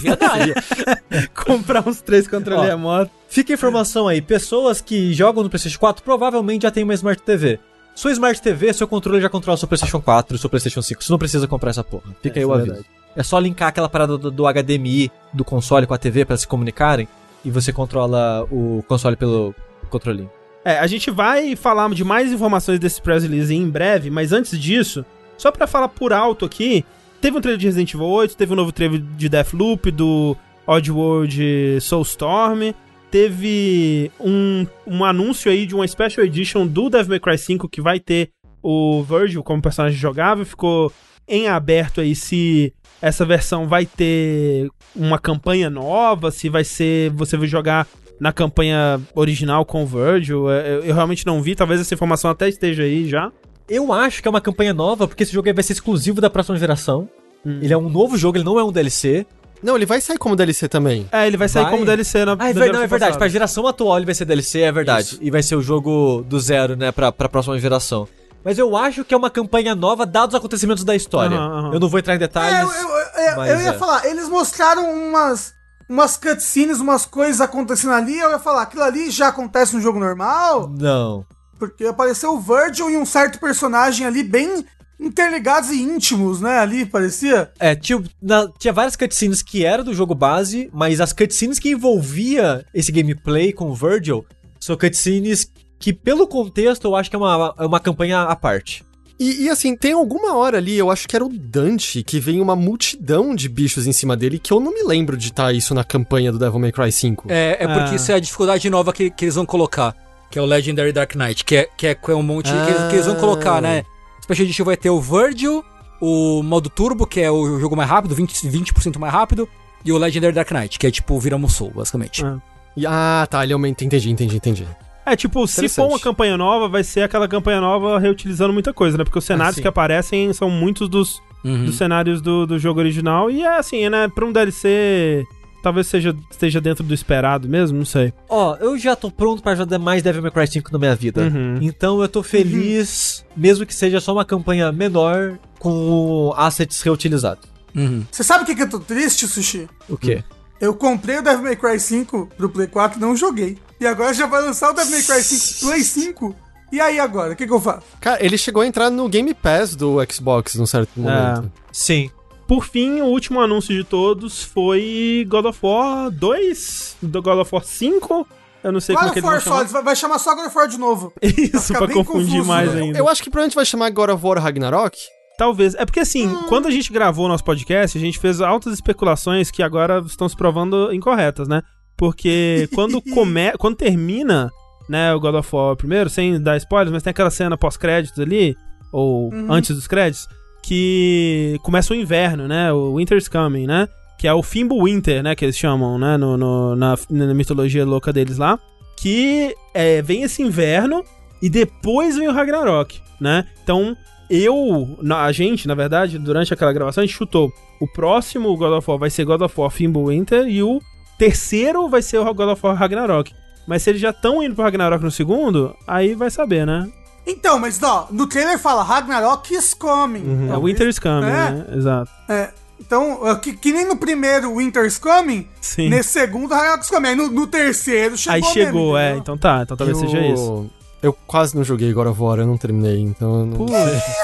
Hein? Comprar uns três controles remotos. Fica a informação aí, pessoas que jogam no PlayStation 4 provavelmente já tem uma Smart TV. Sua Smart TV, seu controle já controla seu PlayStation 4 e seu PlayStation 5. Você não precisa comprar essa porra. Fica É, aí o é aviso. É só linkar aquela parada do, do HDMI do console com a TV pra se comunicarem. e você controla o console pelo controlinho. É, a gente vai falar de mais informações desse press release em breve, mas antes disso, só pra falar por alto aqui, teve um trailer de Resident Evil 8, teve um novo trailer de Deathloop, do Oddworld Soulstorm, teve um, um anúncio aí de uma Special Edition do Devil May Cry 5 que vai ter o Virgil como personagem jogável, ficou em aberto aí se essa versão vai ter uma campanha nova, se vai ser você vai jogar na campanha original com o Virgil. É, Eu, eu realmente não vi, talvez essa informação até esteja aí já. Eu acho que é uma campanha nova, porque esse jogo aí vai ser exclusivo da próxima geração. Ele é um novo jogo, ele não é um DLC. Não, ele vai sair como DLC também. É, ele vai sair Vai? como DLC na Ah, é, na ver, não, é verdade. Pra passada. geração atual ele vai ser DLC, é verdade. Isso. E vai ser o jogo do zero, né, pra, pra próxima geração. Mas eu acho que é uma campanha nova, dados os acontecimentos da história. Aham, aham. Eu não vou entrar em É, detalhes. eu, eu- eu- mas eu ia é. falar, eles mostraram umas, umas cutscenes, umas coisas acontecendo ali, eu ia falar, aquilo ali já acontece no jogo normal? Não. Porque apareceu o Virgil e um certo personagem ali bem interligados e íntimos, né? Ali, parecia. É, tinha, na- tinha várias cutscenes que eram do jogo base, mas as cutscenes que envolvia esse gameplay com o Virgil são cutscenes que, pelo contexto, eu acho que é uma, é uma campanha à parte. E, e, assim, tem alguma hora ali, eu acho que era o Dante, que vem uma multidão de bichos em cima dele, que eu não me lembro de estar isso na campanha do Devil May Cry 5. É, é porque Ah. isso é a dificuldade nova que, que eles vão colocar, que é o Legendary Dark Knight, que é, que é, que é um monte que, eles, que eles vão colocar, né? Special Edition vai ter o Virgil, o modo Turbo, que é o jogo mais rápido, 20%, 20 mais rápido, e o Legendary Dark Knight, que é tipo vira Musou, basicamente. Ah. E- ah, tá, ele aumenta. Entendi, entendi, entendi. É, tipo, se for uma campanha nova, vai ser aquela campanha nova reutilizando muita coisa, né? Porque os cenários sim. que aparecem são muitos dos, Uhum. dos cenários do, do jogo original. E é assim, né? Pra um DLC, talvez seja, esteja dentro do esperado mesmo, não sei. Ó, eu já tô pronto pra jogar mais Devil May Cry 5 na minha vida. Uhum. Então eu tô feliz, mesmo que seja só uma campanha menor, com assets reutilizados. Uhum. Você sabe o que, que eu tô triste, Sushi? O quê? Eu comprei o Devil May Cry 5 pro Play 4 e não joguei. E agora já vai lançar o Devil May Cry 5 Play 5. E aí agora, o que, que eu faço? Cara, ele chegou a entrar no Game Pass do Xbox num certo momento. Sim. Por fim, o último anúncio de todos foi God of War 2, do God of War 5. Eu não sei God como é que of eles vão War chamar. só, vai- chamar só God of War de novo. Isso, ficar pra bem confundir confuso, mais né? ainda. Eu acho que provavelmente vai chamar God of War Ragnarok. Talvez. É porque assim, quando a gente gravou o nosso podcast, a gente fez altas especulações que agora estão se provando incorretas, né? Porque quando come... quando termina, né, o God of War primeiro, sem dar spoilers, mas tem aquela cena pós-créditos ali, ou antes dos créditos, que começa o inverno, né? O Winter's Coming, né? Que é o Fimbulwinter, né? Que eles chamam, né? No, no- na, na mitologia louca deles lá. Que é, vem esse inverno e depois vem o Ragnarok, né? Então, eu, na- a gente, na verdade, durante aquela gravação, a gente chutou. O próximo God of War vai ser God of War Fimbulwinter e o terceiro vai ser o God of War Ragnarok. Mas se eles já estão indo pro Ragnarok no segundo, aí vai saber, né? Então, mas ó, no trailer fala Ragnarok is coming. É o Winter is Coming, É. né? Exato. É. Então, ó, que, que nem no primeiro Winter is coming, Sim. nesse segundo Ragnarok is coming. Aí no, no terceiro chegou aí chegou, mesmo, é. Então tá, então talvez Eu- seja isso. Eu quase não joguei God of War, eu não terminei, então... eu Não...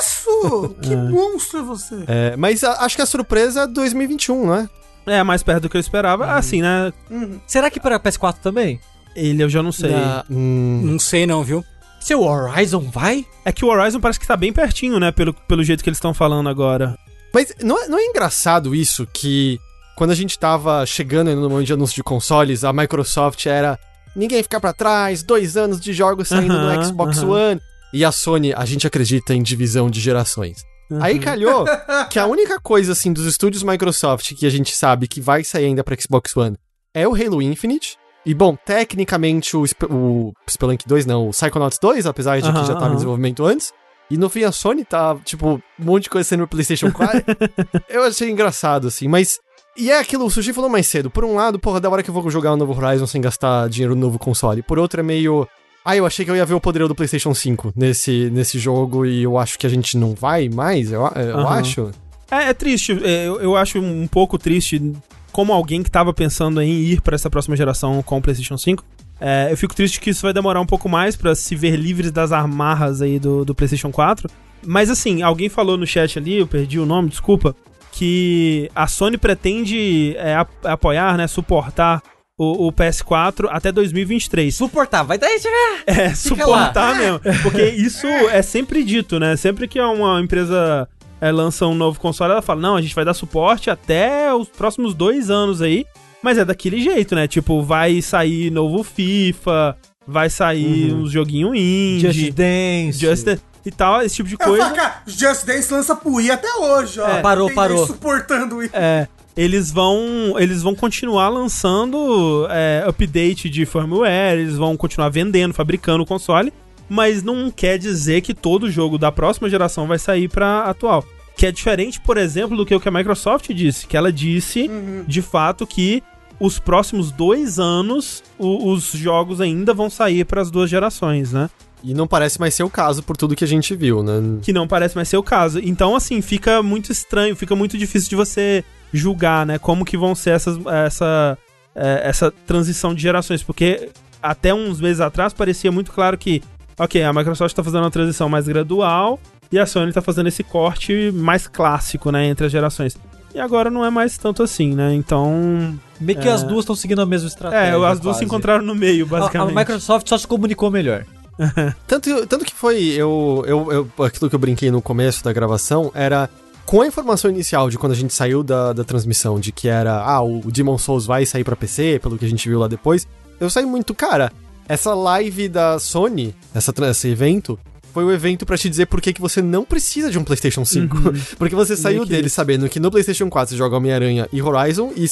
Isso! Que monstro é você. É, mas a- acho que a surpresa é 2021, né? É, mais perto do que eu esperava. Assim, né? Uhum. Será que para PS4 também? Ele eu já não sei. Na- hum, Não sei não, viu? Seu Horizon vai? É que o Horizon parece que tá bem pertinho, né? Pelo, pelo jeito que eles estão falando agora. Mas não é, não é engraçado isso que quando a gente tava chegando aí no momento de anúncio de consoles, a Microsoft era ninguém ficar pra trás, dois anos de jogos saindo Aham, no Xbox aham. One. E a Sony, a gente acredita em divisão de gerações. Aí calhou que a única coisa assim dos estúdios Microsoft que a gente sabe que vai sair ainda pra Xbox One é o Halo Infinite. E bom, tecnicamente o, Sp- o Spelunk 2 não, o Psychonauts 2, apesar de Aham, que já tava em desenvolvimento antes. E no fim a Sony tá, tipo, um monte de coisa sendo no PlayStation 4. eu achei engraçado, assim, mas. E é aquilo, o Sushi falou mais cedo. Por um lado, porra, da hora que eu vou jogar o novo Horizon sem gastar dinheiro no novo console. Por outro, é meio. Ah, eu achei que eu ia ver o poderio do PlayStation 5 nesse, nesse jogo e eu acho que a gente não vai mais, eu, eu Aham. acho. É, é triste. é, eu, eu acho um pouco triste como alguém que tava pensando em ir pra essa próxima geração com o PlayStation 5. É, eu fico triste que isso vai demorar um pouco mais pra se ver livres das amarras aí do, do PlayStation 4. Mas assim, alguém falou no chat ali, eu perdi o nome, desculpa, que a Sony pretende é, ap- apoiar, né, suportar o, o PS4 até 2023. Suportar, vai dar isso, né? É, Fica suportar mesmo. Porque isso é sempre dito, né? Sempre que uma empresa é, lança um novo console, ela fala: não, a gente vai dar suporte até os próximos dois anos aí. Mas é daquele jeito, né? Tipo, vai sair novo FIFA, vai sair uns joguinho indie, Just Dance. Just Dance e tal, esse tipo de coisa. cara, Just Dance lança pro Wii até hoje, ó. É, parou, Tem parou. suportando isso. É, eles vão, eles vão continuar lançando é, update de firmware, eles vão continuar vendendo, fabricando o console, mas não quer dizer que todo jogo da próxima geração vai sair pra atual. Que é diferente, por exemplo, do que o que a Microsoft disse, que ela disse, de fato, que os próximos dois anos o- os jogos ainda vão sair para as duas gerações, né? E não parece mais ser o caso por tudo que a gente viu, né? que não parece mais ser o caso. Então, assim, fica muito estranho, fica muito difícil de você julgar, né? Como que vão ser essas, essa, é, essa transição de gerações. Porque até uns meses atrás parecia muito claro que, ok, a Microsoft tá fazendo uma transição mais gradual e a Sony tá fazendo esse corte mais clássico, né? Entre as gerações. E agora não é mais tanto assim, né? Então. Meio que É. as duas estão seguindo a mesma estratégia. É, as duas se encontraram no meio, A, a basicamente. Microsoft só se comunicou melhor. Tanto, tanto que foi, eu, eu, eu- aquilo que eu brinquei no começo da gravação era com a informação inicial de quando a gente saiu da, da transmissão, de que era, ah, o Demon Souls vai sair pra PC, pelo que a gente viu lá depois, eu saí muito, cara, essa live da Sony, essa, esse evento, foi o evento pra te dizer por que, que você não precisa de um PlayStation 5. Porque você saiu que dele sabendo que no PlayStation 4 você joga Homem-Aranha e Horizon, e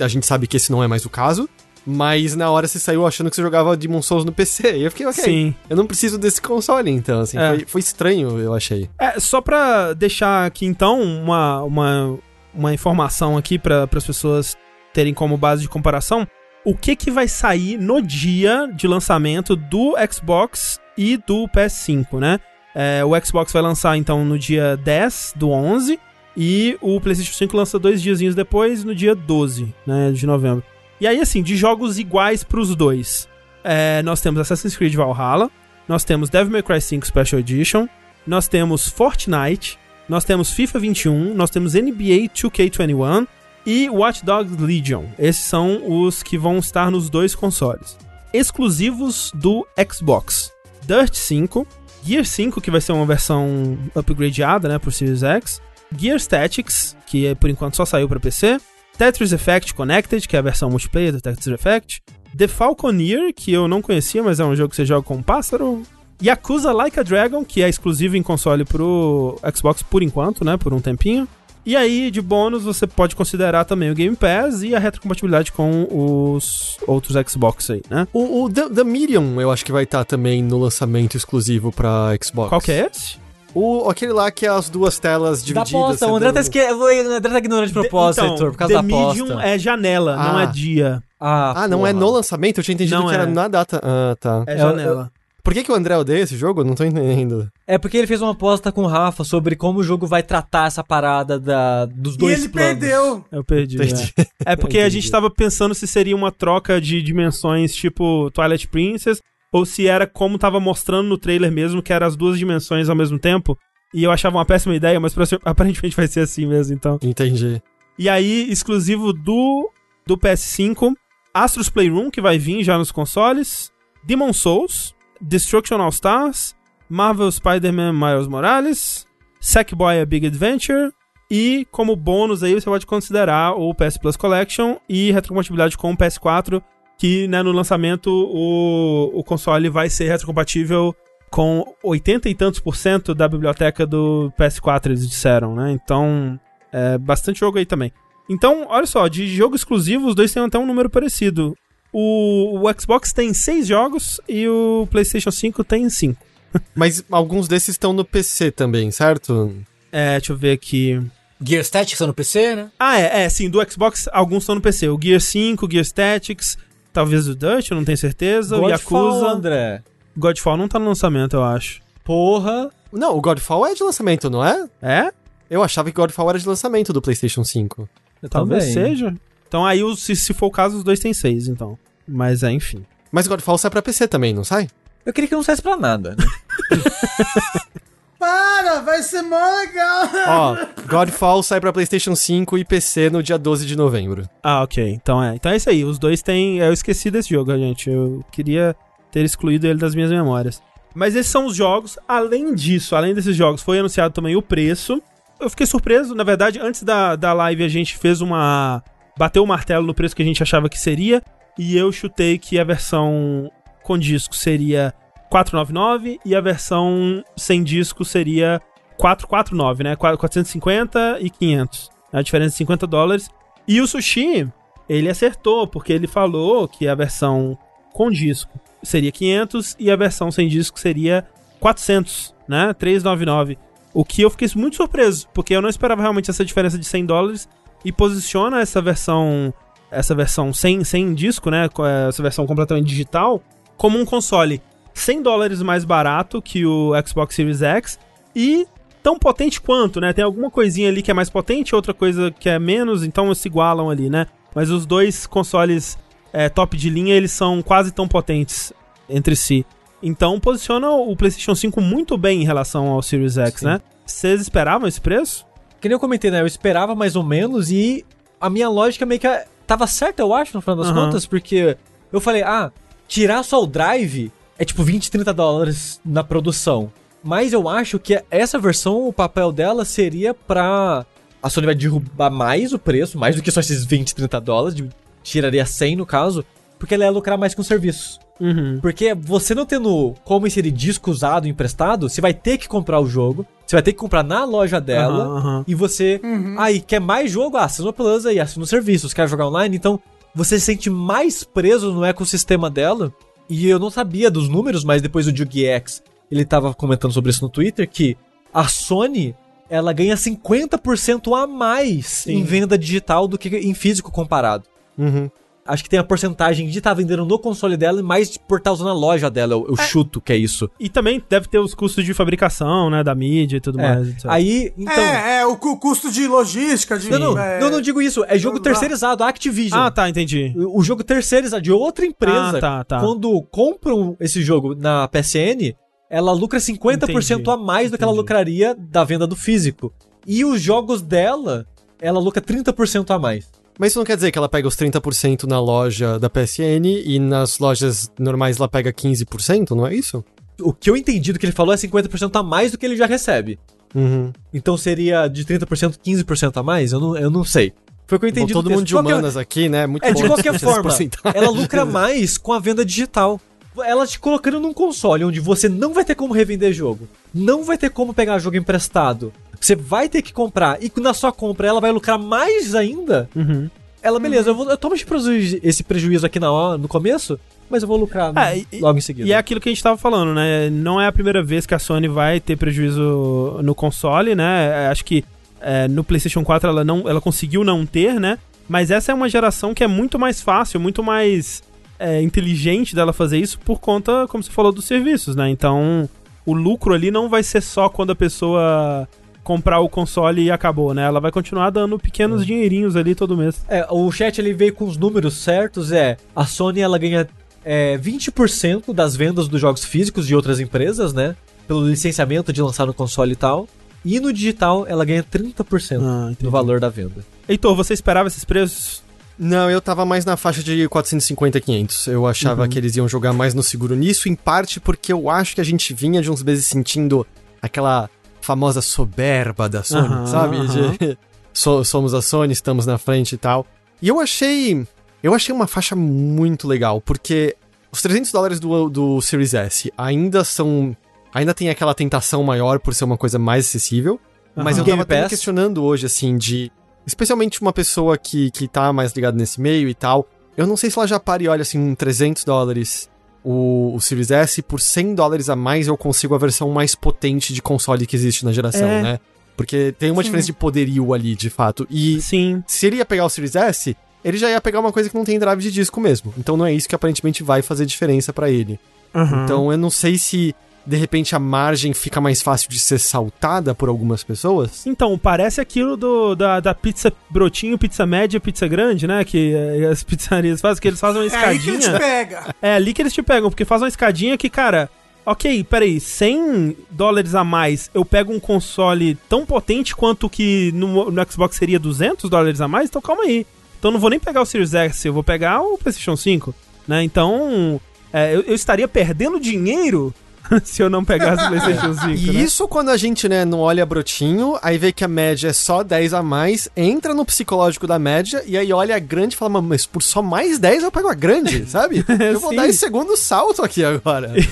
a gente sabe que esse não é mais o caso. Mas na hora você saiu achando que você jogava Demon Souls no PC. E eu fiquei, ok. Sim. Eu não preciso desse console, então, assim, É. foi, foi estranho, eu achei. É, só pra deixar aqui então uma, uma, uma informação aqui para as pessoas terem como base de comparação, o que que vai sair no dia de lançamento do Xbox e do PS5, né? É, o Xbox vai lançar então no dia 10 do 11 e o PlayStation 5 lança dois diazinhos depois, no dia 12, né, de novembro. E aí assim, de jogos iguais pros dois, é, nós temos Assassin's Creed Valhalla, nós temos Devil May Cry 5 Special Edition, nós temos Fortnite, nós temos FIFA 21, nós temos NBA 2K21 e Watch Dogs Legion. Esses são os que vão estar nos dois consoles. Exclusivos do Xbox. Dirt 5, Gear 5, que vai ser uma versão upgradeada, né, por Series X, Gear Statics, que é, por enquanto só saiu para PC, Tetris Effect Connected, que é a versão multiplayer do Tetris Effect, The Falconeer, que eu não conhecia, mas é um jogo que você joga com um pássaro, Yakuza Like a Dragon, que é exclusivo em console pro Xbox por enquanto, né, por um tempinho. E aí, de bônus, você pode considerar também o Game Pass e a retrocompatibilidade com os outros Xbox aí, né? O, o The, The Medium, eu acho que vai estar também no lançamento exclusivo pra Xbox. Qual que é esse? O, aquele lá que é as duas telas Da divididas. aposta, você o André tá, esque... o André tá ignorando de propósito, então, Heitor, por causa The da aposta. Medium é janela, não Ah. é dia. Ah, não é no lançamento? Eu tinha entendido Não que é. era na data. Ah, tá. É É, janela. Por que, que o André odeia esse jogo? Eu não tô entendendo. É porque ele fez uma aposta com o Rafa sobre como o jogo vai tratar essa parada da, dos E dois ele planos. perdeu. Eu perdi. Entendi. É, É porque a gente tava pensando se seria uma troca de dimensões tipo Twilight Princess ou se era como tava mostrando no trailer mesmo, que eram as duas dimensões ao mesmo tempo. E eu achava uma péssima ideia, mas aparentemente vai ser assim mesmo, então. Entendi. E aí, exclusivo do, do PS5, Astros Playroom, que vai vir já nos consoles, Demon Souls, Destruction All Stars, Marvel Spider-Man Miles Morales, Sackboy A Big Adventure, e como bônus aí você pode considerar o PS Plus Collection e retrocompatibilidade com o PS4, que né, no lançamento o, o console vai ser retrocompatível com 80 e tantos por cento da biblioteca do PS4, eles disseram, né? Então, é bastante jogo aí também. Então, olha só, de jogo exclusivo, os dois têm até um número parecido. O, o Xbox tem seis jogos e o PlayStation 5 tem cinco. Mas alguns desses estão no PC também, certo? É, deixa eu ver aqui. Gear Statics tá no PC, né? Ah, é, é, sim, do Xbox alguns estão no PC. O Gear 5, Gear Statics, talvez o Dutch, eu não tenho certeza. o Godfall, Yakuza. André. Godfall não tá no lançamento, eu acho. Porra. Não, o Godfall é de lançamento, não é? É? Eu achava que Godfall era de lançamento do PlayStation 5. Eu Talvez também. seja. Então aí, se, se for o caso, os dois têm seis, então. Mas é, enfim. Mas Godfall sai pra PC também, não sai? Eu queria que não saísse pra nada. né? Para, vai ser mó legal. Ó, Godfall sai pra PlayStation 5 e PC no dia 12 de novembro. Ah, ok. Então é. Então é isso aí. Os dois têm. Eu esqueci desse jogo, gente. Eu queria ter excluído ele das minhas memórias. Mas esses são os jogos. Além disso, além desses jogos, foi anunciado também o preço. Eu fiquei surpreso. Na verdade, antes da, da live a gente fez uma. Bateu o martelo no preço que a gente achava que seria. E eu chutei que a versão com disco seria 499 e a versão sem disco seria 449, né? 450 e 500. A diferença de 50 dólares. E o Sushi, ele acertou, porque ele falou que a versão com disco seria 500 e a versão sem disco seria 400, né? 399. O que eu fiquei muito surpreso, porque eu não esperava realmente essa diferença de 100 dólares e posiciona essa versão essa versão sem, sem disco, né? Essa versão completamente digital, como um console 100 dólares mais barato que o Xbox Series X e tão potente quanto, né? Tem alguma coisinha ali que é mais potente, outra coisa que é menos, então se igualam ali, né? Mas os dois consoles é, top de linha, eles são quase tão potentes entre si. Então posiciona o PlayStation 5 muito bem em relação ao Series X, Sim. né? Vocês esperavam esse preço? Que nem eu comentei, né? Eu esperava mais ou menos e a minha lógica meio que tava certa, eu acho, no final das uhum. contas, porque eu falei, ah, tirar só o drive é tipo 20, 30 dólares na produção. Mas eu acho que essa versão, o papel dela seria pra. A Sony vai derrubar mais o preço, mais do que só esses 20, 30 dólares, tiraria 100 no caso, porque ela ia lucrar mais com serviços. Uhum. Porque você não tendo como inserir disco usado emprestado, você vai ter que comprar o jogo, você vai ter que comprar na loja dela, uhum, uhum. e você. Uhum. Aí, quer mais jogo? Ah, assina o Plus aí, assina os serviços, quer jogar online? Então, você se sente mais preso no ecossistema dela. E eu não sabia dos números, mas depois o Yugi X, ele tava comentando sobre isso no Twitter, que a Sony, ela ganha 50% a mais Sim. em venda digital do que em físico comparado. Uhum. Acho que tem a porcentagem de estar tá vendendo no console dela e mais por estar tá usando a loja dela. Eu, eu é. chuto que é isso. E também deve ter os custos de fabricação, né? Da mídia e tudo é. mais. Etc. Aí, então. É, é, o custo de logística, de. Não, não, é... não, não, digo isso. É jogo terceirizado, Activision. Ah, tá, entendi. O, o jogo terceirizado de outra empresa. Ah, tá, tá. Quando compram esse jogo na PSN, ela lucra 50% entendi, a mais entendi. do que ela lucraria da venda do físico. E os jogos dela, ela lucra 30% a mais. Mas isso não quer dizer que ela pega os 30% na loja da PSN e nas lojas normais ela pega 15%, não é isso? O que eu entendi do que ele falou é 50% a mais do que ele já recebe. Uhum. Então seria de 30%, 15% a mais? Eu não, eu não sei. Foi o que eu entendi. Bom, todo mundo de humanas aqui, né? Muito é, de qualquer forma, ela lucra mais com a venda digital. Ela te colocando num console onde você não vai ter como revender jogo, não vai ter como pegar jogo emprestado, você vai ter que comprar. E na sua compra ela vai lucrar mais ainda. Uhum. Ela, beleza, uhum. eu, vou, eu tomo esse prejuízo, esse prejuízo aqui na, no começo, mas eu vou lucrar é, logo em seguida. E é aquilo que a gente tava falando, né? Não é a primeira vez que a Sony vai ter prejuízo no console, né? É, acho que é, no PlayStation 4 ela, não, ela conseguiu não ter, né? Mas essa é uma geração que é muito mais fácil, muito mais é, inteligente dela fazer isso por conta, como você falou, dos serviços, né? Então, o lucro ali não vai ser só quando a pessoa comprar o console e acabou, né? Ela vai continuar dando pequenos é. dinheirinhos ali todo mês. É, o chat ele veio com os números certos, é, a Sony ela ganha é, 20% das vendas dos jogos físicos de outras empresas, né? Pelo licenciamento de lançar no console e tal. E no digital ela ganha 30% ah, do valor da venda. Heitor, você esperava esses preços? Não, eu tava mais na faixa de 450, 500. Eu achava uhum. que eles iam jogar mais no seguro nisso, em parte porque eu acho que a gente vinha de uns meses sentindo aquela famosa soberba da Sony, uhum, sabe? Uhum. De, so, somos a Sony, estamos na frente e tal. E eu achei. Eu achei uma faixa muito legal, porque os 300 dólares do, do Series S ainda são. Ainda tem aquela tentação maior por ser uma coisa mais acessível. Uhum. Mas eu tava até questionando hoje, assim, de. Especialmente uma pessoa que, que tá mais ligada nesse meio e tal. Eu não sei se ela já para e olha assim, 300 dólares o, o Series S, por 100 dólares a mais eu consigo a versão mais potente de console que existe na geração, é. né? Porque tem uma Sim. diferença de poderio ali, de fato. E Sim. se ele ia pegar o Series S, ele já ia pegar uma coisa que não tem drive de disco mesmo. Então não é isso que aparentemente vai fazer diferença para ele. Uhum. Então eu não sei se de repente a margem fica mais fácil de ser saltada por algumas pessoas? Então, parece aquilo do, da, da pizza brotinho, pizza média, pizza grande, né? Que eh, as pizzarias fazem, que eles fazem uma escadinha. É ali que eles te pegam. É ali que eles te pegam, porque fazem uma escadinha que, cara, ok, peraí, 100 dólares a mais, eu pego um console tão potente quanto que no, no Xbox seria 200 dólares a mais? Então calma aí. Então eu não vou nem pegar o Series X, eu vou pegar o PlayStation 5, né? Então é, eu, eu estaria perdendo dinheiro se eu não pegasse o PlayStation 5. E né? isso quando a gente, né, não olha brotinho, aí vê que a média é só 10 a mais, entra no psicológico da média, e aí olha a grande e fala, mas por só mais 10 eu pego a grande, sabe? Eu vou Sim. dar esse segundo salto aqui agora.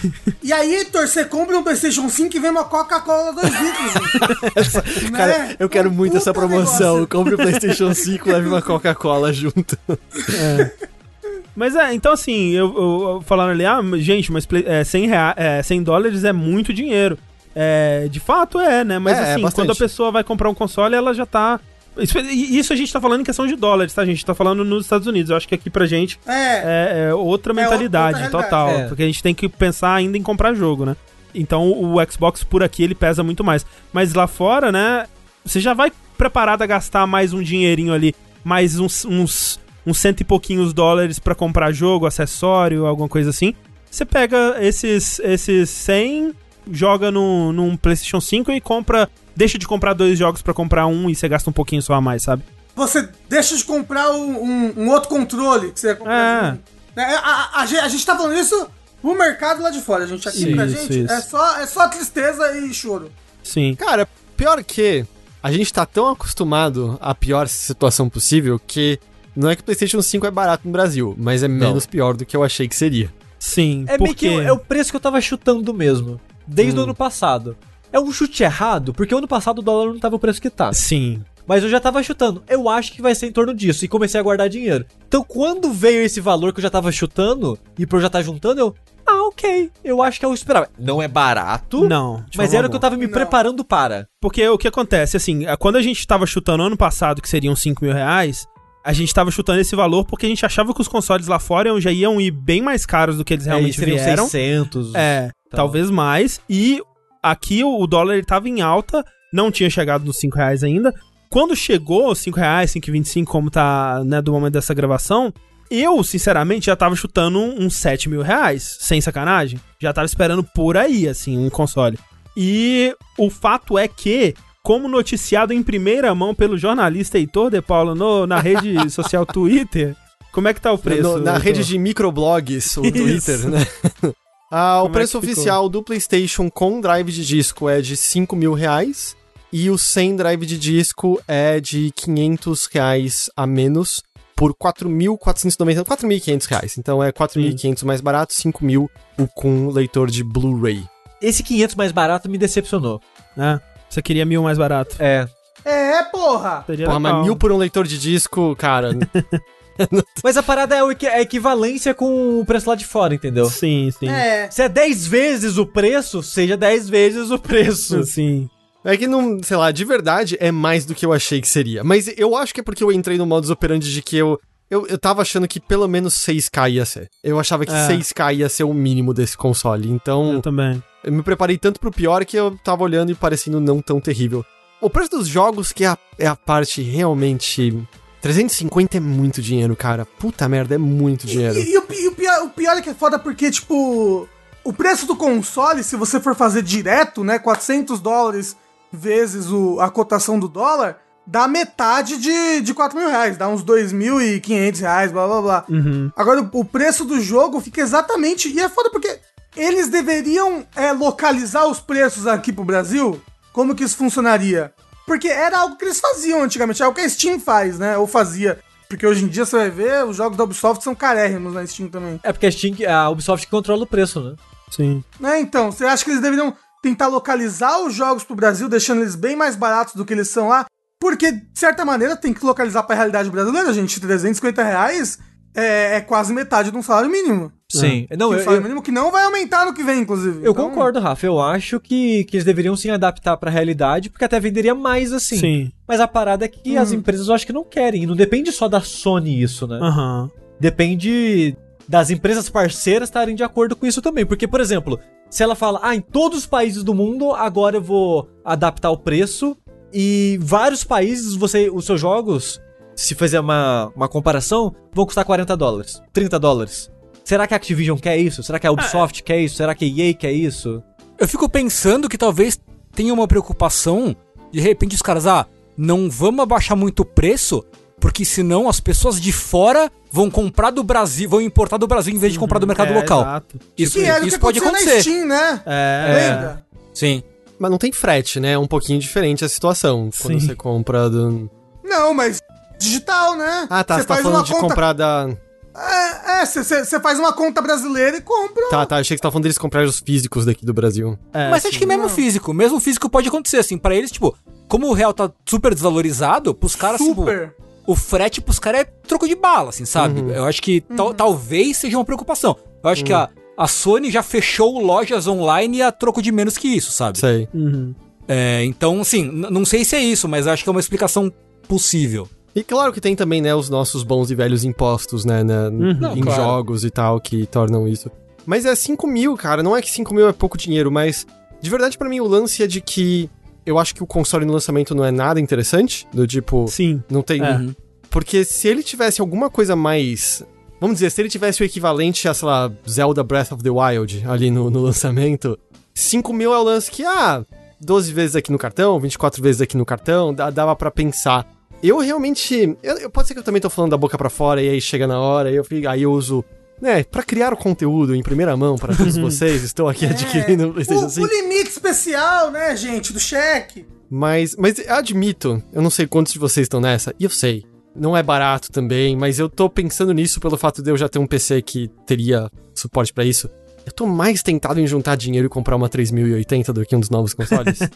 E aí, Heitor, você compra um PlayStation 5 e vem uma Coca-Cola 2 litros. né? Cara, eu quero Um muito essa promoção. negócio. Compre o PlayStation 5 leve uma Coca-Cola junto. Mas é, então assim, eu, eu- eu falando ali, ah, gente, mas é, 100, rea- é, 100 dólares é muito dinheiro. É, de fato é, né? Mas É, é assim, bastante. quando a pessoa vai comprar um console, ela já tá. Isso, e isso a gente tá falando em questão de dólares, tá? A gente tá falando nos Estados Unidos. Eu acho que aqui pra gente É, é, é outra mentalidade outra total. É. Porque a gente tem que pensar ainda em comprar jogo, né? Então o Xbox por aqui ele pesa muito mais. Mas lá fora, né? Você já vai preparado a gastar mais um dinheirinho ali, mais uns, uns, uns cento e pouquinhos dólares pra comprar jogo, acessório, alguma coisa assim. Você pega esses, esses 100, joga no, num PlayStation 5 e compra. Deixa de comprar dois jogos pra comprar um e você gasta um pouquinho só a mais, sabe? você deixa de comprar um, um- um outro controle que você ia comprar. Né, A, a- a gente- a gente tá falando isso pro mercado lá de fora, gente. Aqui Isso, pra gente isso. é só, é só tristeza e choro. Sim. Cara, pior que a gente tá tão acostumado à pior situação possível que não é que o PlayStation 5 é barato no Brasil, mas é menos pior do que eu achei que seria. Sim. É meio porque... que é o preço que eu tava chutando mesmo. Desde o ano passado. É um chute errado, porque o ano passado o dólar não tava o preço que tá. Sim. Mas eu já tava chutando. Eu acho que vai ser em torno disso. E comecei a guardar dinheiro. Então, quando veio esse valor que eu já tava chutando, e pra eu já estar juntando, eu. Ah, ok. Eu acho que é o que eu esperava. Não é barato. Não. Mas forma era o que eu tava me Não. preparando para. Porque o que acontece, assim, é, quando a gente tava chutando ano passado, que seriam 5 mil reais, a gente tava chutando esse valor porque a gente achava que os consoles lá fora já iam ir bem mais caros do que eles realmente Aí seriam vieram. 600. É, talvez mais. E aqui o, dólar ele tava em alta, não tinha chegado nos 5 reais ainda. Quando chegou 5 reais, 5,25, como tá, né, do momento dessa gravação, eu, sinceramente, já tava chutando uns 7 mil reais, sem sacanagem. Já tava esperando por aí, assim, um console. E o fato é que, como noticiado em primeira mão pelo jornalista Heitor De Paulo no, na rede social Twitter, como é que tá o preço? No- na Heitor? rede de microblogs, o Isso. Twitter, né? Ah, o Como é preço ficou? oficial do PlayStation com drive de disco é de 5 mil reais e o sem drive de disco é de 500 reais a menos por 4.490, 4.500 reais. Então é 4.500 mais barato, 5 mil o com leitor de Blu-ray. Esse 500 mais barato me decepcionou. É, você queria mil mais barato. É. É, porra! Seria Porra, mas mil por um leitor de disco, cara. Mas a parada é o equi- a equivalência com o preço lá de fora, entendeu? Sim, sim. É. Se é 10 vezes o preço, seja 10 vezes o preço. Sim. É que não, sei lá, de verdade é mais do que eu achei que seria. Mas eu acho que é porque eu entrei no modus operandi de que eu. Eu, eu tava achando que pelo menos 6K ia ser. Eu achava que É. 6K ia ser o mínimo desse console. Então, Eu também. eu me preparei tanto pro pior que eu tava olhando e parecendo não tão terrível. O preço dos jogos, que é a, é a parte realmente. 350 é muito dinheiro, cara. Puta merda, é muito dinheiro. E, e o, pi- e o pior, o pior é que é foda porque, tipo, o preço do console, se você for fazer direto, né, 400 dólares vezes o, a cotação do dólar, dá metade de, de 4 mil reais, dá uns 2.500 reais, blá blá blá. Uhum. Agora, o, o preço do jogo fica exatamente. E é foda porque eles deveriam é, localizar os preços aqui pro Brasil. Como que isso funcionaria? Porque era algo que eles faziam antigamente, é algo que a Steam faz, né? Ou fazia. Porque hoje em dia você vai ver, os jogos da Ubisoft são carérrimos na Steam também. É porque a, Steam, a Ubisoft controla o preço, né? Sim. Né, então, você acha que eles deveriam tentar localizar os jogos pro Brasil, deixando eles bem mais baratos do que eles são lá? Porque, de certa maneira, tem que localizar pra realidade brasileira, gente. 350 reais é, é quase metade de um salário mínimo. Sim. Não, Que eu, o salário eu, mínimo que não vai aumentar no que vem, inclusive. eu Então, concordo, Rafa. Eu acho que, que eles deveriam sim adaptar pra realidade, porque até venderia mais assim. Sim. Mas a parada é que as empresas eu acho que não querem. E não depende só da Sony isso, né? Aham. Depende das empresas parceiras estarem de acordo com isso também. Porque, por exemplo, se ela fala, ah, em todos os países do mundo, agora eu vou adaptar o preço. E vários países, você, os seus jogos, se fizer uma, uma comparação, vão custar 40 dólares, 30 dólares. Será que a Activision quer isso? Será que a Ubisoft quer isso? Será que a EA quer isso? Eu fico pensando que talvez tenha uma preocupação, de repente os caras, ah, não vamos abaixar muito o preço, porque senão as pessoas de fora vão comprar do Brasil, vão importar do Brasil em vez de comprar do mercado É, local. exato. Isso, o isso que pode acontecer. na Steam, né? É. Lembra? Sim. Mas não tem frete, né? É um pouquinho diferente a situação quando Sim. você compra do. Não, mas digital, né? Ah, tá. Você tá falando de conta... comprar da. É, você faz uma conta brasileira e compra. Tá, tá. Achei que você tava falando deles comprarem os físicos daqui do Brasil. É, Mas acho que mesmo Não. físico, mesmo físico pode acontecer, assim, pra eles, tipo, como o real tá super desvalorizado, pros caras, tipo, Super. o frete pros caras é troco de bala, assim, sabe? Eu acho que tal- talvez seja uma preocupação. Eu acho que a, a Sony já fechou lojas online a troco de menos que isso, sabe? Sei. Uhum. É, então, assim, não sei se é isso, mas acho que é uma explicação possível. E claro que tem também, né, os nossos bons e velhos impostos, né, na- Não, em claro. jogos e tal, que tornam isso. Mas é 5 mil, cara. Não é que 5 mil é pouco dinheiro, mas de verdade pra mim o lance é de que eu acho que o console no lançamento não é nada interessante. Do tipo, Sim. não tem. É. Porque se ele tivesse alguma coisa mais. Vamos dizer, se ele tivesse o equivalente a, sei lá, Zelda Breath of the Wild ali no, no lançamento, 5 mil é o lance que, ah, 12 vezes aqui no cartão, 24 vezes aqui no cartão, dava pra pensar. Eu realmente. Eu, eu- pode ser que eu também tô falando da boca pra fora e aí chega na hora e eu fico, aí eu uso. Né, pra criar o conteúdo em primeira mão para todos vocês, estou aqui adquirindo o PlayStation o, 5. o limite especial, né, gente, do cheque. Mas, mas eu admito, eu não sei quantos de vocês estão nessa, e eu sei. Não é barato também, mas eu tô pensando nisso pelo fato de eu já ter um PC que teria suporte pra isso. Eu tô mais tentado em juntar dinheiro e comprar uma 3080 do que um dos novos consoles.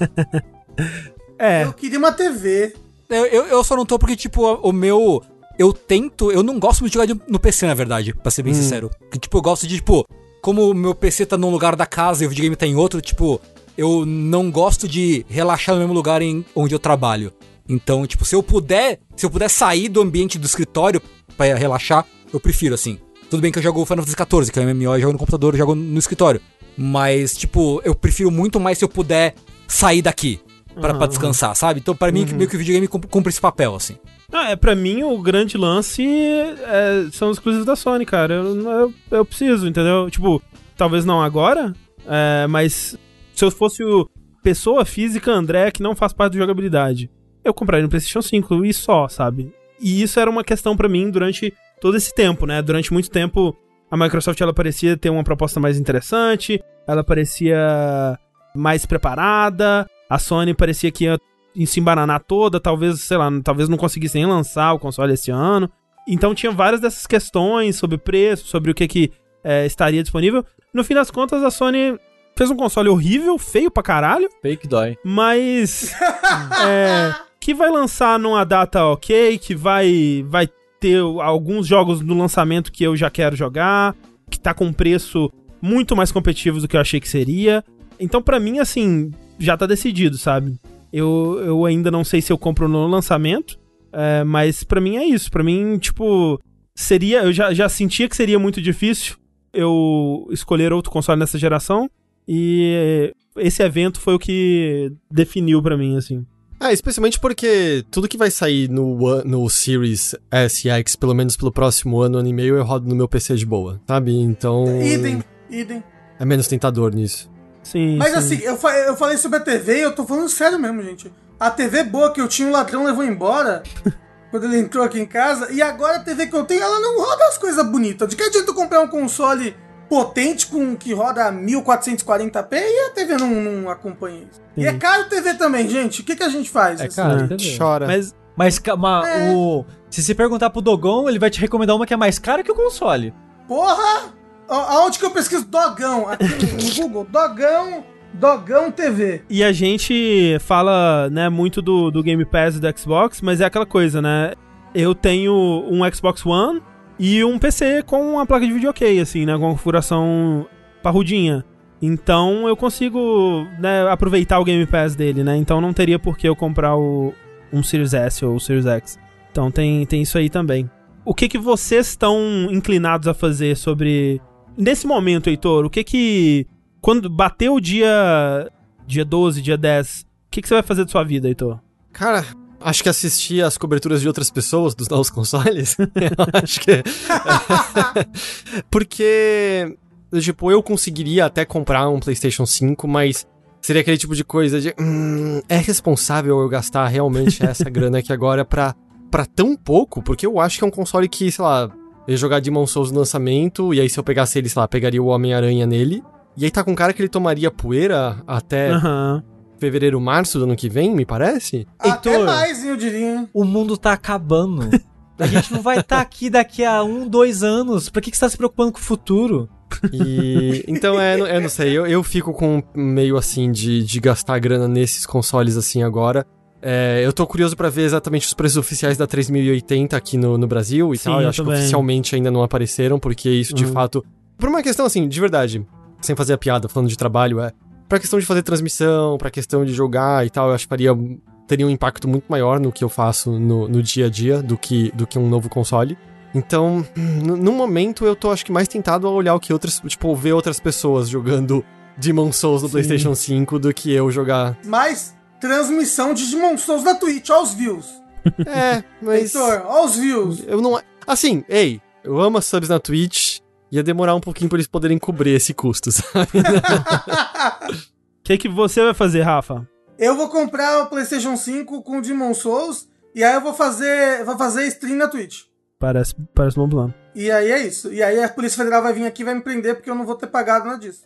É. Eu queria uma TV. Eu, eu, eu só não tô porque, tipo, o meu. Eu tento. Eu não gosto muito de jogar no PC, na verdade, pra ser bem sincero. Porque, tipo, eu gosto de, tipo, como o meu PC tá num lugar da casa e o videogame tá em outro, tipo, eu não gosto de relaxar no mesmo lugar em, onde eu trabalho. Então, tipo, se eu puder. Se eu puder sair do ambiente do escritório pra relaxar, eu prefiro, assim. Tudo bem que eu jogo Final Fantasy XIV, que é MMO, eu jogo no computador, eu jogo no escritório. Mas, tipo, eu prefiro muito mais se eu puder sair daqui pra, pra descansar, sabe? Então, pra mim, meio que o videogame cum- cumpre esse papel, assim. Ah, é, pra mim, o grande lance é, são os exclusivos da Sony, cara. Eu, eu, eu preciso, entendeu? Tipo, talvez não agora, é, mas se eu fosse o pessoa física André, que não faz parte da jogabilidade, eu compraria no PlayStation 5 e só, sabe? E isso era uma questão pra mim durante todo esse tempo, né? Durante muito tempo, a Microsoft ela parecia ter uma proposta mais interessante, ela parecia mais preparada, a Sony parecia que ia em se embananar toda, talvez, sei lá, talvez não conseguisse nem lançar o console esse ano. Então tinha várias dessas questões sobre preço, sobre o que que é, estaria disponível. No fim das contas, a Sony fez um console horrível, feio pra caralho, Fake dói. mas é, que vai lançar numa data ok, que vai vai ter alguns jogos no lançamento que eu já quero jogar, que tá com preço muito mais competitivo do que eu achei que seria. Então, pra mim, assim, já tá decidido, sabe? Eu, eu ainda não sei se eu compro no lançamento, é, mas pra mim é isso. Pra mim, tipo, seria. Eu já, já sentia que seria muito difícil eu escolher outro console nessa geração. E esse evento foi o que definiu pra mim, assim. Ah, especialmente porque tudo que vai sair no, no Series S e X, pelo menos pelo próximo ano, ano e meio, eu rodo no meu PC de boa, sabe? Então. Idem, idem. É menos tentador nisso. Sim. Mas sim. assim, eu, fa- eu falei sobre a TV e eu tô falando sério mesmo, gente. A TV boa que eu tinha, o ladrão levou embora quando ele entrou aqui em casa. E agora a TV que eu tenho, ela não roda as coisas bonitas. De que adianta eu comprar um console potente com que roda 1440p e a TV não, não acompanha isso? E é caro TV também, gente. O que, que a gente faz? É assim? caro, entendeu? Chora. Mas Mas calma, É. o. Se você perguntar pro Dogon, ele vai te recomendar uma que é mais cara que o console. Porra! A- Aonde que eu pesquiso Dogão? Aqui no Google. Dogão. Dogão TV. E a gente fala, né, muito do, do Game Pass e do Xbox, mas é aquela coisa, né? Eu tenho um Xbox One e um PC com uma placa de vídeo ok, assim, né? Com configuração parrudinha. Então eu consigo né, aproveitar o Game Pass dele, né? Então não teria por que eu comprar o, um Series S ou o Series X. Então tem, tem isso aí também. O que que vocês estão inclinados a fazer sobre... Nesse momento, Heitor, o que que... Quando bater o dia dia 12, dia 10, o que, que você vai fazer da sua vida, Heitor? Cara, Acho que assistir as coberturas de outras pessoas dos novos consoles. acho que. Porque. Tipo, eu conseguiria até comprar um PlayStation 5, mas seria aquele tipo de coisa de. Hum, é responsável eu gastar realmente essa grana aqui agora pra, pra tão pouco? Porque eu acho que é um console que, sei lá, eu ia jogar Demon Souls no lançamento, e aí se eu pegasse ele, sei lá, pegaria o Homem-Aranha nele. E aí tá com cara que ele tomaria poeira até Aham. Fevereiro, março do ano que vem, me parece? Até Heitor. mais, hein, eu diria. O mundo tá acabando. A gente não vai estar aqui daqui a um, dois anos. Pra que, que você tá se preocupando com o futuro? E então é, eu não sei, eu, eu fico com meio assim de, de gastar grana nesses consoles assim agora. É, eu tô curioso pra ver exatamente os preços oficiais da 3080 aqui no, no Brasil e Sim, tal. Eu acho que oficialmente ainda não apareceram, porque isso de Uhum. fato. Por uma questão assim, de verdade, sem fazer a piada, falando de trabalho, é. Pra questão de fazer transmissão, pra questão de jogar e tal, eu acho que faria. Teria um impacto muito maior no que eu faço no, no dia a dia do que, do que um novo console. Então, no, momento, eu tô acho que mais tentado a olhar o que outras. Tipo, ver outras pessoas jogando Demon Souls no Sim. PlayStation 5 do que eu jogar. Mais transmissão de Demon Souls da Twitch, ó os views. É, mas. Heitor, ó os views. Eu não. Assim, ei, eu amo as subs na Twitch. Ia demorar um pouquinho pra eles poderem cobrir esse custo, sabe? O que, que você vai fazer, Rafa? eu vou comprar o PlayStation 5 com Demon Souls e aí eu vou fazer, vou fazer stream na Twitch. Parece, parece um bom plano. E aí é isso. E aí a Polícia Federal vai vir aqui e vai me prender porque eu não vou ter pagado nada disso.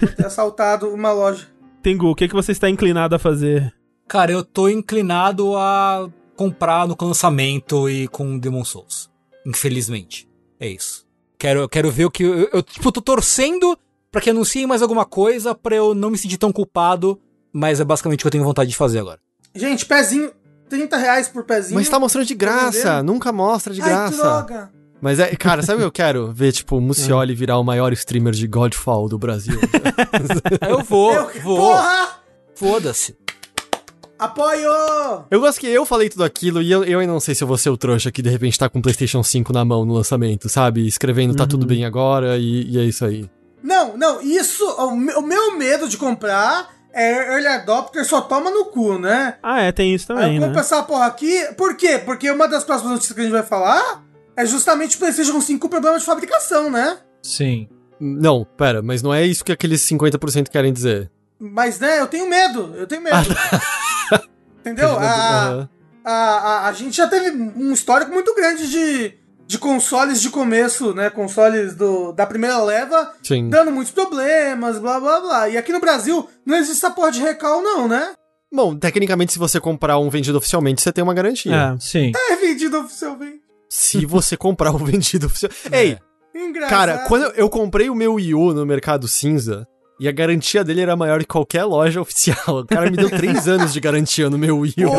Vou ter assaltado uma loja. Tengu, o que, que você está inclinado a fazer? Cara, eu tô inclinado a comprar no lançamento e com Demon Souls. Infelizmente. É isso. Quero, quero ver o que. Eu, eu, tipo, tô torcendo pra que anunciem mais alguma coisa pra eu não me sentir tão culpado. Mas é basicamente o que eu tenho vontade de fazer agora. Gente, pezinho, 30 reais por pezinho. Mas tá mostrando de graça, vendendo? nunca mostra de Ai, graça. droga. Mas é, cara, sabe o que eu quero? Ver, tipo, o Mucioli virar o maior streamer de Godfall do Brasil. Eu vou, Eu- vou. Porra! Foda-se. Apoio! eu gosto que eu falei tudo aquilo e eu, eu ainda não sei se eu vou ser o trouxa que de repente tá com o PlayStation 5 na mão no lançamento, sabe? Escrevendo tá tudo bem agora e, e é isso aí. Não, não, isso. O o meu medo de comprar é Early Adopter só toma no cu, né? Ah, é, tem isso também, eu né? compro essa porra aqui. Por quê? Porque uma das próximas notícias que a gente vai falar é justamente o PlayStation 5 com problema de fabricação, né? Sim. Não, pera, mas não é isso que aqueles 50% querem dizer. Mas, né, eu tenho medo, eu tenho medo. Entendeu? A, a, a, a gente já teve um histórico muito grande de, de consoles de começo, né? Consoles do, da primeira leva, Sim. dando muitos problemas, blá blá blá. E aqui no Brasil não existe essa porra de recal, não, né? Bom, tecnicamente, se você comprar um vendido oficialmente, você tem uma garantia. É. Sim. É vendido oficialmente. Se você comprar um vendido oficial. Ei, Engraçado. cara, quando eu- eu comprei o meu Wii U no Mercado Cinza, e a garantia dele era maior que qualquer loja oficial. O cara me deu três anos de garantia no meu Wii U.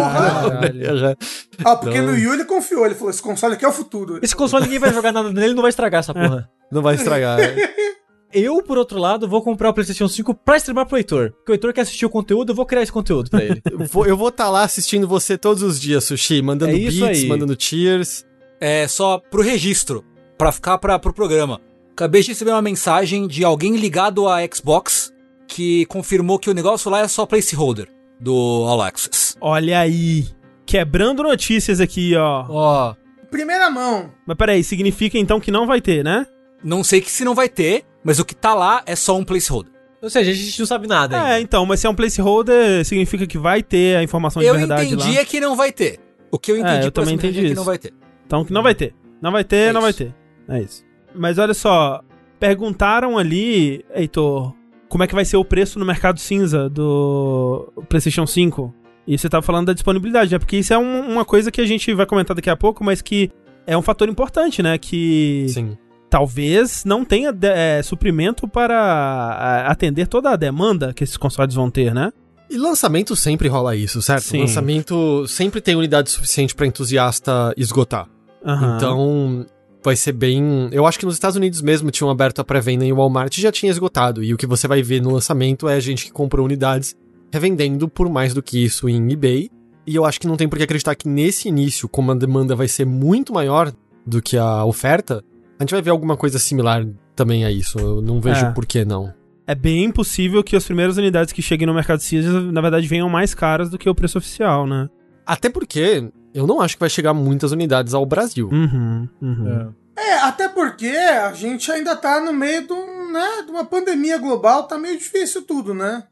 Ah, porque Então- no Yu ele confiou, ele falou: esse console aqui é o futuro. Esse console ninguém vai jogar nada nele, não vai estragar essa porra. Não vai estragar. Eu, por outro lado, vou comprar o PlayStation 5 pra streamar pro Heitor. Porque o Heitor quer assistir o conteúdo, eu vou criar esse conteúdo pra ele. Eu vou- Eu vou estar lá assistindo você todos os dias, Sushi, mandando É beats, aí. mandando cheers. É só pro registro, pra ficar pra, pro programa. Acabei de receber uma mensagem de alguém ligado à Xbox que confirmou que o negócio lá é só placeholder do All Access. Olha aí. Quebrando notícias aqui, ó. Ó, Primeira mão. Mas peraí, significa então que não vai ter, né? não sei que se não vai ter, mas o que tá lá é só um placeholder. Ou seja, a gente não sabe nada É, ainda. então, mas se é um placeholder, significa que vai ter a informação de Eu verdade entendi lá. é que não vai ter. O que eu entendi eu por também entendi é que isso. não vai ter. Então que não vai ter. Não vai ter, É não vai isso. ter. É isso. Mas olha só, perguntaram ali, Heitor, como é que vai ser o preço no mercado cinza do PlayStation 5? E você tava falando da disponibilidade, né? Porque isso é um- uma coisa que a gente vai comentar daqui a pouco, mas que é um fator importante, né? Que Sim. talvez não tenha é, suprimento para a- atender toda a demanda que esses consoles vão ter, né? E lançamento sempre rola isso, certo? Sim. Lançamento sempre tem unidade suficiente pra entusiasta esgotar. Aham. Então, vai ser bem. Eu acho que nos Estados Unidos mesmo tinham aberto a pré-venda e o Walmart já tinha esgotado. E o que você vai ver no lançamento é gente que comprou unidades revendendo por mais do que isso em eBay. E eu acho que não tem por que acreditar que nesse início, como a demanda vai ser muito maior do que a oferta, a gente vai ver alguma coisa similar também a isso. Eu não vejo É. por que não. É bem possível que as primeiras unidades que cheguem no mercado cinza, na verdade, venham mais caras do que o preço oficial, né? Até porque eu não acho que vai chegar muitas unidades ao Brasil. Uhum, uhum. É, até porque a gente ainda tá no meio de, um, né, de uma pandemia global, tá meio difícil tudo, né?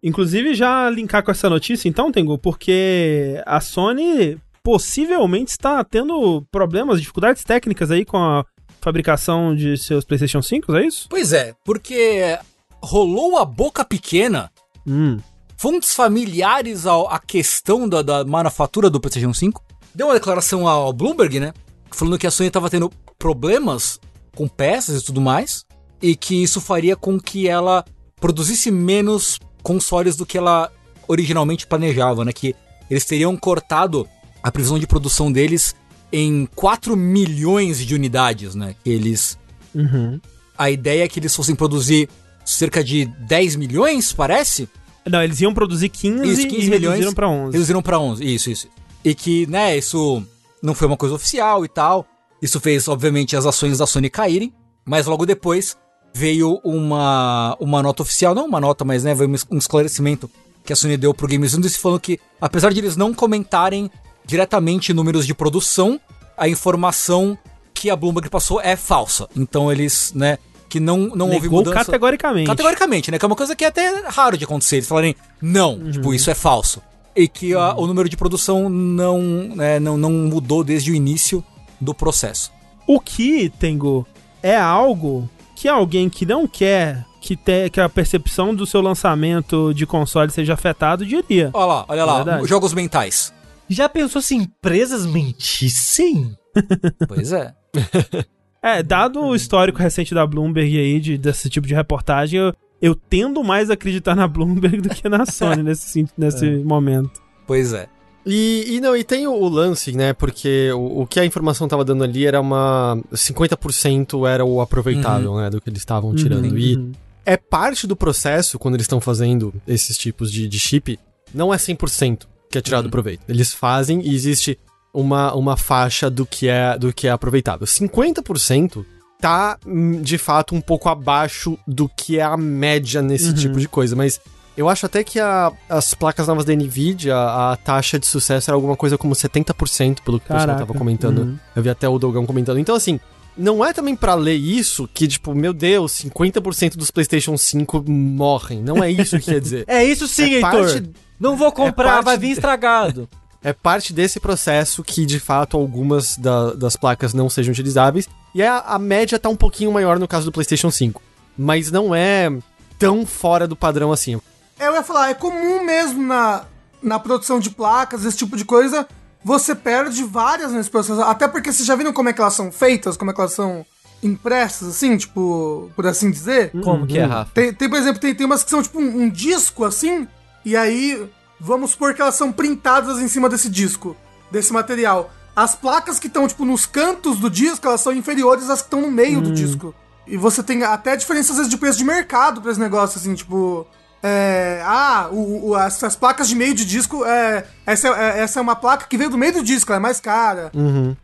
Inclusive, já linkar com essa notícia, então, Tengu, porque a Sony possivelmente está tendo problemas, dificuldades técnicas aí com a fabricação de seus PlayStation 5, é isso? Pois é, porque rolou a boca pequena, Hum. Fontes familiares ao- à questão da, da manufatura do PlayStation 5. Deu uma declaração ao Bloomberg, né? Falando que a Sony estava tendo problemas com peças e tudo mais, e que isso faria com que ela produzisse menos consoles do que ela originalmente planejava, né? Que eles teriam cortado a previsão de produção deles em 4 milhões de unidades, né? Que eles Uhum. a ideia é que eles fossem produzir cerca de 10 milhões, parece? Não, eles iam produzir 15, Isso, 15 e milhões. reduziram pra 11. Reduziram pra 11, isso, isso. E que, né, isso não foi uma coisa oficial e tal. Isso fez, obviamente, as ações da Sony caírem. Mas logo depois veio uma, uma nota oficial, não uma nota, mas né, veio um esclarecimento que a Sony deu pro Games Industry falando que, apesar de eles não comentarem diretamente números de produção, a informação que a Bloomberg passou é falsa. Então eles, né, que não, não houve mudança... categoricamente. Categoricamente, né? Que é uma coisa que é até raro de acontecer. Eles falarem, não, tipo, isso é falso. E que a- o número de produção não, né, não, não mudou desde o início do processo. O que, Tengu, é algo que alguém que não quer que, te, que a percepção do seu lançamento de console seja afetado diria. Olha lá, olha lá, Verdade. jogos mentais. Já pensou se empresas mentissem? Pois é. É, dado o histórico recente da Bloomberg aí, de, desse tipo de reportagem, eu, eu tendo mais a acreditar na Bloomberg do que na Sony nesse, nesse momento. Pois é. E, e não, e tem o, o lance, né? Porque o, o que a informação tava dando ali era uma. 50% era o aproveitável, né? Do que eles estavam tirando. E Uhum. é parte do processo, quando eles estão fazendo esses tipos de, de chip, não é 100% que é tirado proveito. Eles fazem e existe uma, uma faixa do que é do que é aproveitável. 50% tá, hum, de fato, um pouco abaixo do que é a média nesse Uhum. tipo de coisa, mas eu acho até que a- as placas novas da NVIDIA, a taxa de sucesso era alguma coisa como 70%, pelo que o pessoal tava comentando. Uhum. Eu vi até o Dogão comentando. Então, assim, não é também pra ler isso que, tipo, meu Deus, 50% dos PlayStation 5 morrem. Não é isso que quer dizer. É isso sim, É Heitor. parte- Não vou comprar, parte vai vir estragado. É parte desse processo que, de fato, algumas da- das placas não sejam utilizáveis. E a, a média tá um pouquinho maior no caso do PlayStation 5. Mas não é tão fora do padrão assim. É, eu ia falar, é comum mesmo na, na produção de placas, esse tipo de coisa, você perde várias nesse processo. Até porque vocês já viram como é que elas são feitas, como é que elas são impressas, assim, tipo, por assim dizer? Como que é, Rafa? Tem, tem, por exemplo, tem, tem umas que são tipo um, um disco assim, e aí vamos supor que elas são printadas em cima desse disco, desse material. As placas que estão, tipo, nos cantos do disco, elas são inferiores às que estão no meio do disco. E você tem até diferença, às vezes, de preço de mercado pra esse negócio, assim, tipo. É, ah, o, o- essas placas de meio de disco, é, essa, é, essa é uma placa que veio do meio do disco, ela é mais cara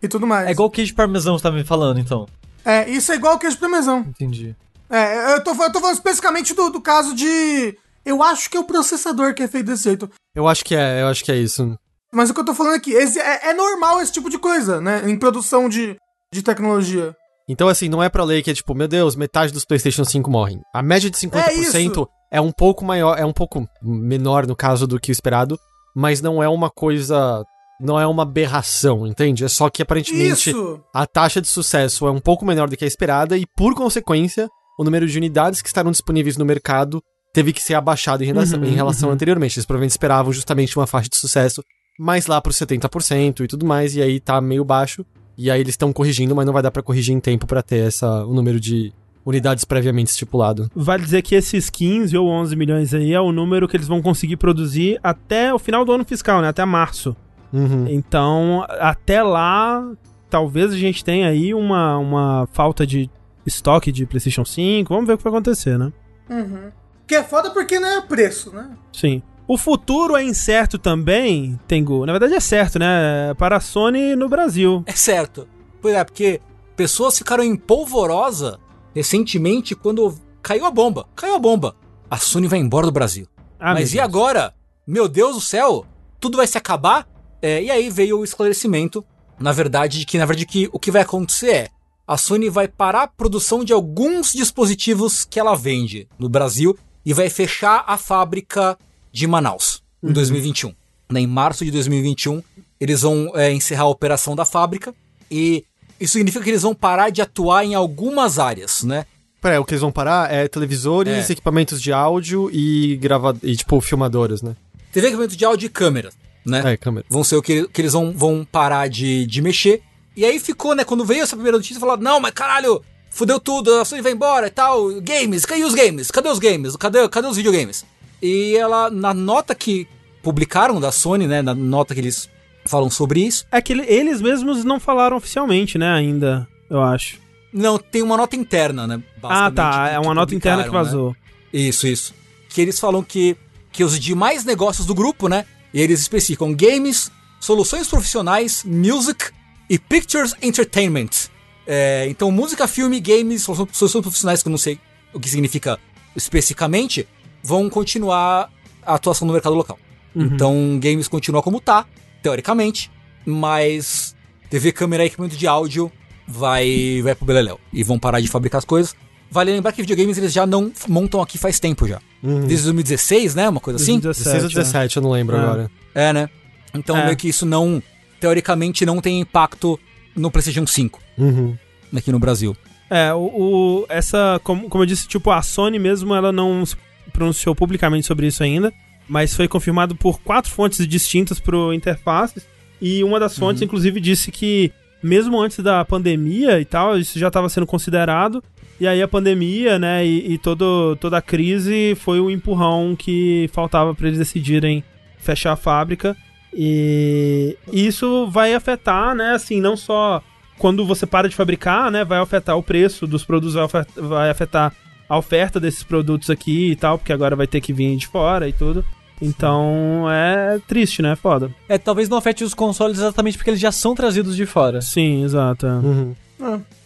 e tudo mais. É igual o queijo parmesão que você tá me falando, então. É, isso é igual o queijo parmesão. Entendi. É, eu tô, eu tô falando especificamente do, do caso de. Eu acho que é o processador que é feito desse jeito. Eu acho que é, eu acho que é isso. Mas o que eu tô falando aqui, esse- é, é normal esse tipo de coisa, né? Em produção de, de tecnologia. Então, assim, não é pra ler que é tipo, meu Deus, metade dos PlayStation 5 morrem. A média de 50% É é um pouco maior, é um pouco menor no caso do que o esperado, mas não é uma coisa. Não é uma aberração, entende? É só que aparentemente Isso! a taxa de sucesso é um pouco menor do que a esperada e, por consequência, o número de unidades que estarão disponíveis no mercado teve que ser abaixado em relação, Uhum, em relação uhum. anteriormente. Eles provavelmente esperavam justamente uma faixa de sucesso mais lá pro 70% e tudo mais, e aí tá meio baixo. E aí eles estão corrigindo, mas não vai dar pra corrigir em tempo pra ter essa, o número de unidades previamente estipulado. Vale dizer que esses 15 ou 11 milhões aí é o número que eles vão conseguir produzir até o final do ano fiscal, né? Até março. Uhum. Então, até lá, talvez a gente tenha aí uma, uma falta de estoque de PlayStation 5. Vamos ver o que vai acontecer, né? Uhum. Que é foda porque não é preço, né? Sim. O futuro é incerto também, Tengu. Na verdade é certo, né? Para a Sony no Brasil. É certo. Pois é, porque pessoas ficaram em polvorosa recentemente quando caiu a bomba. Caiu a bomba. A Sony vai embora do Brasil. Ah, Mas e Deus. agora? Meu Deus do céu! Tudo vai se acabar? É, e aí veio o esclarecimento, na verdade, de que na verdade que o que vai acontecer é a Sony vai parar a produção de alguns dispositivos que ela vende no Brasil e vai fechar a fábrica de Manaus em 2021. Né, Em março de 2021, eles vão é, encerrar a operação da fábrica e isso significa que eles vão parar de atuar em algumas áreas, né? Peraí, o que eles vão parar é televisores, É. equipamentos de áudio e grava... e tipo filmadoras, né? TV equipamento de áudio e câmera, né? É, câmera. vão ser o que, que eles vão, vão parar de, de mexer. E aí ficou, né? Quando veio essa primeira notícia, falaram: não, mas caralho, fudeu tudo, a Sony vai embora e tal. Games, cadê os games? Cadê os games? Cadê, cadê os videogames? E ela, na nota que publicaram da Sony, né? Na nota que eles falam sobre isso, É que ele- eles mesmos não falaram oficialmente, né, ainda, eu acho. não, tem uma nota interna, né? Ah, tá. que- É uma nota interna que publicaram, né? vazou. Isso, isso. Que eles falam que, que os demais negócios do grupo, né? E eles especificam games, soluções profissionais, music e pictures entertainment. É, então, música, filme, games, soluções, profissionais, que eu não sei o que significa especificamente, vão continuar a atuação no mercado local. Então, games continua como tá, teoricamente, mas TV, câmera e equipamento de áudio vai, vai pro Beleléu. E vão parar de fabricar as coisas. Vale lembrar que videogames eles já não montam aqui faz tempo já. Desde 2016, né? Uma coisa assim? 16 ou 17, eu não lembro É. agora. É, né? Então É. meio que isso não, teoricamente, não tem impacto no PlayStation 5 Uhum. aqui no Brasil. É, o, o- essa, como, como eu disse, tipo, a Sony mesmo, ela não se pronunciou publicamente sobre isso ainda, mas foi confirmado por quatro fontes distintas pro Interfaces, e uma das fontes, inclusive, disse que mesmo antes da pandemia e tal, isso já estava sendo considerado, e aí a pandemia, né, e, e todo, toda a crise foi o empurrão que faltava para eles decidirem fechar a fábrica, e isso vai afetar, né, assim, não só quando você para de fabricar, né, vai afetar o preço dos produtos, vai afet- vai afetar a oferta desses produtos aqui e tal, porque agora vai ter que vir de fora e tudo. Então é triste, né? Foda. É, talvez não afete os consoles exatamente porque eles já são trazidos de fora. Sim, exato. é. Uhum.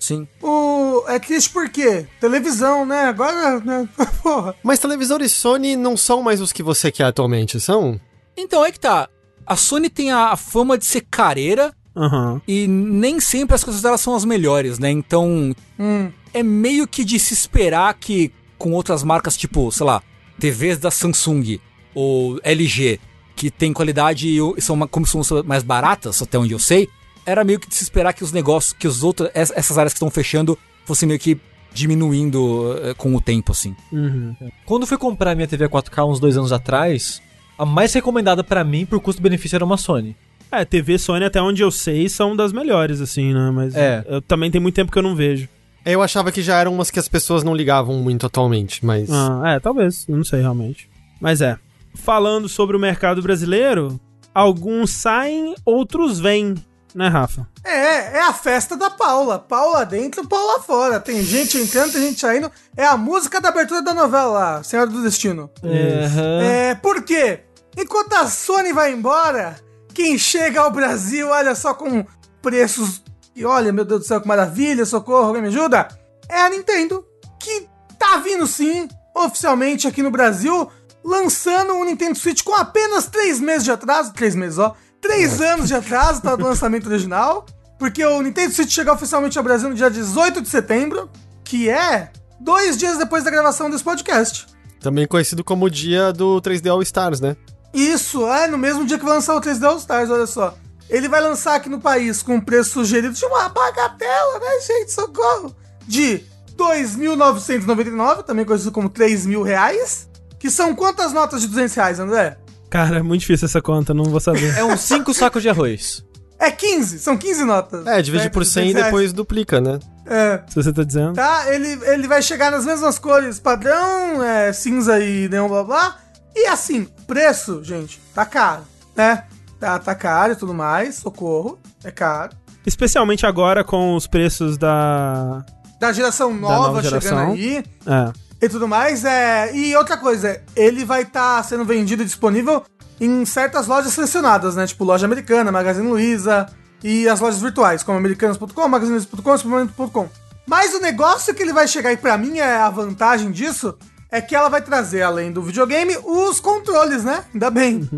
Sim. O... É triste por quê? Televisão, né? Agora, né? Porra. Mas televisores Sony não são mais os que você quer atualmente, são? Então é que tá. A Sony tem a, a fama de ser careira Aham. e nem sempre as coisas dela são as melhores, né? Então Hum. é meio que de se esperar que com outras marcas, tipo, sei lá, TVs da Samsung ou LG, que tem qualidade e são uma- como são mais baratas, até onde eu sei, era meio que de se esperar que os negócios, que os outros, ess- essas áreas que estão fechando, fossem meio que diminuindo eh, com o tempo, assim. Uhum. Quando eu fui comprar minha TV 4K uns dois anos atrás, a mais recomendada pra mim por custo-benefício era uma Sony. É, TV Sony, até onde eu sei, são das melhores, assim, né? Mas É. eu também tem muito tempo que eu não vejo. Eu achava que já eram umas que as pessoas não ligavam muito atualmente, mas. Ah, é, talvez. Eu não sei realmente. Mas é. Falando sobre o mercado brasileiro, alguns saem, outros vêm, né, Rafa? É, é a festa da Paula. Paula dentro, Paula fora. Tem gente entrando, tem gente saindo. É a música da abertura da novela lá, Senhora do Destino. Aham. É, por quê? Enquanto a Sony vai embora, quem chega ao Brasil, olha só com preços. E olha, meu Deus do céu, que maravilha, socorro, alguém me ajuda? É a Nintendo, que tá vindo sim, oficialmente aqui no Brasil, lançando um Nintendo Switch com apenas três meses de atraso. Três meses, ó. Três anos de atraso tá, do lançamento original. Porque o Nintendo Switch chegou oficialmente ao Brasil no dia 18 de setembro, que é dois dias depois da gravação desse podcast. Também conhecido como o dia do 3D All Stars, né? Isso, é no mesmo dia que vai lançar o 3D All Stars, olha só. Ele vai lançar aqui no país com um preço sugerido de uma bagatela, né, gente? Socorro! De 2.999, também conhecido como 3 mil reais. Que são quantas notas de 200 reais, André? Cara, é muito difícil essa conta, não vou saber. É uns 5 sacos de arroz. É 15, são 15 notas. É, divide Né, por de 100 e 200 reais. depois duplica, né? É, Se você tá dizendo. tá? Ele, ele vai chegar nas mesmas cores padrão, é, cinza e neon blá blá. E assim, preço, gente, tá caro, né? Tá, tá caro e tudo mais, socorro, é caro. Especialmente agora com os preços da. Da geração nova, nova chegando geração. aí É. e tudo mais. É... E outra coisa, ele vai estar sendo vendido e disponível em certas lojas selecionadas, né? Tipo loja americana, Magazine Luiza e as lojas virtuais, como americanas.com, magazineluiza.com, supermarket.com. Mas o negócio que ele vai chegar, e pra mim é a vantagem disso, é que ela vai trazer, além do videogame, os controles, né? Ainda bem.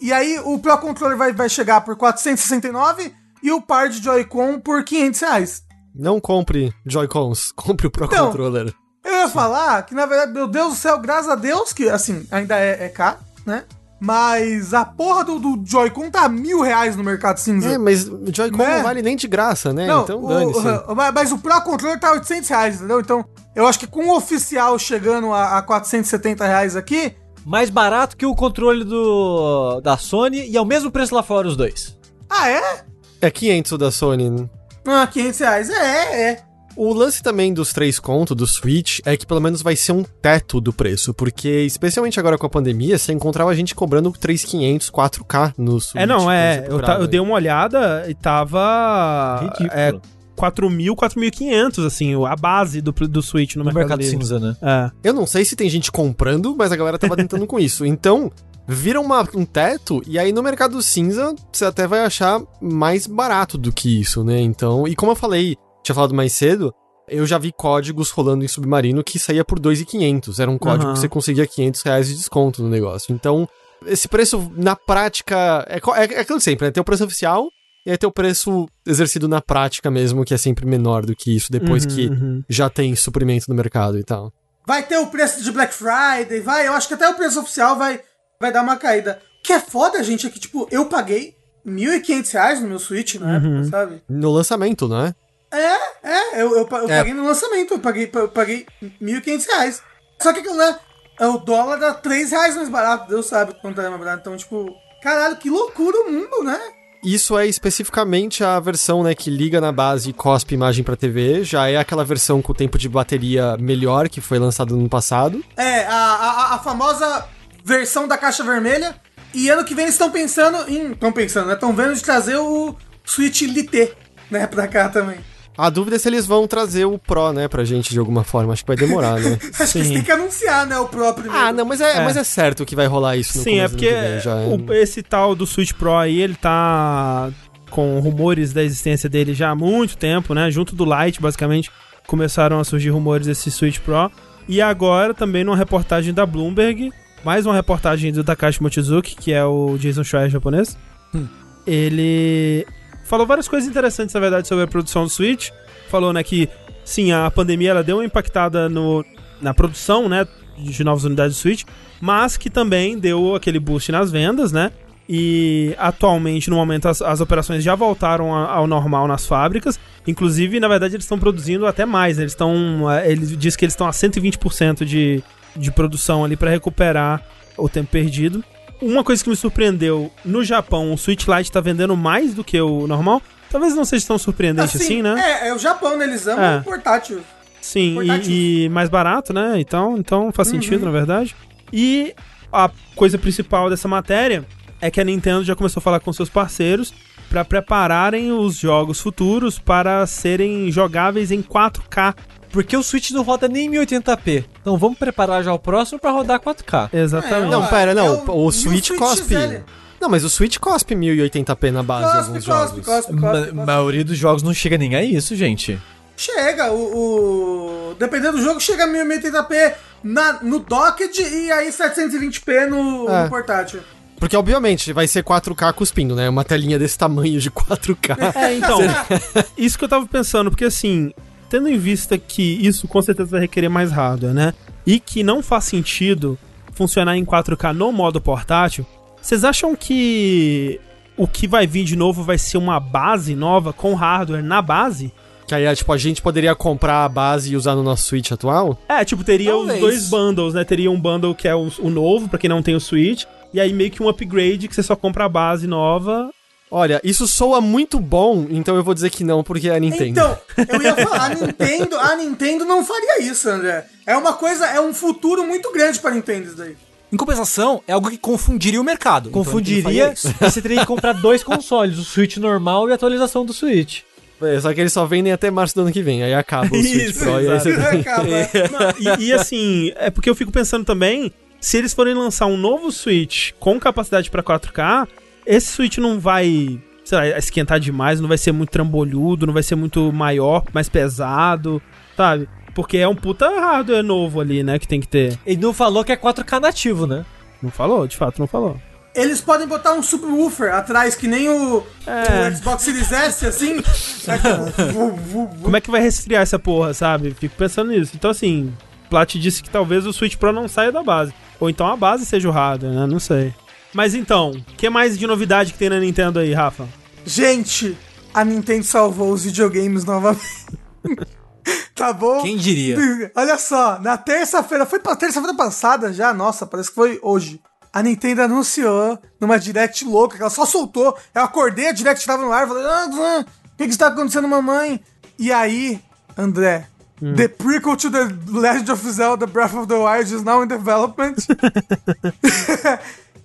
E aí o Pro Controller vai, vai chegar por 469 e o par de Joy-Con por 500 reais. Não compre Joy-Cons, compre o Pro Então, Controller. Eu ia falar que, na verdade, meu Deus do céu, graças a Deus, que, assim, ainda é, é caro, né? Mas a porra do, do Joy-Con tá mil reais no mercado cinza. É, mas o Joy-Con Né? não vale nem de graça, né? Não, então dane-se. o- mas- mas o Pro Controller tá 800 reais, entendeu? Então, eu acho que com o oficial chegando a, a 470 reais aqui, Mais barato que o controle do da Sony e ao mesmo preço lá fora os dois. ah, é? É 500 o da Sony. né? Ah, 500 reais, é, é. O lance também dos três contos do Switch é que pelo menos vai ser um teto do preço, porque especialmente agora com a pandemia, você encontrava a gente cobrando 3.500, 4K no Switch. É, não, é. Eu, ta- eu dei uma olhada e tava. Ridículo. É, 4.000, 4.500, assim, a base do, do Switch no, no Mercado, mercado cinza, né? É. Eu não sei se tem gente comprando, mas a galera tava tentando com isso. Então, vira uma- um teto, e aí no mercado cinza você até vai achar mais barato do que isso, né? Então, e como eu falei, tinha falado mais cedo, eu já vi códigos rolando em Submarino que saía por 2.500. Era um código Aham. que você conseguia 500 reais de desconto no negócio. Então, esse preço na prática é, é, é aquilo de sempre, né? Tem o preço oficial e aí tem o preço exercido na prática mesmo, que é sempre menor do que isso, depois Uhum, que uhum. já tem suprimento no mercado e tal. Vai ter o preço de Black Friday, vai. Eu acho que até o preço oficial vai, vai dar uma caída. O que é foda, gente, é que, tipo, eu paguei 1.500 reais no meu Switch na época, sabe? No lançamento, né? É, eu, eu, pa- eu É. paguei no lançamento, eu paguei, eu paguei 1.500 reais. Só que aquilo, né? O dólar dá 3 reais mais barato, Deus sabe quanto é mais barato. Então, tipo, caralho, que loucura o mundo, né? Isso é especificamente a versão, né, que liga na base e cospe imagem pra TV. Já é aquela versão com tempo de bateria melhor que foi lançada no ano passado. É, a, a, a famosa versão da caixa vermelha. E ano que vem eles estão pensando em. Estão pensando, né? Estão vendo de trazer o Switch Lite, né, pra cá também. A dúvida é se eles vão trazer o Pro, né, pra gente de alguma forma. Acho que vai demorar, né? Acho que eles têm que anunciar, né, o próprio. ah, não, mas é, mas é certo que vai rolar isso no Sim, é porque vem, já é. o- esse tal do Switch Pro aí, ele tá com rumores da existência dele já há muito tempo, né? Junto do Lite, basicamente, começaram a surgir rumores desse Switch Pro. E agora, também numa reportagem da Bloomberg, mais uma reportagem do Takashi Mochizuki, que é o Jason Schreier japonês. Ele falou várias coisas interessantes, na verdade, sobre a produção do Switch. Falou, né, que sim, a pandemia ela deu uma impactada no, na produção, né, de novas unidades do Switch, mas que também deu aquele boost nas vendas, né? E atualmente, no momento, as, as operações já voltaram a- ao normal nas fábricas. Inclusive, na verdade, eles estão produzindo até mais. né? Eles estão. eh, Ele diz que eles estão a 120% de, de produção ali para recuperar o tempo perdido. Uma coisa que me surpreendeu, no Japão, o Switch Lite tá vendendo mais do que o normal. Talvez não seja tão surpreendente assim, né? É, é o Japão, né? Eles amam É. o portátil. Sim, Portátil. e, e mais barato, né? Então, então faz Uhum. sentido, na verdade. E a coisa principal dessa matéria é que a Nintendo já começou a falar com seus parceiros para prepararem os jogos futuros para serem jogáveis em 4K. Porque o Switch não roda nem em 1080p. Então vamos preparar já o próximo pra rodar 4K. Exatamente. Não, Ó, pera, não. é o, o- o Switch Switch cospe. Não, mas o Switch cospe 1080p na base Cospe, alguns cospe, jogos. cospe, Ma- cospe, A cospe. maioria dos jogos não chega nem a isso, gente. Chega, o, o- Dependendo do jogo, chega a 1080p na, no docked e aí 720p no, É. no portátil. Porque, obviamente, vai ser 4K cuspindo, né? Uma telinha desse tamanho de 4K. É, então, isso que eu tava pensando, porque assim, tendo em vista que isso com certeza vai requerer mais hardware, né? E que não faz sentido funcionar em 4K no modo portátil, vocês acham que o que vai vir de novo vai ser uma base nova com hardware na base? Que aí, tipo, a gente poderia comprar a base e usar no nosso Switch atual? É, tipo, teria Talvez. os dois bundles, né? Teria um bundle que é o, o novo, pra quem não tem o Switch, e aí meio que um upgrade que você só compra a base nova. Olha, isso soa muito bom, então eu vou dizer que não, porque é a Nintendo. Então, eu ia falar, a Nintendo, a Nintendo não faria isso, André. É uma coisa, é um futuro muito grande pra Nintendo isso daí. Em compensação, é algo que confundiria o mercado. Então, Confundiria e você teria que comprar dois consoles, o Switch normal e a atualização do Switch. É, só que eles só vendem até março do ano que vem, aí acaba o Switch Isso, Pro. E aí você. Acaba. Não, e, e assim, é porque eu fico pensando também, se eles forem lançar um novo Switch com capacidade pra 4K, esse Switch não vai, sei lá, esquentar demais, não vai ser muito trambolhudo, não vai ser muito maior, mais pesado, sabe? Porque é um puta hardware novo ali, né, que tem que ter. Ele não falou que é 4K nativo, né? Não falou? De fato, não falou. Eles podem botar um subwoofer atrás, que nem o, É. o Xbox Series S, assim. Vu, vu. Como é que vai resfriar essa porra, sabe? Fico pensando nisso. Então, assim, Plat disse que talvez o Switch Pro não saia da base. Ou então a base seja o hardware, né? Não sei. Mas então, o que mais de novidade que tem na Nintendo aí, Rafa? Gente, a Nintendo salvou os videogames novamente. tá bom? Quem diria? Olha só, na terça-feira, foi pra terça-feira passada já, nossa, parece que foi hoje. A Nintendo anunciou numa direct louca, que ela só soltou. Eu acordei, a direct tava no ar, falei, ah, ah, o que que está acontecendo, mamãe? E aí, André, The prequel to the Legend of Zelda Breath of the Wild is now in development.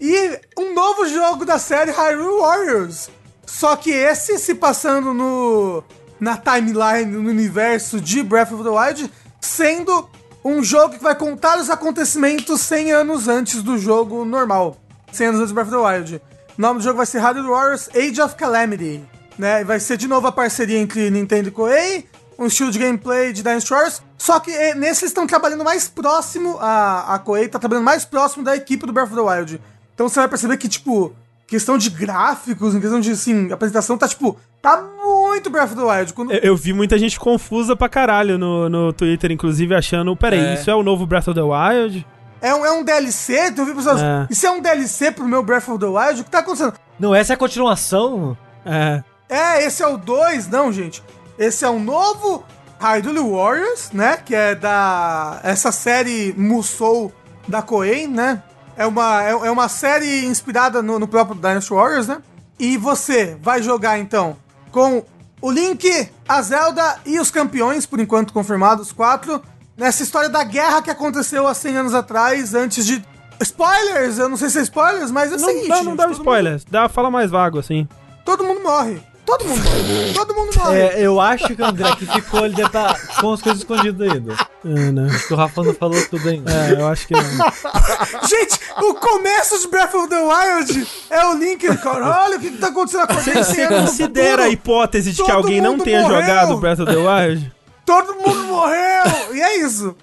e um novo jogo da série Hyrule Warriors. Só que esse se passando no na timeline, no universo de Breath of the Wild, sendo um jogo que vai contar os acontecimentos 100 anos antes do jogo normal. 100 anos antes do Breath of the Wild. O nome do jogo vai ser Hyrule Warriors Age of Calamity. Né? Vai ser de novo a parceria entre Nintendo e Koei, um estilo de gameplay de Dynasty Warriors. Só que eh, nesse eles estão trabalhando mais próximo, a, a Koei tá trabalhando mais próximo da equipe do Breath of the Wild. Então você vai perceber que, tipo, questão de gráficos, em questão de, assim, apresentação, tá, tipo, tá muito Breath of the Wild. Quando, Eu, eu vi muita gente confusa pra caralho no, no Twitter, inclusive, achando, peraí, É. isso é o novo Breath of the Wild? É um, é um DLC, tu viu pessoas, É. isso é um DLC pro meu Breath of the Wild? O que tá acontecendo? Não, essa é a continuação? É. É, esse é o 2, não, gente. Esse é o novo Hyrule Warriors, né? Que é da. Essa série Musou da Koei, né? É uma, é, é uma série inspirada no, no próprio Dynasty Warriors, né? E você vai jogar então com o Link, a Zelda e os campeões, por enquanto confirmados, quatro, nessa história da guerra que aconteceu há 100 anos atrás, antes de. Spoilers! Eu não sei se é spoilers, mas é o Não, seguinte. não gente, dá spoilers, dá, fala mais vago, assim. mundo- todo mundo morre. Todo mundo morre. Todo mundo morre. É, eu acho que o André que ficou, ele deve estar com as coisas escondidas ainda. É, né? Que o Rafa não falou tudo ainda. É, eu acho que não. Gente, o começo de Breath of the Wild é o Link. Caralho, o que, que tá acontecendo? Acordei Você considera a hipótese de que Todo alguém não tenha morreu. jogado Breath of the Wild? Todo mundo morreu! E é isso.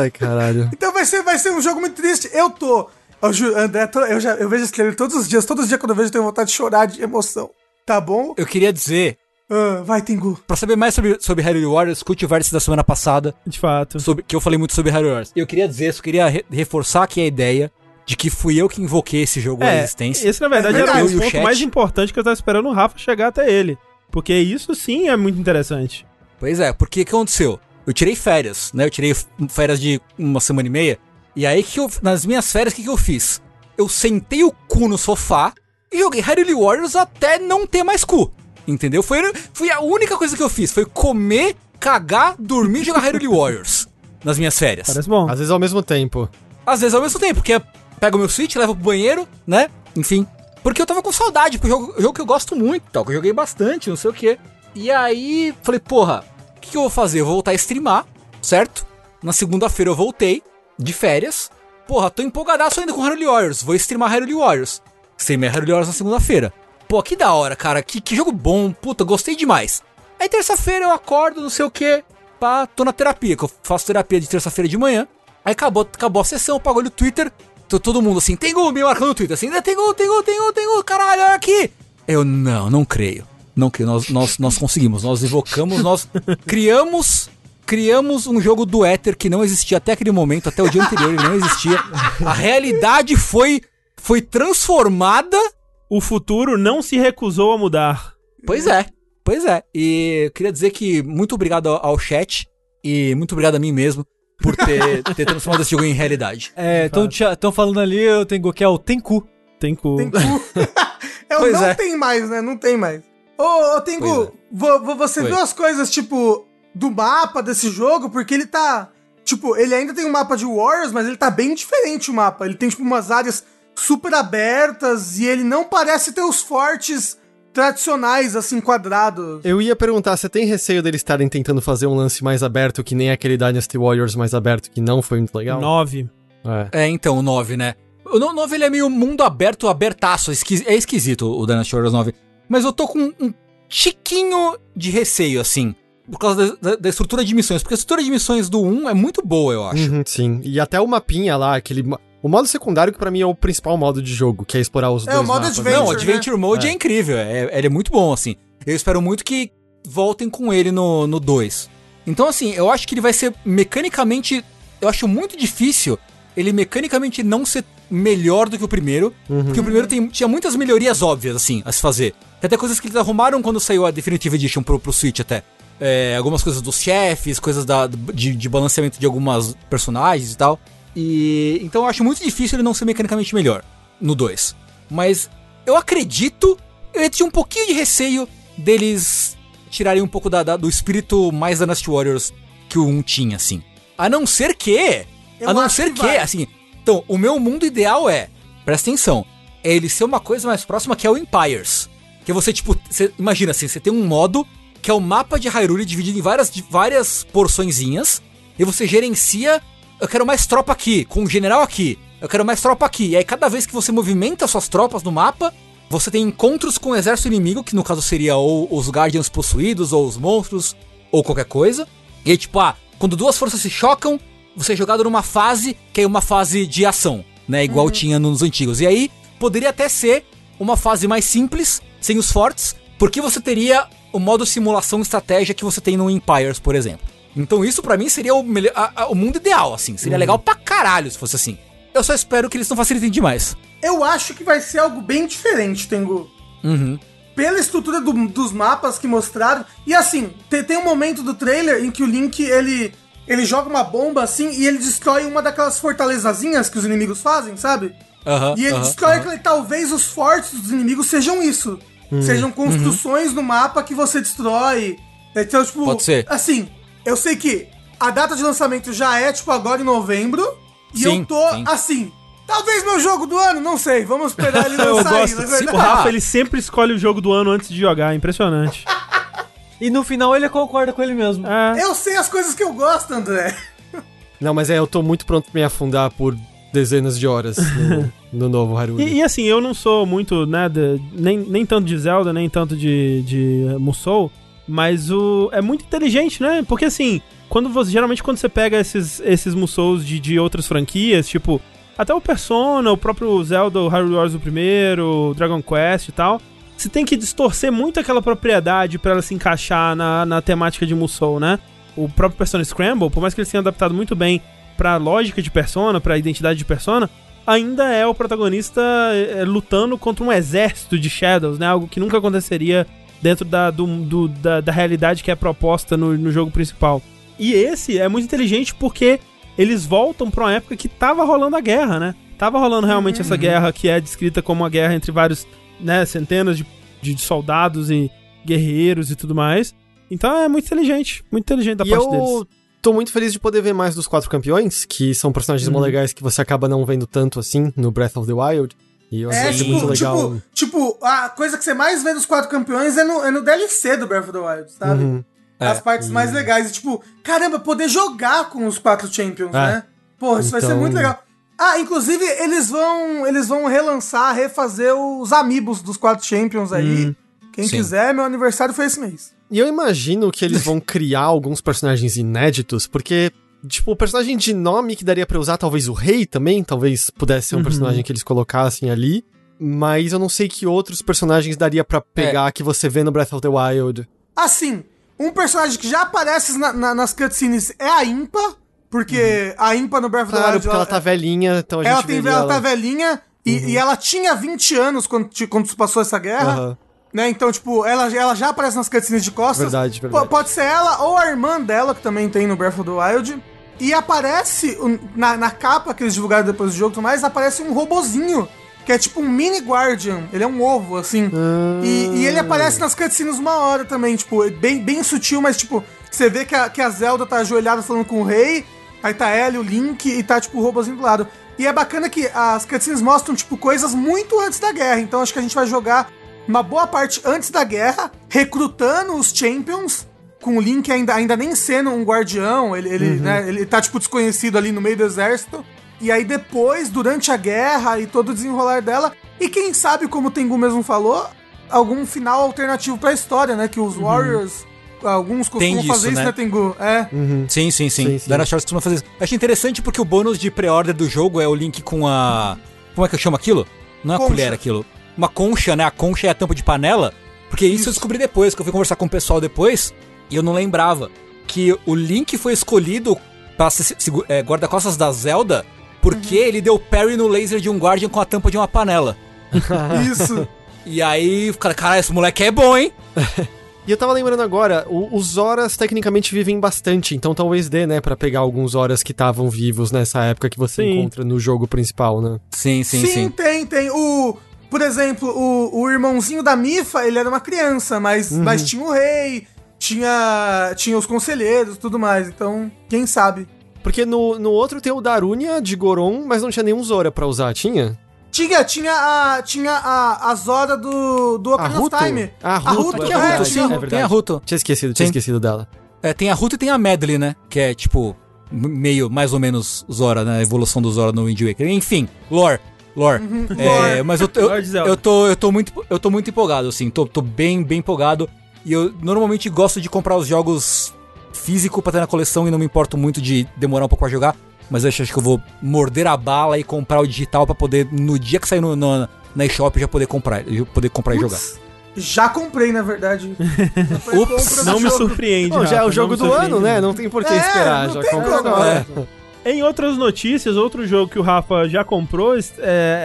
Ai, caralho. Então vai ser, vai ser um jogo muito triste. Eu tô. Eu, André, eu, já, eu vejo esse trailer todos os dias. Todos os dias quando eu vejo, eu tenho vontade de chorar de emoção. Tá bom? Eu queria dizer, Ah, vai, Tengu. pra saber mais sobre, sobre Hyrule Warriors, escute o vértice da semana passada, De fato. sobre, que eu falei muito sobre Hyrule Warriors. Eu queria dizer, só queria re- reforçar aqui a ideia de que fui eu que invoquei esse jogo à É, existência. esse na verdade É era verdade. o Eu e o ponto chat. mais importante que eu tava esperando o Rafa chegar até ele. Porque isso sim é muito interessante. Pois é, porque o que aconteceu? Eu tirei férias, né? Eu tirei férias de uma semana e meia. E aí, que eu, nas minhas férias, o que, que eu fiz? Eu sentei o cu no sofá e joguei Hyrule Warriors até não ter mais cu. Entendeu? Foi, foi a única coisa que eu fiz. Foi comer, cagar, dormir e jogar Hyrule Warriors. Nas minhas férias. Parece bom. Às vezes ao mesmo tempo. Às vezes ao mesmo tempo, porque pego meu Switch, levo pro banheiro, né? Enfim. Porque eu tava com saudade, porque é um jogo, jogo que eu gosto muito, tal, que eu joguei bastante, não sei o quê. E aí, falei, porra, o que, que eu vou fazer? Eu vou voltar a streamar, certo? Na segunda-feira eu voltei, de férias. Porra, tô empolgadaço ainda com Hyrule Warriors. Vou streamar Hyrule Warriors. Streamei Hyrule Warriors na segunda-feira. Pô, que da hora, cara. Que, que jogo bom. Puta, gostei demais. Aí terça-feira eu acordo, não sei o quê. Pá, tô na terapia, que eu faço terapia de terça-feira de manhã. Aí acabou, acabou a sessão, apagou no Twitter. Tô todo mundo assim, tem gol, me marcando no Twitter, assim, tem gol, tem gol, tem gol, tem gol, caralho, olha aqui. Eu, não, não creio. Não creio, nós, nós, nós conseguimos, nós invocamos, nós criamos, criamos um jogo do éter que não existia até aquele momento, até o dia anterior ele não existia. A realidade foi, foi transformada. O futuro não se recusou a mudar. Pois é, pois é. E eu queria dizer que muito obrigado ao, chat e muito obrigado a mim mesmo por ter, ter transformado esse jogo em realidade. É, estão falando ali, eu tenho que é o Tenku. Tem cu. é, Pois não é. tem mais, né? Não tem mais. Ô, ô Tengu, é. vo- vo- você Oi. viu as coisas, tipo, do mapa desse jogo? Porque ele tá. Tipo, ele ainda tem um mapa de Warriors, mas ele tá bem diferente o mapa. Ele tem, tipo, umas áreas super abertas e ele não parece ter os fortes tradicionais, assim, quadrados. Eu ia perguntar, você tem receio deles estarem tentando fazer um lance mais aberto, que nem aquele Dynasty Warriors mais aberto, que não foi muito legal? Nove. É. É, então, o 9, né? O no- 9 ele é meio mundo aberto, abertaço. É, é esquisito o Dynasty Warriors 9. Mas eu tô com um tiquinho de receio, assim. Por causa da, da- da estrutura de missões. Porque a estrutura de missões do 1 é muito boa, eu acho. Uhum, sim. E até o mapinha lá, aquele. O modo secundário, que pra mim é o principal modo de jogo, que é explorar os É, dois o modo mapas, Adventure, Não, o né? Adventure Mode é, incrível. É, ele é muito bom, assim. Eu espero muito que voltem com ele no, no 2. Então, assim, eu acho que ele vai ser mecanicamente. Eu acho muito difícil ele mecanicamente não ser melhor do que o primeiro. Porque o primeiro tem, tinha muitas melhorias óbvias, assim, a se fazer. Tem até coisas que eles arrumaram quando saiu a Definitive Edition pro, pro Switch até. É, algumas coisas dos chefes, coisas da, de, de balanceamento de algumas personagens e tal. E então eu acho muito difícil ele não ser mecanicamente melhor no 2. Mas eu acredito, eu tinha um pouquinho de receio deles tirarem um pouco da, da- do espírito mais Dynasty Warriors que o 1 tinha, assim. A não ser que. Eu a não ser que que, assim. Então, o meu mundo ideal é. Presta atenção. É ele ser uma coisa mais próxima que é o Empires. Que você, tipo, você, imagina assim, você tem um modo que é o mapa de Hyrule dividido em várias, várias porçõezinhas. E você gerencia. Eu quero mais tropa aqui, com um general aqui. Eu quero mais tropa aqui. E aí, cada vez que você movimenta suas tropas no mapa, você tem encontros com o exército inimigo, que no caso seria ou os Guardians possuídos, ou os monstros, ou qualquer coisa. E aí, tipo, ah, quando duas forças se chocam, você é jogado numa fase que é uma fase de ação, né? Igual tinha nos antigos. E aí, poderia até ser uma fase mais simples, sem os fortes, porque você teria o modo simulação estratégia que você tem no Empires, por exemplo. Então isso pra mim seria o, melhor- a- a- o mundo ideal, assim. Seria legal pra caralho se fosse assim. Eu só espero que eles não facilitem demais. Eu acho que vai ser algo bem diferente, Tengu. Uhum. Pela estrutura do- dos mapas que mostraram. E assim, te- tem, um momento do trailer em que o Link, ele, ele joga uma bomba assim e ele destrói uma daquelas fortalezazinhas que os inimigos fazem, sabe? Aham. E ele aham, destrói aham. que talvez os fortes dos inimigos sejam isso. Sejam construções no mapa que você destrói. Então, tipo, Pode ser. assim, eu sei que a data de lançamento já é, tipo, agora em novembro. E Sim, eu tô, sim. assim, talvez meu jogo do ano, não sei. Vamos esperar ele Eu lançar gosto. aí, na verdade. O Rafa, ele sempre escolhe o jogo do ano antes de jogar. Impressionante. E no final ele concorda com ele mesmo. É. Eu sei as coisas que eu gosto, André. Não, mas é, eu tô muito pronto pra me afundar por dezenas de horas no, no novo Hyrule. E, e assim, eu não sou muito, né, de- nem, nem tanto de Zelda, nem tanto de, de Musou, mas o é muito inteligente, né? Porque assim, quando você, geralmente quando você pega esses, esses Musous de, de outras franquias, tipo, até o Persona, o próprio Zelda, o Hyrule Wars o primeiro, o Dragon Quest e tal, você tem que distorcer muito aquela propriedade pra ela se encaixar na, na temática de Musou, né? O próprio Persona Scramble, por mais que eles tenham adaptado muito bem pra lógica de Persona, pra identidade de Persona, ainda é o protagonista é, lutando contra um exército de Shadows, né? Algo que nunca aconteceria dentro da, do, do- da, da realidade que é proposta no, no jogo principal. E esse é muito inteligente porque eles voltam pra uma época que tava rolando a guerra, né? Tava rolando realmente essa guerra que é descrita como uma guerra entre vários, né, centenas de, de soldados e guerreiros e tudo mais. Então é muito inteligente, muito inteligente da E parte eu deles. tô muito feliz de poder ver mais dos quatro campeões, que são personagens mó legais que você acaba não vendo tanto assim no Breath of the Wild. E eu É, tipo, muito legal. tipo, tipo, a coisa que você mais vê dos quatro campeões é no, é no DLC do Breath of the Wild, sabe? Uhum. As É. partes mais legais. E, tipo, caramba, poder jogar com os quatro Champions, É. né? Porra, isso vai ser Então- muito legal. Ah, inclusive, eles vão eles vão relançar, refazer os amigos dos quatro Champions aí. Quem Sim. quiser, meu aniversário foi esse mês. E eu imagino que eles vão criar alguns personagens inéditos, porque, tipo, o personagem de nome que daria pra usar, talvez o rei também, talvez pudesse ser um personagem que eles colocassem ali. Mas eu não sei que outros personagens daria pra pegar que você vê no Breath of the Wild. Assim, um personagem que já aparece na- na- nas cutscenes é a Impa, porque a Impa no Breath of the Claro, Wild... porque ela tá velhinha, então a gente ela, tem, veria ela tá velhinha e, e ela tinha 20 anos quando, quando passou essa guerra. Né? Então, tipo, ela, ela já aparece nas cutscenes de costas. Verdade, verdade. P- pode ser ela ou a irmã dela, que também tem no Breath of the Wild. E aparece, na, na capa que eles divulgaram depois do jogo mais, aparece um robozinho. Que é tipo um mini Guardian. Ele é um ovo, assim. E, e ele aparece nas cutscenes uma hora também, tipo, bem, bem sutil, mas tipo, você vê que a, que a Zelda tá ajoelhada falando com o rei. Aí tá ela o Link e tá, tipo, o robozinho do lado. E é bacana que as cutscenes mostram, tipo, coisas muito antes da guerra. Então acho que a gente vai jogar uma boa parte antes da guerra, recrutando os Champions, com o Link ainda, ainda nem sendo um guardião, ele, ele, né, ele tá, tipo, desconhecido ali no meio do exército. E aí depois, durante a guerra e todo o desenrolar dela, e quem sabe, como o Tengu mesmo falou, algum final alternativo pra história, né? Que os Warriors alguns costumam Tem fazer isso, isso, né? né, Tengu? É. Sim, sim, sim. Sim, sim. Dana Shores costuma fazer isso. Acho interessante porque o bônus de pré-order do jogo é o link com a. Como é que eu chamo aquilo? Não é a Concha. colher aquilo. Uma concha, né? A concha é a tampa de panela. Porque isso, eu descobri depois, que eu fui conversar com o pessoal depois, e eu não lembrava. Que o Link foi escolhido pra ser é, guarda-costas da Zelda porque ele deu parry no laser de um Guardian com a tampa de uma panela. Isso. E aí, cara, cara, esse moleque é bom, hein? E eu tava lembrando agora, os Horas tecnicamente vivem bastante, então talvez dê, né, pra pegar alguns Horas que estavam vivos nessa época que você Sim. encontra no jogo principal, né? Sim, sim, sim. tem, tem. O, por exemplo, o, o irmãozinho da Mifa, ele era uma criança, mas, Uhum. mas tinha o rei, tinha, tinha os conselheiros tudo mais. Então, quem sabe? Porque no, no outro tem o Darunia de Goron, mas não tinha nenhum Zora pra usar, tinha? Tinha, tinha a, tinha a, a Zora do, do A Ocarina of? Time. A A Ruto, Ruto, é Tem a é, Ruto, sim. é verdade. Tem a Ruto. Tinha esquecido, tinha Sim. esquecido dela. É, tem a Ruto e tem a Medley, né? Que é tipo, meio, mais ou menos Zora, né? A evolução do Zora no Wind Waker. Enfim, lore. Lore. É, Lore. mas eu, eu, eu, tô, eu, tô muito, eu tô muito empolgado, assim. Tô, tô bem, bem empolgado. E eu normalmente gosto de comprar os jogos físico pra ter na coleção e não me importo muito de demorar um pouco pra jogar. Mas eu acho, acho que eu vou morder a bala e comprar o digital pra poder, no dia que sair no, no- na eShop, já poder comprar, já poder comprar e jogar. Já comprei, na verdade. Ups, Não me jogo. surpreende. Bom, já é o não jogo do ano, né? Não tem por que É, esperar, não já como. agora. Em outras notícias, outro jogo que o Rafa já comprou é,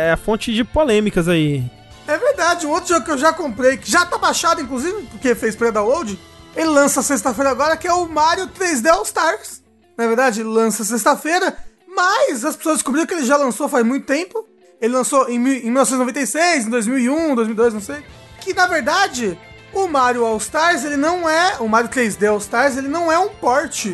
é a fonte de polêmicas aí. É verdade, um outro jogo que eu já comprei, que já tá baixado, inclusive, porque fez pré-download, ele lança sexta-feira agora, que é o Mario 3D All Stars. Na verdade, ele lança sexta-feira, mas as pessoas descobriram que ele já lançou faz muito tempo. Ele lançou em, em 1996, em 2001, 2002, não sei. Que, na verdade, o Mario All Stars, ele não é... O Mario 3D All Stars, ele não é um port.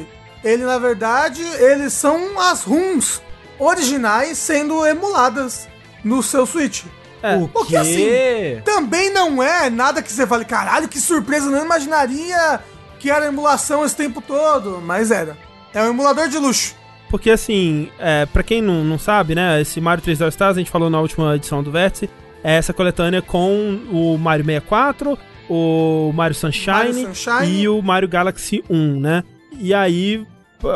Ele, na verdade, eles são as ROMs originais sendo emuladas no seu Switch. É. O que assim, também não é nada que você fale, caralho, que surpresa, não imaginaria que era emulação esse tempo todo, mas era. É um emulador de luxo. Porque assim, é, para quem não, não sabe, né, esse Mario 3D All Stars, a gente falou na última edição do Vértice, é essa coletânea com o Mario 64, o Mario Sunshine, Mario Sunshine. e o Mario Galaxy 1, né? E aí,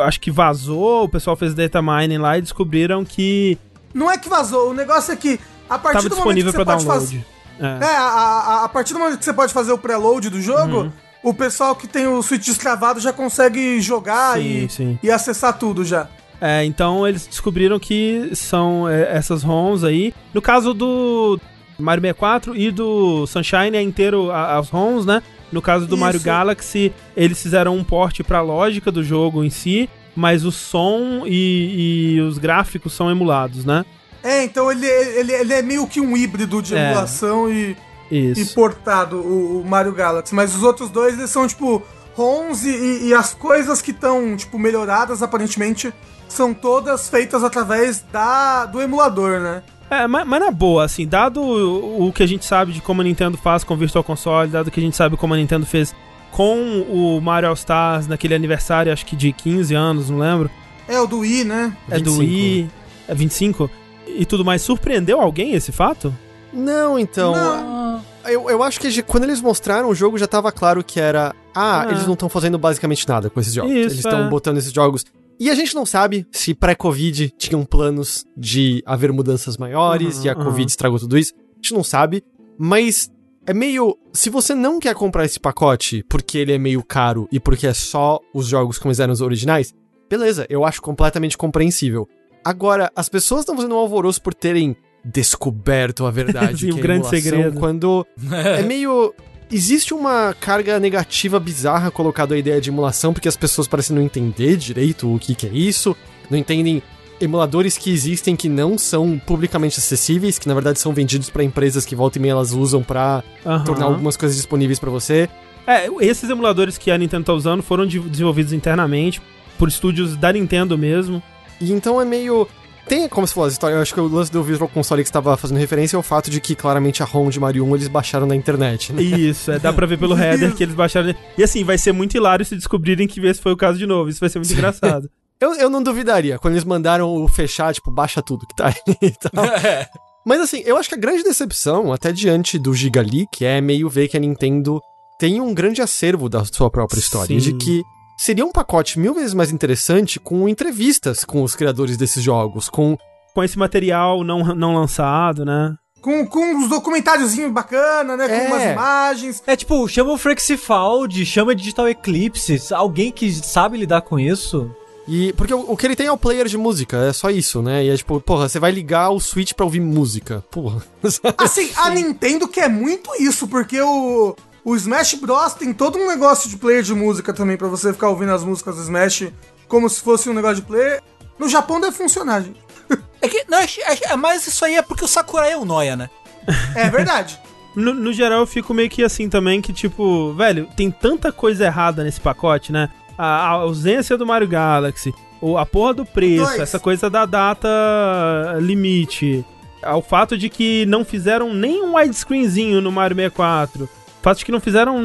acho que vazou, o pessoal fez data mining lá e descobriram que Não é que vazou, o negócio é que a partir estava do disponível para download. fazer. É. É, a, a- a partir do momento que você pode fazer o preload do jogo, Uhum. o pessoal que tem o Switch destravado já consegue jogar Sim, e, sim. e acessar tudo já. É, então eles descobriram que são é, essas ROMs aí. No caso do Mario 64 e do Sunshine é inteiro a- as ROMs, né? No caso do Isso. Mario Galaxy, eles fizeram um porte pra lógica do jogo em si, mas o som e, e os gráficos são emulados, né? É, então ele, ele, ele é meio que um híbrido de É. emulação e, e portado, o, o Mario Galaxy. Mas os outros dois, eles são, tipo, ROMs e, e as coisas que estão, tipo, melhoradas, aparentemente, são todas feitas através da, do emulador, né? É, mas, mas na boa, assim, dado o, o que a gente sabe de como a Nintendo faz com o Virtual Console, dado que a gente sabe como a Nintendo fez com o Mario All Stars naquele aniversário, acho que de 15 anos, não lembro. É o do Wii, né? É do 25. Wii. É 25? E tudo mais. Surpreendeu alguém esse fato? Não, então. Não. Eu, eu acho que quando eles mostraram o jogo já tava claro que era. Ah, Ah. eles não estão fazendo basicamente nada com esses jogos. Isso, eles estão é. botando esses jogos. E a gente não sabe se pré-Covid tinham planos de haver mudanças maiores Uhum, e a uhum. Covid estragou tudo isso. A gente não sabe. Mas é meio. Se você não quer comprar esse pacote porque ele é meio caro e porque é só os jogos como eles eram os originais, beleza, eu acho completamente compreensível. Agora, as pessoas estão fazendo um alvoroço por terem descoberto a verdade. Sim, que o é grande segredo. Quando é meio. Existe uma carga negativa bizarra colocada a ideia de emulação, porque as pessoas parecem não entender direito o que, que é isso, não entendem emuladores que existem que não são publicamente acessíveis, que na verdade são vendidos pra empresas que volta e meia elas usam pra Aham. tornar algumas coisas disponíveis pra você. É, esses emuladores que a Nintendo tá usando foram de- desenvolvidos internamente por estúdios da Nintendo mesmo. E então é meio. Tem, como se falou, as histórias. Eu acho que o lance do Visual Console que estava fazendo referência é o fato de que claramente a ROM de Mario 1 eles baixaram na internet, né? Isso, é, dá pra ver pelo header que eles baixaram. E assim, vai ser muito hilário se descobrirem que esse foi o caso de novo. Isso vai ser muito engraçado. Eu, eu não duvidaria. Quando eles mandaram o fechar, tipo, baixa tudo que tá aí e tal. Mas assim, eu acho que a grande decepção, até diante do Giga Leak, é meio ver que a Nintendo tem um grande acervo da sua própria história. Sim. De que seria um pacote mil vezes mais interessante com entrevistas com os criadores desses jogos, com Com esse material não, não lançado, né? Com, com uns documentáriozinhos bacana, né? Com É. umas imagens. É tipo, chama o Frexifaldi, chama Digital Eclipse, alguém que sabe lidar com isso. E porque o, o que ele tem é o player de música, é só isso, né? E é tipo, porra, você vai ligar o Switch pra ouvir música. Porra. Assim, a Nintendo quer muito isso, porque o, o Smash Bros. tem todo um negócio de player de música também, pra você ficar ouvindo as músicas do Smash como se fosse um negócio de player. No Japão deve funcionar, gente. É que, não, é, é, mas isso aí é porque o Sakurai é o Noia, né? É verdade. No, no geral, eu fico meio que assim também, que tipo, velho, tem tanta coisa errada nesse pacote, né? A, a ausência do Mario Galaxy, o, a porra do preço, Dois. essa coisa da data limite, ao fato de que não fizeram nem um widescreenzinho no Mario 64, o fato de que não fizeram,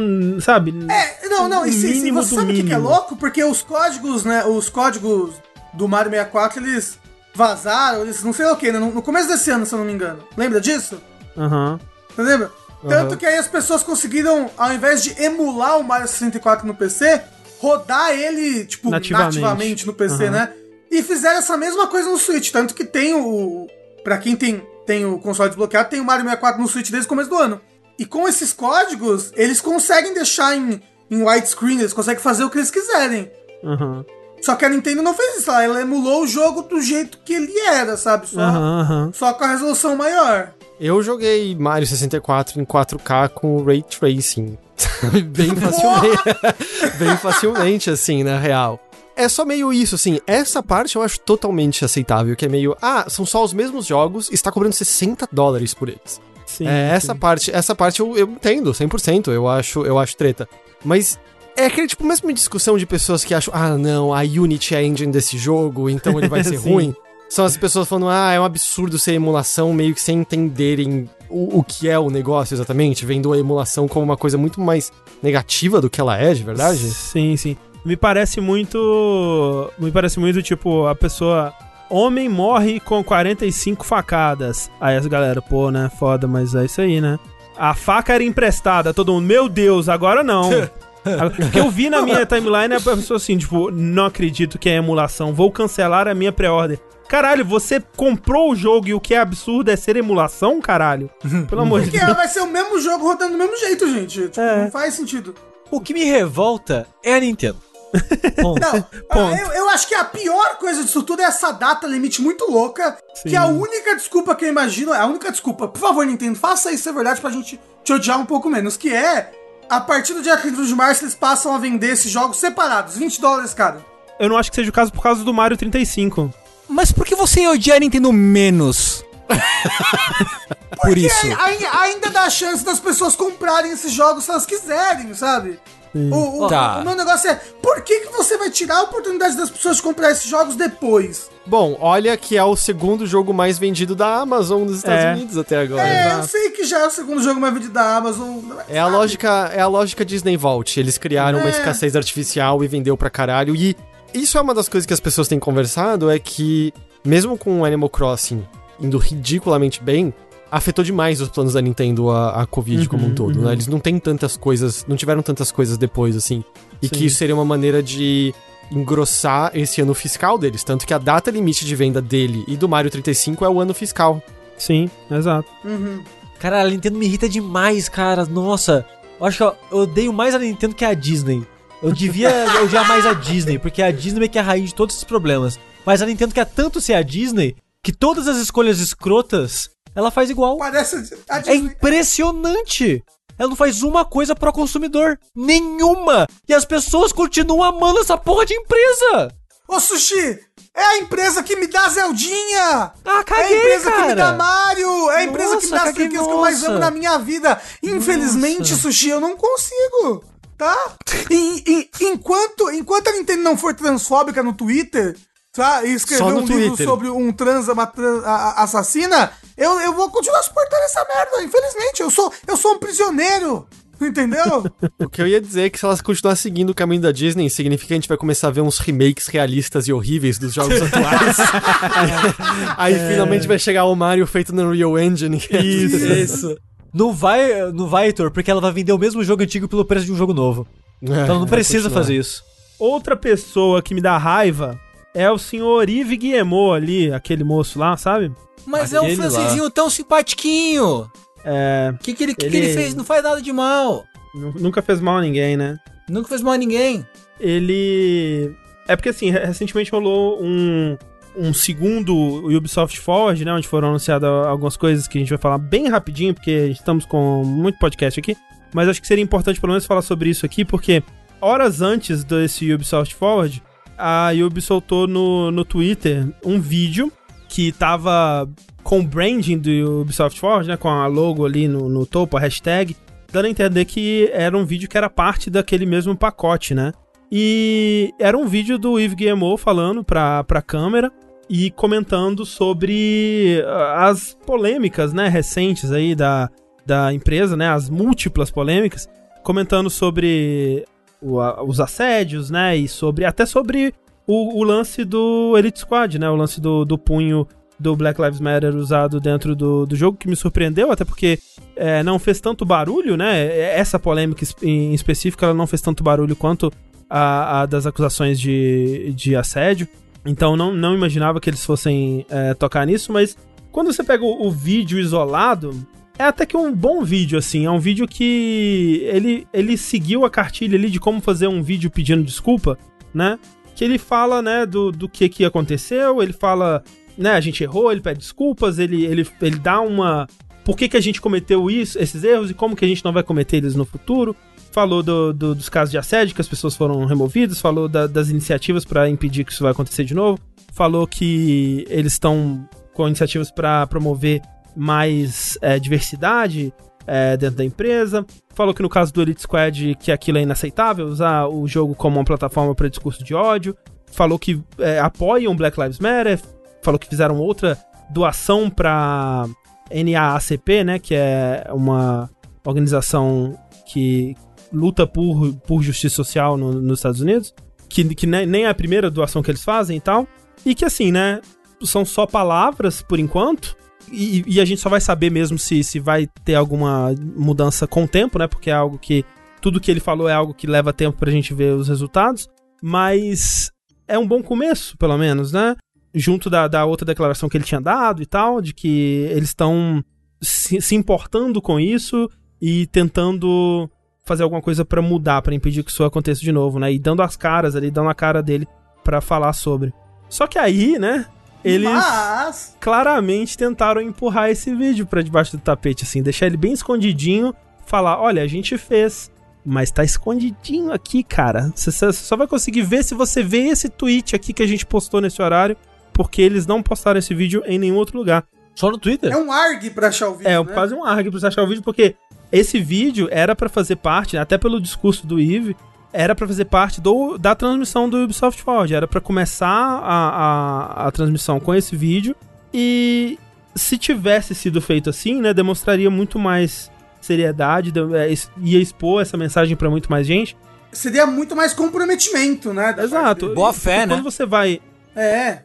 sabe? É, não, não, e se, você sabe o que, que é louco? Porque os códigos, né? Os códigos do Mario 64, eles vazaram, eles não sei o que, né? No, começo desse ano, se eu não me engano. Lembra disso? Aham. Você lembra? Tanto que aí as pessoas conseguiram, ao invés de emular o Mario 64 no PC, rodar ele, tipo, Nativamente. nativamente, no PC, Aham. né? E fizeram essa mesma coisa no Switch. Tanto que tem o. Pra quem tem, tem o console desbloqueado, tem o Mario 64 no Switch desde o começo do ano. E com esses códigos, eles conseguem deixar em, em widescreen, eles conseguem fazer o que eles quiserem. Aham. Só que a Nintendo não fez isso, ela emulou o jogo do jeito que ele era, sabe? Só, aham. só com a resolução maior. Eu joguei Mario 64 em 4K com Ray Tracing. Bem facilmente. Bem facilmente, assim, na real. É só meio isso, assim. Essa parte eu acho totalmente aceitável, que é meio. Ah, são só os mesmos jogos e está cobrando 60 dólares por eles. Sim, É, sim. essa parte, essa parte eu, eu entendo, 100%, eu acho, eu acho treta. Mas é aquele tipo, mesmo discussão de pessoas que acham, ah, não, a Unity é a engine desse jogo, então ele vai ser ruim. São as pessoas falando, ah, é um absurdo ser emulação, meio que sem entenderem o, o que é o negócio exatamente, vendo a emulação como uma coisa muito mais negativa do que ela é, de verdade. Sim, sim. Me parece muito. Me parece muito tipo, a pessoa. Homem morre com 45 facadas. Aí as galera, pô, né? Foda, mas é isso aí, né? A faca era emprestada, todo mundo, meu Deus, agora não. O que eu vi na minha timeline é a pessoa assim, tipo, não acredito que é emulação, vou cancelar a minha pré-order. Caralho, você comprou o jogo e o que é absurdo é ser emulação, caralho? Pelo amor de Porque Deus. vai ser o mesmo jogo rodando do mesmo jeito, gente. Tipo, É. não faz sentido. O que me revolta é a Nintendo. Ponto. Não, Ponto. eu, eu acho que a pior coisa disso tudo é essa data limite muito louca. Sim. Que a única desculpa que eu imagino, a única desculpa, por favor, Nintendo, faça isso ser verdade pra gente te odiar um pouco menos. Que é, a partir do dia 30 de março, eles passam a vender esses jogos separados, 20 dólares cada. Eu não acho que seja o caso por causa do Mario 35. Mas por que você odia a Nintendo menos? por isso. E aí, ai- ainda dá a chance das pessoas comprarem esses jogos se elas quiserem, sabe? O, o- Tá. o meu negócio é, por que, que você vai tirar a oportunidade das pessoas de comprar esses jogos depois? Bom, olha que é o segundo jogo mais vendido da Amazon nos Estados É. Unidos até agora. É, eu sei que já é o segundo jogo mais vendido da Amazon. É a lógica, é a lógica Disney Vault. Eles criaram uma É. escassez artificial e vendeu pra caralho. E isso é uma das coisas que as pessoas têm conversado, é que mesmo com o Animal Crossing indo ridiculamente bem, afetou demais os planos da Nintendo a, a Covid como um todo, né? Eles não têm tantas coisas, não tiveram tantas coisas depois, assim. E Sim. que isso seria uma maneira de engrossar esse ano fiscal deles. Tanto que a data limite de venda dele e do Mario 35 é o ano fiscal. Sim, exato. Uhum. Cara, a Nintendo me irrita demais, cara. Nossa, eu acho que eu eu odeio mais a Nintendo que a Disney. Eu devia odiar mais a Disney, porque a Disney é que é a raiz de todos esses problemas. Mas a Nintendo quer tanto ser a Disney que todas as escolhas escrotas ela faz igual. Parece É impressionante! Ela não faz uma coisa pro consumidor. Nenhuma! E as pessoas continuam amando essa porra de empresa! Ô, Sushi, é a empresa que me dá Zeldinha! Ah, é caguei, a empresa que me dá cara! Mario! É a empresa que me dá Nossa, as franquias que eu mais nossa. amo na minha vida! Infelizmente, Nossa. Sushi, eu não consigo! Tá? E- e- enquanto, enquanto a Nintendo não for transfóbica no Twitter, tá? E escrever um livro Twitter. sobre um trans, uma trans a- a- assassina, eu, eu vou continuar suportando essa merda, infelizmente. Eu sou, eu sou um prisioneiro! Entendeu? O que eu ia dizer é que se elas continuar seguindo o caminho da Disney, significa que a gente vai começar a ver uns remakes realistas e horríveis dos jogos atuais. aí aí finalmente vai chegar o Mario feito no Unreal Engine. Isso, isso. Não vai, não vai, Heitor, porque ela vai vender o mesmo jogo antigo pelo preço de um jogo novo. Então não precisa fazer isso. Outra pessoa que me dá raiva é o senhor Yves Guillemot ali, aquele moço lá, sabe? Mas é um Aquele lá. francesinho tão simpatiquinho. É, O que, que, ele, que, Ele- que ele fez? Não faz nada de mal. nu- nunca fez mal a ninguém, né? Nunca fez mal a ninguém. ele. É porque assim, re- recentemente rolou um, um segundo Ubisoft Forward, né? Onde foram anunciadas algumas coisas que a gente vai falar bem rapidinho, porque estamos com muito podcast aqui. Mas acho que seria importante pelo menos falar sobre isso aqui, porque horas antes desse Ubisoft Forward, a Ubi soltou no, no Twitter um vídeo que tava com o branding do Ubisoft Forward, né? Com a logo ali no, no topo, a hashtag, dando a entender que era um vídeo que era parte daquele mesmo pacote, né? E era um vídeo do Yves Guillemot falando pra, pra câmera e comentando sobre ah, as polêmicas, né, recentes aí da, da empresa, né, as múltiplas polêmicas, comentando sobre o- a- os assédios, né, e sobre até sobre o, o lance do Elite Squad, né, o lance do, do punho do Black Lives Matter usado dentro do, do jogo, que me surpreendeu, até porque é, não fez tanto barulho, né, essa polêmica em específico, ela não fez tanto barulho quanto a, a das acusações de, de assédio. Então não, não imaginava que eles fossem é, tocar nisso, mas quando você pega o, o vídeo isolado, é até que um bom vídeo, assim. É um vídeo que ele, ele seguiu a cartilha ali de como fazer um vídeo pedindo desculpa, né? Que ele fala, né, do, do que que aconteceu, ele fala, né, a gente errou, ele pede desculpas, ele, ele, ele dá uma... Por que que a gente cometeu isso, esses erros e como que a gente não vai cometer eles no futuro falou do- do- dos casos de assédio, que as pessoas foram removidas, falou da- das iniciativas para impedir que isso vai acontecer de novo, falou que eles estão com iniciativas para promover mais é, diversidade é, dentro da empresa, falou que no caso do Elite Squad que aquilo é inaceitável, usar o jogo como uma plataforma para discurso de ódio, falou que é, apoiam Black Lives Matter, falou que fizeram outra doação para NAACP, né, que é uma organização que luta por, por justiça social no- nos Estados Unidos, que, que nem, é a primeira doação que eles fazem e tal, e que assim, né, são só palavras por enquanto, e, e a gente só vai saber mesmo se, se vai ter alguma mudança com o tempo, né, porque é algo que, tudo que ele falou é algo que leva tempo pra gente ver os resultados, mas é um bom começo, pelo menos, né, junto da, da outra declaração que ele tinha dado e tal, de que eles estão se, se importando com isso e tentando fazer alguma coisa pra mudar, pra impedir que isso aconteça de novo, né? E dando as caras ali, dando a cara dele pra falar sobre. Só que aí, né? Eles Mas. claramente tentaram empurrar esse vídeo pra debaixo do tapete, assim, deixar ele bem escondidinho, falar: olha, a gente fez, mas tá escondidinho aqui, cara. Você só- vai conseguir ver se você vê esse tweet aqui que a gente postou nesse horário, porque eles não postaram esse vídeo em nenhum outro lugar. Só no Twitter? É um ARG pra achar o vídeo. É, né? quase um argue pra você achar o vídeo, porque esse vídeo era pra fazer parte, até pelo discurso do Yves, era pra fazer parte do, da transmissão do Ubisoft Forward. Era pra começar a, a, a transmissão com esse vídeo. E se tivesse sido feito assim, né, demonstraria muito mais seriedade, de- é, ia expor essa mensagem pra muito mais gente. Seria muito mais comprometimento, né? Exato. Boa fé, Quando né? você vai É.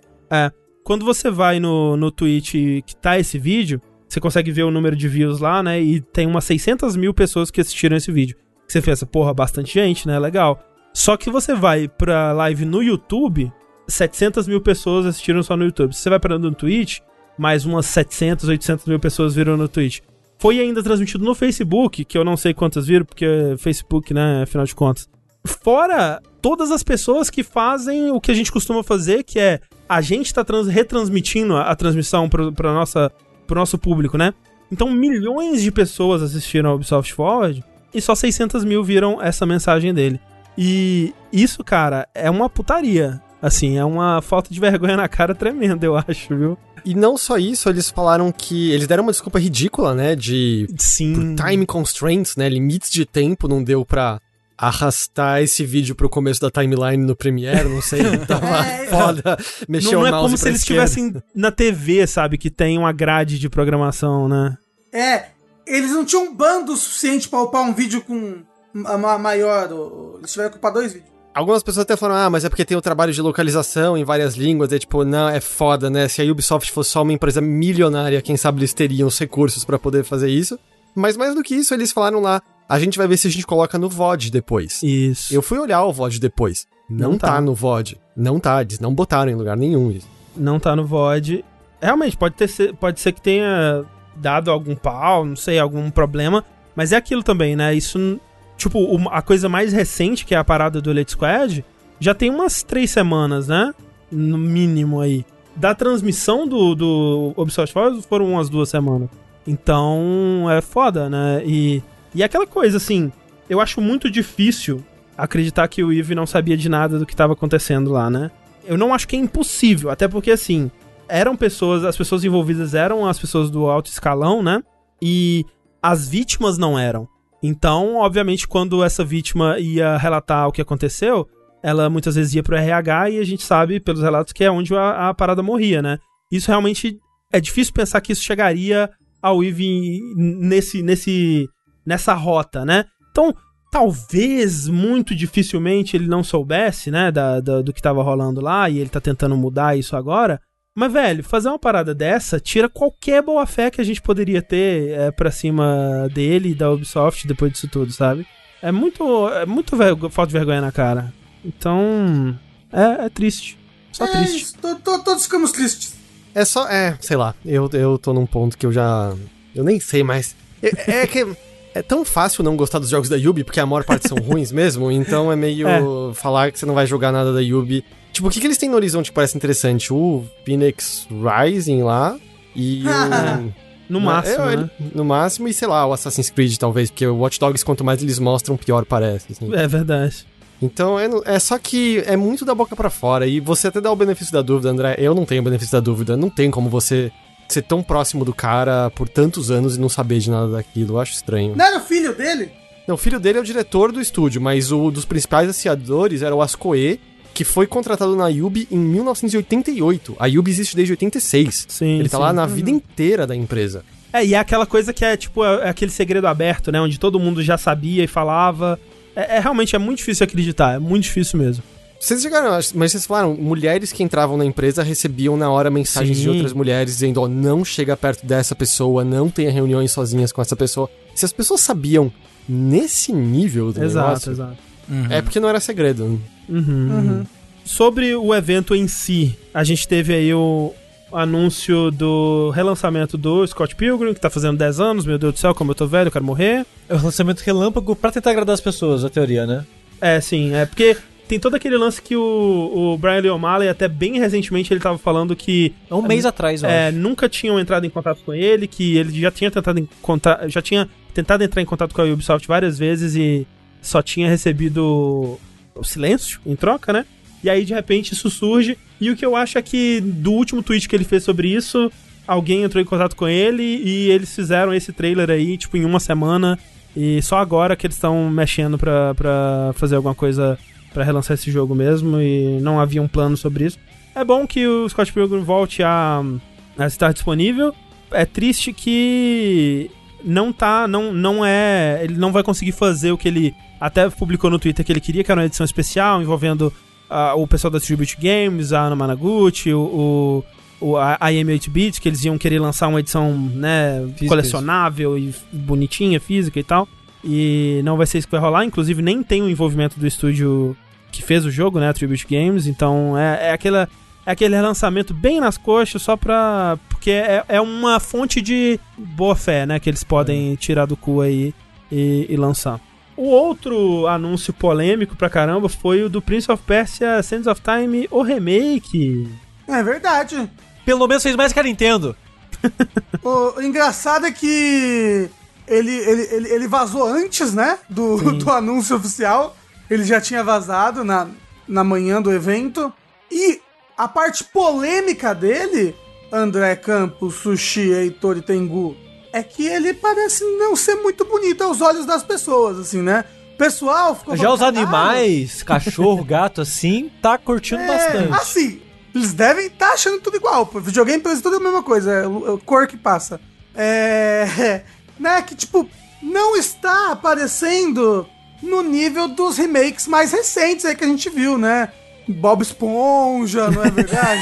quando você vai no, no Twitch que tá esse vídeo, você consegue ver o número de views lá, né? E tem umas 600 mil pessoas que assistiram esse vídeo. Você pensa, porra, bastante gente, né? Legal. Só que você vai pra live no YouTube, 700 mil pessoas assistiram só no YouTube. Se você vai pra no Twitch, mais umas 700, 800 mil pessoas viram no Twitch. Foi ainda transmitido no Facebook, que eu não sei quantas viram, porque Facebook, né? Afinal de contas. Fora todas as pessoas que fazem o que a gente costuma fazer, que é a gente tá trans- retransmitindo a, a transmissão pro, pra nossa, pro nosso público, né? Então milhões de pessoas assistiram ao Ubisoft Forward e só 600 mil viram essa mensagem dele. E isso, cara, é uma putaria. Assim, é uma falta de vergonha na cara tremenda, eu acho, viu? E não só isso, eles falaram que. Eles deram uma desculpa ridícula, né? De. Sim. Por time constraints, né? Limites de tempo não deu pra arrastar esse vídeo pro começo da timeline no Premiere, não sei, tava É, foda, mexer Não, o não é mouse como pra se eles esquerda. estivessem na TV, sabe? Que tem uma grade de programação, né? É. Eles não tinham bando suficiente pra upar um vídeo com a ma- maior. Eles tiveram que upar dois vídeos. Algumas pessoas até falaram, ah, mas é porque tem o trabalho de localização em várias línguas, é tipo, não, é foda, né? Se a Ubisoft fosse só uma empresa milionária, quem sabe eles teriam os recursos pra poder fazer isso. Mas mais do que isso, eles falaram lá, a gente vai ver se a gente coloca no VOD depois. Isso. Eu fui olhar o VOD depois. Não, Não tá. tá. no VOD. Não tá, eles não botaram em lugar nenhum isso. Não tá no VOD. Realmente, pode, ter, ser- pode ser que tenha dado algum pau, não sei, algum problema. Mas é aquilo também, né? Isso, tipo, a coisa mais recente, que é a parada do Elite Squad, já tem umas três semanas, né? No mínimo aí. Da transmissão do, do Ubisoft Forward foram umas duas semanas. Então, é foda, né? E, e aquela coisa, assim, eu acho muito difícil acreditar que o Eve não sabia de nada do que estava acontecendo lá, né? Eu não acho que é impossível, até porque, assim, eram pessoas, as pessoas envolvidas eram as pessoas do alto escalão, né? E as vítimas não eram. Então, obviamente, quando essa vítima ia relatar o que aconteceu, ela muitas vezes ia pro RH e a gente sabe, pelos relatos, que é onde a, a parada morria, né? Isso realmente é difícil pensar que isso chegaria ao Eve nesse, nesse, nessa rota, né? Então, talvez, muito dificilmente, ele não soubesse, né, da, da- do que tava rolando lá e ele tá tentando mudar isso agora. Mas, velho, fazer uma parada dessa tira qualquer boa fé que a gente poderia ter é, pra cima dele e da Ubisoft depois disso tudo, sabe? É muito, é muito falta de vergonha na cara. Então, é, é triste. Só é triste. isso, to- to- todos ficamos tristes. É só, é, sei lá, eu, eu tô num ponto que eu já. Eu nem sei mais. É, é que é tão fácil não gostar dos jogos da Yubi, porque a maior parte são ruins mesmo, então é meio É. falar que você não vai jogar nada da Yubi. Tipo, o que, que eles têm no horizonte que parece interessante? O Phoenix Rising lá e o. No máximo, É, né? No máximo, e sei lá, o Assassin's Creed talvez, porque o Watch Dogs, quanto mais eles mostram, pior parece. assim. É verdade. Então é, é só que é muito da boca pra fora. E você até dá o benefício da dúvida, André. Eu não tenho o benefício da dúvida. Não tem como você ser tão próximo do cara por tantos anos e não saber de nada daquilo. Eu acho estranho. Não era o filho dele? Não, o filho dele é o diretor do estúdio, mas o dos principais aciadores era o Ascoe, que foi contratado na Yubi em 1988. A Yubi existe desde 86. Sim, Ele tá sim. lá na vida inteira da empresa. É, e é aquela coisa que é tipo, é, é aquele segredo aberto, né? Onde todo mundo já sabia e falava. É, é realmente é muito difícil acreditar, é muito difícil mesmo. Vocês chegaram, mas vocês falaram, mulheres que entravam na empresa recebiam na hora mensagens Sim. de outras mulheres dizendo, ó, não chega perto dessa pessoa, não tenha reuniões sozinhas com essa pessoa. Se as pessoas sabiam nesse nível do Exato, negócio, exato. é porque não era segredo. Uhum, uhum. Sobre o evento em si, a gente teve aí o anúncio do relançamento do Scott Pilgrim, que tá fazendo 10 anos, meu Deus do céu, como eu tô velho, eu quero morrer. É o lançamento relâmpago pra tentar agradar as pessoas, a teoria, né? É, sim, é porque tem todo aquele lance que o, o Brian Lee O'Malley, até bem recentemente, ele tava falando que É um mês atrás, é, nunca tinham entrado em contato com ele, que ele já tinha tentado encontrar, já tinha tentado entrar em contato com a Ubisoft várias vezes e só tinha recebido o silêncio em troca, né? E aí de repente isso surge. E o que eu acho é que do último tweet que ele fez sobre isso, alguém entrou em contato com ele e eles fizeram esse trailer aí tipo em uma semana. E só agora que eles estão mexendo pra, pra fazer alguma coisa pra relançar esse jogo mesmo e não havia um plano sobre isso. É bom que o Scott Pilgrim volte a, a estar disponível. É triste que não tá, não, não é, ele não vai conseguir fazer o que ele até publicou no Twitter que ele queria, que era uma edição especial envolvendo ah, o pessoal da Tribute Games, a Ana Managuchi, o, o, o a IM8-Bit, que eles iam querer lançar uma edição, né, colecionável e bonitinha, física e tal. E não vai ser isso que vai rolar, inclusive nem tem o envolvimento do estúdio que fez o jogo, né, a Tribute Games, então é, é aquela é aquele relançamento bem nas coxas só pra. Porque é, é uma fonte de boa fé, né? Que eles podem tirar do cu aí e, e lançar. O outro anúncio polêmico pra caramba foi o do Prince of Persia Sands of Time, o remake. É verdade. Pelo menos fez mais que a Nintendo. O, o engraçado é que ele, ele, ele, ele vazou antes, né? Do, do anúncio oficial. Ele já tinha vazado na, na manhã do evento. E a parte polêmica dele, André Campos, Sushi, Heitor e Tengu, é que ele parece não ser muito bonito aos olhos das pessoas, assim, né? O pessoal ficou. Já os "Caralho, animais, cachorro, gato, assim, tá curtindo é, bastante. Assim, eles devem estar achando tudo igual. Videogame parece tudo a mesma coisa. É é cor que passa. É. Né, que tipo, não está aparecendo no nível dos remakes mais recentes aí que a gente viu, né? Bob Esponja, não é verdade?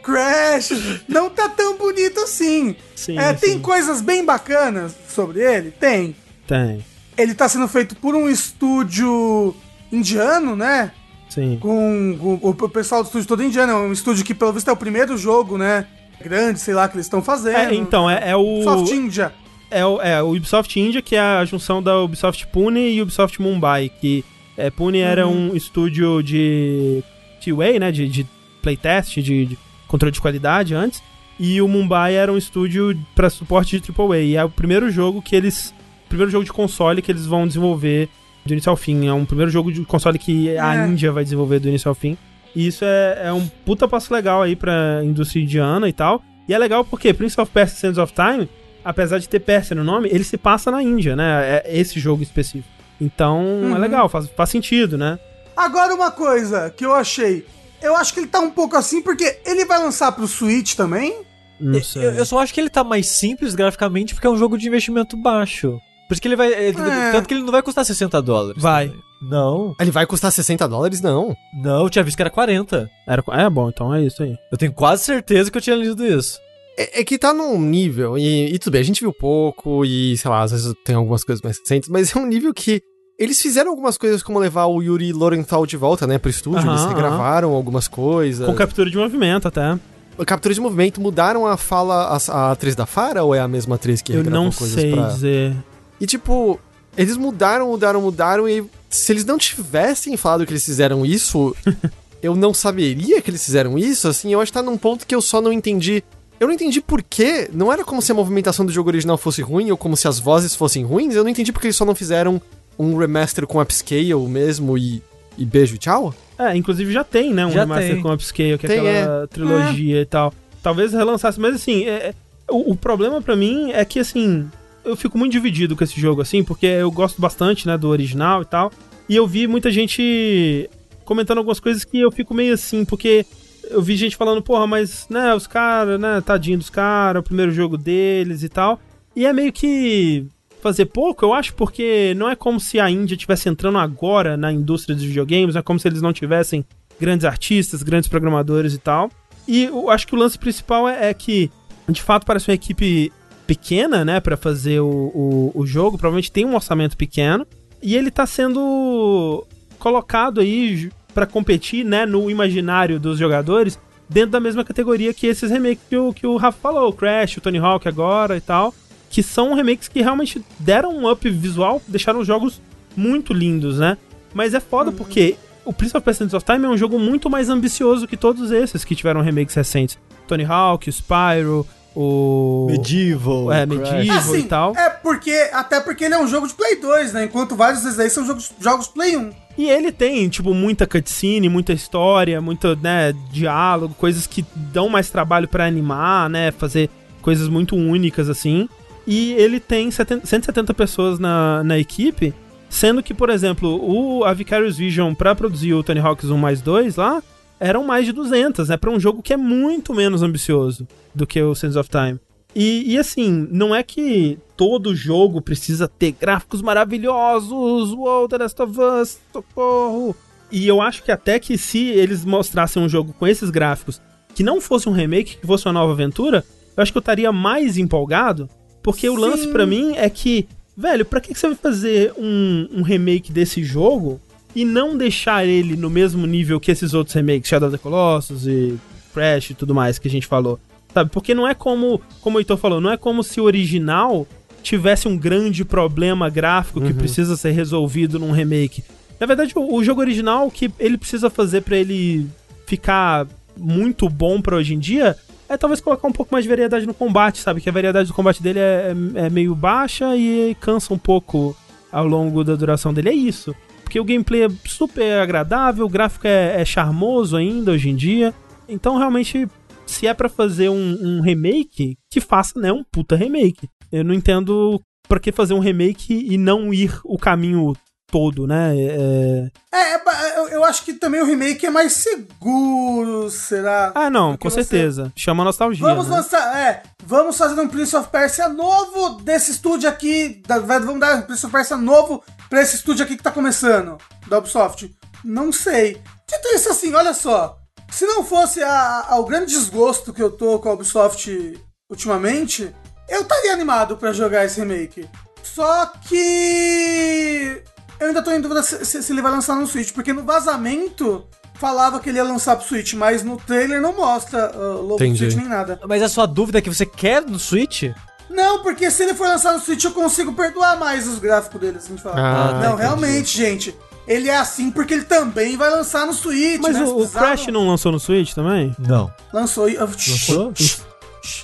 Crash não tá tão bonito assim. sim. É, tem sim. coisas bem bacanas sobre ele? Tem. Tem. Ele tá sendo feito por um estúdio indiano, né? Sim. Com, com o pessoal do estúdio todo indiano. É um estúdio que, pelo visto, é o primeiro jogo, né? Grande, sei lá, que eles estão fazendo. É, então, é, é o. Soft India. É o, é o Ubisoft India, que é a junção da Ubisoft Pune e Ubisoft Mumbai, que é, Pune era um estúdio de QA, né, de, de playtest, de, de controle de qualidade antes, e o Mumbai era um estúdio para suporte de AAA, e é o primeiro jogo que eles, primeiro jogo de console que eles vão desenvolver do início ao fim, é um primeiro jogo de console que a É. Índia vai desenvolver do início ao fim, e isso é, é um puta passo legal aí pra indústria indiana e tal, e é legal porque Prince of Persia Sands of Time apesar de ter Pérsia no nome, ele se passa na Índia, né? É esse jogo específico. Então é legal, faz, faz sentido, né? Agora uma coisa que eu achei. Eu acho que ele tá um pouco assim porque ele vai lançar pro Switch também. Não sei. Eu, eu só acho que ele tá mais simples graficamente porque é um jogo de investimento baixo. Por isso que ele vai. É. Tanto que ele não vai custar 60 dólares. Vai. também. Não, Ele vai custar 60 dólares? Não. não, eu tinha visto que era 40. Era, é bom, então é isso aí. Eu tenho quase certeza que eu tinha lido isso. É, é que tá num nível, e, e tudo bem, a gente viu pouco, e sei lá, às vezes tem algumas coisas mais recentes, mas é um nível que eles fizeram algumas coisas como levar o Yuri Lorenthal de volta, né, pro estúdio, Aham, eles aham. regravaram algumas coisas. Com captura de movimento até. Captura de movimento, mudaram a fala, a, a atriz da Fara, ou é a mesma atriz que eu não sei pra... dizer. E tipo, eles mudaram, mudaram, mudaram, e se eles não tivessem falado que eles fizeram isso, eu não saberia que eles fizeram isso, assim, eu acho que tá num ponto que eu só não entendi. Eu não entendi por quê, não era como se a movimentação do jogo original fosse ruim, ou como se as vozes fossem ruins, eu não entendi porque eles só não fizeram um remaster com upscale mesmo e, e beijo e tchau. É, inclusive já tem, né? Um Já remaster tem. com upscale, que é Tem, aquela trilogia e tal. Talvez relançasse, mas assim, é- é- o, o problema pra mim é que assim, eu fico muito dividido com esse jogo, assim, porque eu gosto bastante, né, do original e tal. E eu vi muita gente comentando algumas coisas que eu fico meio assim, porque eu vi gente falando, porra, mas, né, os caras, né, tadinho dos caras, o primeiro jogo deles e tal. E é meio que fazer pouco, eu acho, porque não é como se a Índia estivesse entrando agora na indústria dos videogames, não é como se eles não tivessem grandes artistas, grandes programadores e tal. E eu acho que o lance principal é, é que, de fato, parece uma equipe pequena, né, Pra fazer o, o, o jogo, provavelmente tem um orçamento pequeno, e ele tá sendo colocado aí pra competir, né, no imaginário dos jogadores, dentro da mesma categoria que esses remakes que o, que o Rafa falou, o Crash, o Tony Hawk agora e tal, que são remakes que realmente deram um up visual, deixaram os jogos muito lindos, né? Mas é foda porque o Prince of Persia Sands of Time é um jogo muito mais ambicioso que todos esses que tiveram remakes recentes. Tony Hawk, o Spyro, o... Medieval. É. Medieval e tal. é porque. Até porque ele é um jogo de Play 2, né? Enquanto vários desses aí são jogos, jogos Play 1. E ele tem, tipo, muita cutscene, muita história, muito, né, diálogo, coisas que dão mais trabalho pra animar, né, fazer coisas muito únicas, assim. E ele tem 70 170 pessoas na, na equipe, sendo que, por exemplo, o, a Vicarious Vision pra produzir o Tony Hawk's 1 mais 2 lá, eram mais de 200, né, pra um jogo que é muito menos ambicioso do que o Sands of Time. E, e, assim, não é que todo jogo precisa ter gráficos maravilhosos, uou, The Last of Us, socorro. E eu acho que até que se eles mostrassem um jogo com esses gráficos, que não fosse um remake, que fosse uma nova aventura, eu acho que eu estaria mais empolgado, porque o lance Sim. pra mim é que, velho, pra que que você vai fazer um, um remake desse jogo e não deixar ele no mesmo nível que esses outros remakes, Shadow of the Colossus e Crash e tudo mais que a gente falou? Sabe? Porque não é como, como o Heitor falou, não é como se o original tivesse um grande problema gráfico que precisa ser resolvido num remake. Na verdade, o, o jogo original, o que ele precisa fazer pra ele ficar muito bom pra hoje em dia é talvez colocar um pouco mais de variedade no combate, sabe? Que a variedade do combate dele é, é- é meio baixa e cansa um pouco ao longo da duração dele. É isso. Porque o gameplay é super agradável, o gráfico é, é charmoso ainda hoje em dia. Então, realmente, se é pra fazer um, um remake, que faça, né, um puta remake. Eu não entendo pra que fazer um remake e não ir o caminho todo, né? É... É, é ba- eu, eu acho que também o remake é mais seguro, será? Ah, não, com você- certeza. Chama nostalgia. Vamos né? lançar, é, vamos fazer um Prince of Persia novo desse estúdio aqui, da- vamos dar um Prince of Persia novo pra esse estúdio aqui que tá começando, da Ubisoft. Não sei. Dito isso assim, olha só, Se não fosse a, a- o grande desgosto que eu tô com a Ubisoft ultimamente, eu estaria animado pra jogar esse remake. Só que eu ainda tô em dúvida se, se- se ele vai lançar no Switch, porque no vazamento falava que ele ia lançar pro Switch, mas no trailer não mostra uh, logo do Entendi. Switch nem nada. Mas a sua dúvida é que você quer no Switch? Não, porque se ele for lançar no Switch eu consigo perdoar mais os gráficos dele, assim, de falar. Ah, não, entendi. realmente, gente. Ele é assim porque ele também vai lançar no Switch, Mas né? o, o Crash não lançou no Switch também? Não. Lançou. e- Lançou?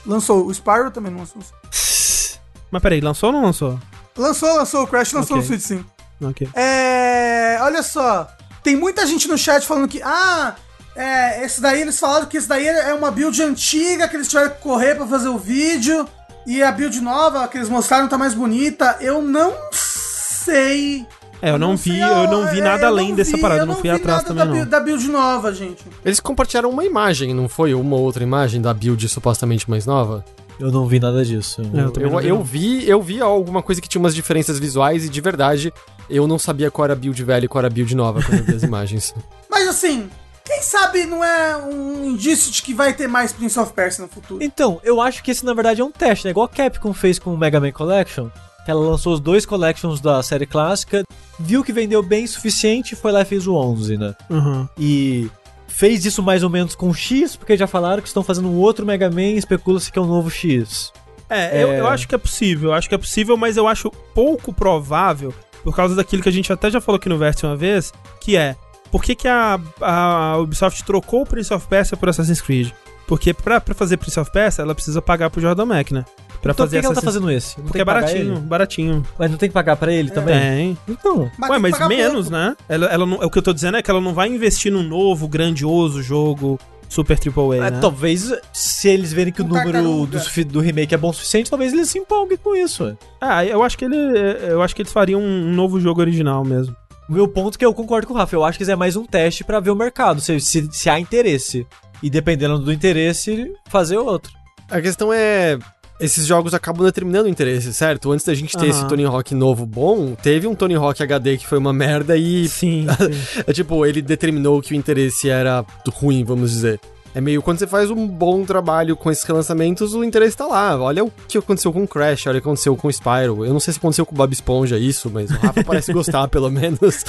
Lançou. O Spyro também não lançou. Mas peraí, lançou ou não lançou? Lançou, lançou. O Crash lançou Ok. no Switch, sim. Ok. É. Olha só. Tem muita gente no chat falando que. Ah, é, esse daí eles falaram que esse daí é uma build antiga, que eles tiveram que correr pra fazer o vídeo. E a build nova que eles mostraram tá mais bonita. Eu não sei. É, eu não, vi, sei, eu não vi é, nada eu além não dessa vi, parada, eu eu não fui vi atrás nada também da, não. build- da build nova, gente. Eles compartilharam uma imagem, não foi? Uma outra imagem da build supostamente mais nova? Eu não vi nada disso. É, eu Eu, não vi, eu não. vi, eu vi alguma coisa que tinha umas diferenças visuais e de verdade eu não sabia qual era a build velha e qual era a build nova quando eu vi as imagens. Mas assim, quem sabe não é um indício de que vai ter mais Prince of Persia no futuro? Então, eu acho que esse na verdade é um teste, né? Igual a Capcom fez com o Mega Man Collection. Que ela lançou os dois collections da série clássica, viu que vendeu bem o suficiente e foi lá e fez o 11, né? Uhum. E fez isso mais ou menos com o X, porque já falaram que estão fazendo um outro Mega Man e especula-se que é o novo X. É, Eu, É. eu acho que é possível, eu acho que é possível, mas eu acho pouco provável, por causa daquilo que a gente até já falou aqui no Verso uma vez, que é, por que, que a, a Ubisoft trocou o Prince of Persia por Assassin's Creed? Porque pra, pra fazer Prince of Persia, ela precisa pagar pro Jordan Mac, né? Pra então por fazer que, que ela tá Assassin's- fazendo esse? Não Porque é baratinho, ele? baratinho. Mas não tem que pagar pra ele também? Tem. Então, Ué, tem que mas menos, pouco. né? Ela, ela não, o que eu tô dizendo é que ela não vai investir num novo, grandioso jogo Super Triple A, é, né? talvez se eles verem que o Um número do, do remake é bom o suficiente, talvez eles se empolguem com isso. Ah, eu acho que ele. Eu acho que eles fariam um novo jogo original mesmo. O meu ponto é que eu concordo com o Rafa, eu acho que isso é mais um teste pra ver o mercado, se, se, se há interesse. E dependendo do interesse, fazer outro. A questão é. Esses jogos acabam determinando o interesse, certo? Antes da gente ter Aham. esse Tony Hawk novo bom, teve um Tony Hawk HD que foi uma merda e. Sim. sim. É tipo, ele determinou que o interesse era ruim, vamos dizer. É meio quando você faz um bom trabalho com esses relançamentos, o interesse tá lá. Olha o que aconteceu com o Crash, olha o que aconteceu com o Spyro. Eu não sei se aconteceu com o Bob Esponja isso, mas o Rafa parece gostar, pelo menos.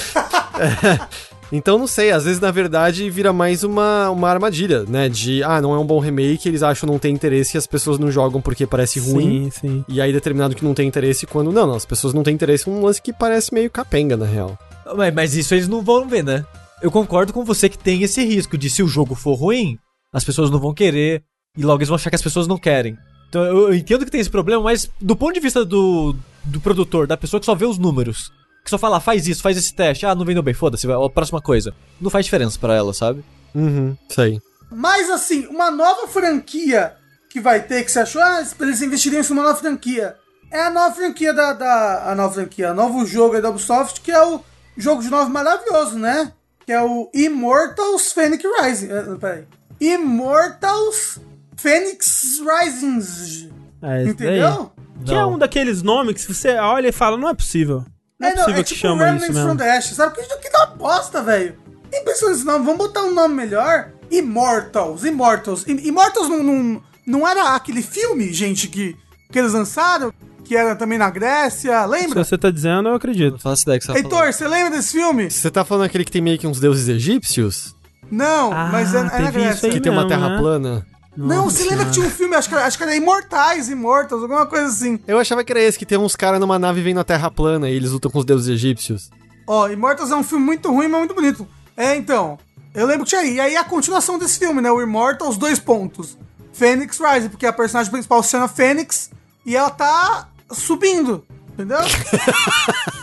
É. Então, não sei, às vezes, na verdade, vira mais uma, uma armadilha, né? De, ah, não é um bom remake, eles acham não tem interesse e as pessoas não jogam porque parece ruim. Sim, sim. E aí, determinado que não tem interesse, quando não, não, as pessoas não têm interesse num lance que parece meio capenga, na real. Mas, mas isso eles não vão ver, né? Eu concordo com você que tem esse risco de se o jogo for ruim, as pessoas não vão querer e logo eles vão achar que as pessoas não querem. Então eu, eu entendo que tem esse problema, mas do ponto de vista do, do produtor, da pessoa que só vê os números, que só fala, "Ah, faz isso, faz esse teste, ah, não vendeu bem, foda-se, a próxima coisa. Não faz diferença pra ela, sabe? Uhum, isso aí. Mas assim, uma nova franquia que vai ter, que você achou, ah, eles investiriam em uma nova franquia. É a nova franquia da, da. A nova franquia, o novo jogo aí da Ubisoft, que é o jogo de novo maravilhoso, né? Que é o Immortals Phoenix Rising. Ah, peraí. Immortals Phoenix Rising. É. Entendeu? Que é um daqueles nomes que você olha e fala, não é possível. Não é, É, não, possível é que tipo chama Remnants isso from mesmo. the Ashes, sabe? Que, que dá uma bosta, velho. Nem pensando nesse nome, vamos botar um nome melhor. Immortals, Immortals. Immortals não, não, não era aquele filme, gente, que, que eles lançaram? Que era também na Grécia, Se lembra? você tá dizendo, eu acredito. Não faço ideia que você tá Heitor, você lembra desse filme? Você tá falando aquele que tem meio que uns deuses egípcios? Não, Ah, mas é, é na Grécia. Que tem uma terra né? plana? Não, você lembra que tinha um filme, acho que, era- acho que era Imortais, Immortals, alguma coisa assim. Eu achava que era esse, que tem uns caras numa nave vendo a terra plana e eles lutam com os deuses egípcios. Ó, Immortals é um filme muito ruim, mas muito bonito. É, então. Eu lembro que tinha aí. E aí a continuação desse filme, né? O Immortals, dois pontos. Phoenix Rising, porque a personagem principal se chama Fênix e ela tá subindo. Entendeu?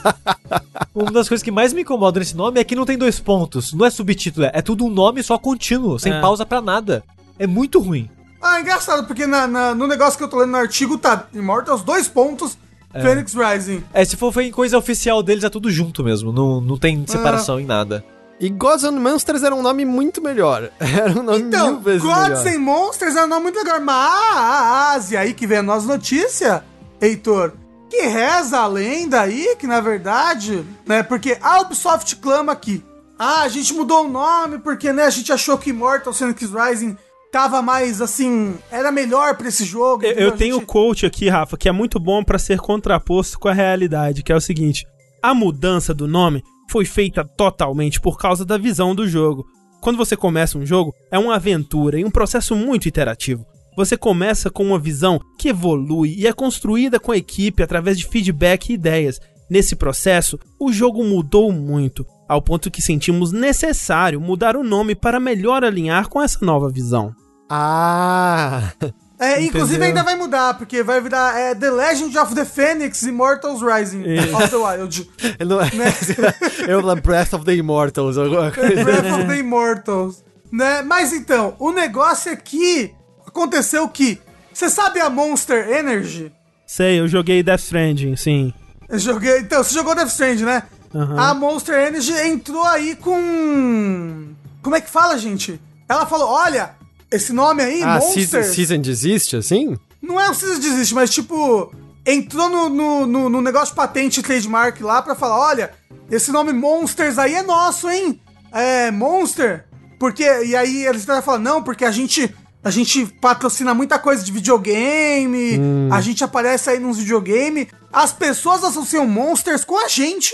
Uma das coisas que mais me incomoda nesse nome é que não tem dois pontos. Não é subtítulo, é tudo um nome só contínuo, sem É. pausa pra nada. É muito ruim. ah, engraçado, porque na- na- no negócio que eu tô lendo no artigo tá Immortals, dois pontos, Phoenix Rising. É, se for foi em coisa oficial deles, é tudo junto mesmo. Não, não tem separação em nada. E Gods and Monsters era um nome muito melhor. Era um nome Então, mil vezes Gods melhor. and Monsters é um nome muito legal, mas e aí que vem a nossa notícia, Heitor, que reza a lenda aí, que na verdade, né, porque a Ubisoft clama aqui Ah, a gente mudou o nome porque, né, a gente achou que Immortal Phoenix Rising tava mais, assim, era melhor pra esse jogo. Eu, eu tenho o gente- coach aqui, Rafa, que é muito bom pra ser contraposto com a realidade, que é o seguinte: a mudança do nome foi feita totalmente por causa da visão do jogo. Quando você começa um jogo, é uma aventura e um processo muito interativo. Você começa com uma visão que evolui e é construída com a equipe através de feedback e ideias. Nesse processo, o jogo mudou muito, ao ponto que sentimos necessário mudar o nome para melhor alinhar com essa nova visão. Ah! É, inclusive ainda vai mudar, porque vai virar é, The Legend of the Phoenix Immortals Rising Isso. of the Wild. Não é... Eu falei Breath of the Immortals. alguma coisa. Breath of the Immortals. Né? Mas então, o negócio é que aconteceu que. Você sabe a Monster Energy? Sei, eu joguei Death Stranding, sim. Eu joguei. Então, você jogou Death Strand, né? Aham. A Monster Energy entrou aí com. Como é que fala, gente? Ela falou: olha, esse nome aí, Ah, Monster. season, season desiste, assim? Não é o Season Desiste, mas tipo. Entrou no, no, no- no negócio de patente trademark lá pra falar: olha, esse nome Monsters aí é nosso, hein? É, Monster. Porque. E aí eles estavam falando: não, porque a gente. A gente patrocina muita coisa de videogame, a gente aparece aí nos videogame. As pessoas associam Monsters com a gente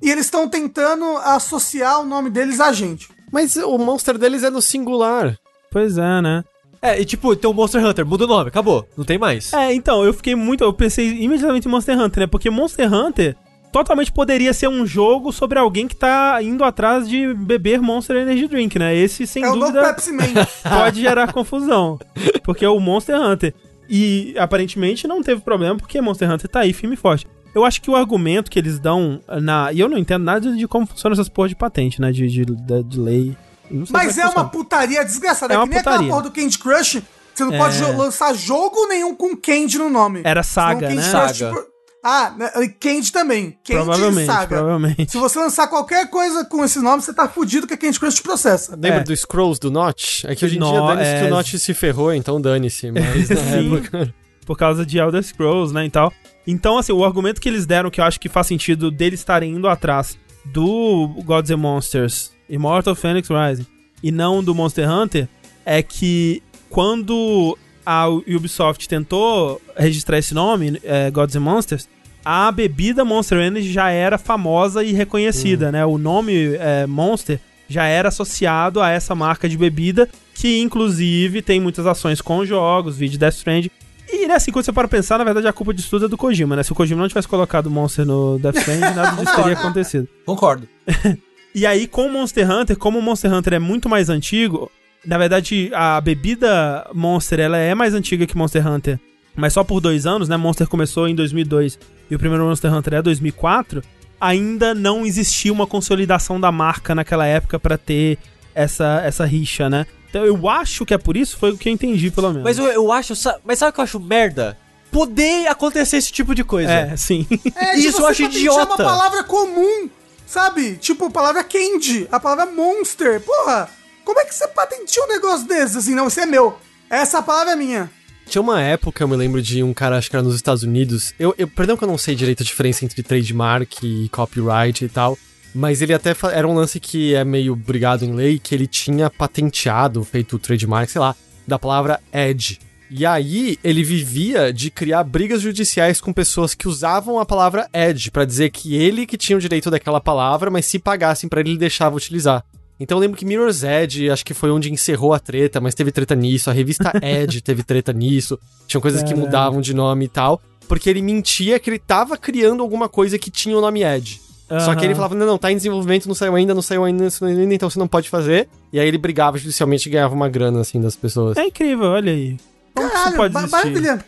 e eles estão tentando associar o nome deles a gente. Mas o monster deles é no singular. Pois é, né? É, e tipo, tem o Monster Hunter, muda o nome, acabou. Não tem mais. É, então, eu fiquei muito. Eu pensei imediatamente em Monster Hunter, né? Porque Monster Hunter totalmente poderia ser um jogo sobre alguém que tá indo atrás de beber Monster Energy Drink, né? Esse, sem é o novo dúvida, Pepsi Man. pode gerar confusão. Porque é o Monster Hunter. E aparentemente não teve problema, porque Monster Hunter tá aí firme e forte. Eu acho que o argumento que eles dão na. E eu não entendo nada de como funciona essas porra de patente, né? De, de, de, de lei. Eu não sei Mas é que uma putaria desgraçada. É É, uma que nem putaria. aquela porra do Candy Crush. Você não É. pode lançar jogo nenhum com Candy no nome. Era Saga, Senão né? Crush, Saga. tipo- Ah, né, e Candy também. Candy Provavelmente, e Saga. provavelmente. Se você lançar qualquer coisa com esse nome, você tá fudido que a Candy Crush te processa. Lembra É. do Scrolls do Notch? É que hoje em dia dane-se que é. o Notch se ferrou, então dane-se. Mas na época... por causa de Elder Scrolls, né, e tal. Então, assim, o argumento que eles deram, que eu acho que faz sentido deles estarem indo atrás do Gods and Monsters, Immortal Phoenix Rising, e não do Monster Hunter, é que quando a Ubisoft tentou registrar esse nome, é, Gods and Monsters, a bebida Monster Energy já era famosa e reconhecida, né? O nome é, Monster já era associado a essa marca de bebida, que inclusive tem muitas ações com jogos, vídeo Death Stranding. E né, assim, quando você para pensar, na verdade a culpa disso tudo é do Kojima, né? Se o Kojima não tivesse colocado Monster no Death Stranding, nada disso teria acontecido. Concordo. E aí, com o Monster Hunter, como o Monster Hunter é muito mais antigo, na verdade, a bebida Monster ela é mais antiga que Monster Hunter, mas só por dois anos, né? Monster começou em 2002 e o primeiro Monster Hunter é 2004. Ainda não existia uma consolidação da marca naquela época pra ter essa, essa rixa, né? Então eu acho que é por isso, foi o que eu entendi, pelo menos. Mas eu, eu acho. Mas sabe o que eu acho merda? Poder acontecer esse tipo de coisa. É, sim. É, Isso eu acho idiota. uma palavra comum, sabe? Tipo, a palavra candy, a palavra monster. Porra, como é que você patenteia um negócio desse? Assim, não, isso é meu. Essa palavra é minha. Tinha uma época, eu me lembro de um cara, acho que era nos Estados Unidos. Eu, eu perdão que eu não sei direito a diferença entre trademark e copyright e tal. Mas ele até era um lance que é meio brigado em lei, que ele tinha patenteado, feito o trademark, sei lá, da palavra edge. E aí ele vivia de criar brigas judiciais com pessoas que usavam a palavra edge pra dizer que ele que tinha o direito daquela palavra, mas se pagassem pra ele, ele deixava utilizar. Então eu lembro que Mirror's Edge, acho que foi onde encerrou a treta, mas teve treta nisso. A revista Edge teve treta nisso. Tinham coisas que Caralho. mudavam de nome e tal. Porque ele mentia que ele tava criando alguma coisa que tinha o nome Edge. Só que ele falava, não, não, tá em desenvolvimento, não saiu ainda, não saiu ainda, não saiu ainda, então você não pode fazer. E aí ele brigava judicialmente e ganhava uma grana, assim, das pessoas. É incrível, olha aí. Como isso Caralho, pode existir? maravilha.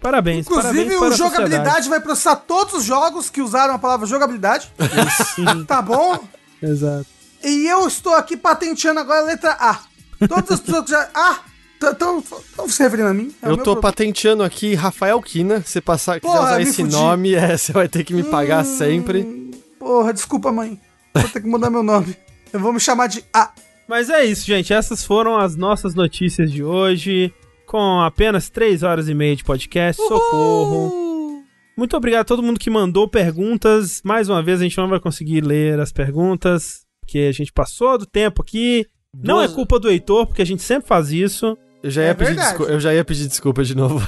Parabéns, Inclusive, parabéns o jogabilidade vai processar todos os jogos que usaram a palavra jogabilidade. Sim, Tá bom? exato. E eu estou aqui patenteando agora a letra A. Todas as pessoas que já. Ah! Estão se referindo a mim? É eu tô problema. patenteando aqui Rafael Kina. Se passar, quiser Porra, usar esse fudi. nome, é, você vai ter que me pagar Hum. sempre. Porra, desculpa, mãe. Vou ter que mudar meu nome. Eu vou me chamar de A. Mas é isso, gente. Essas foram as nossas notícias de hoje. Com apenas 3 horas e meia de podcast. Socorro. Muito obrigado a todo mundo que mandou perguntas. Mais uma vez, a gente não vai conseguir ler as perguntas. porque a gente passou do tempo aqui. Não é Duas- culpa do Heitor, porque a gente sempre faz isso. Eu já ia, É pedir, desculpa, eu já ia pedir desculpa de novo.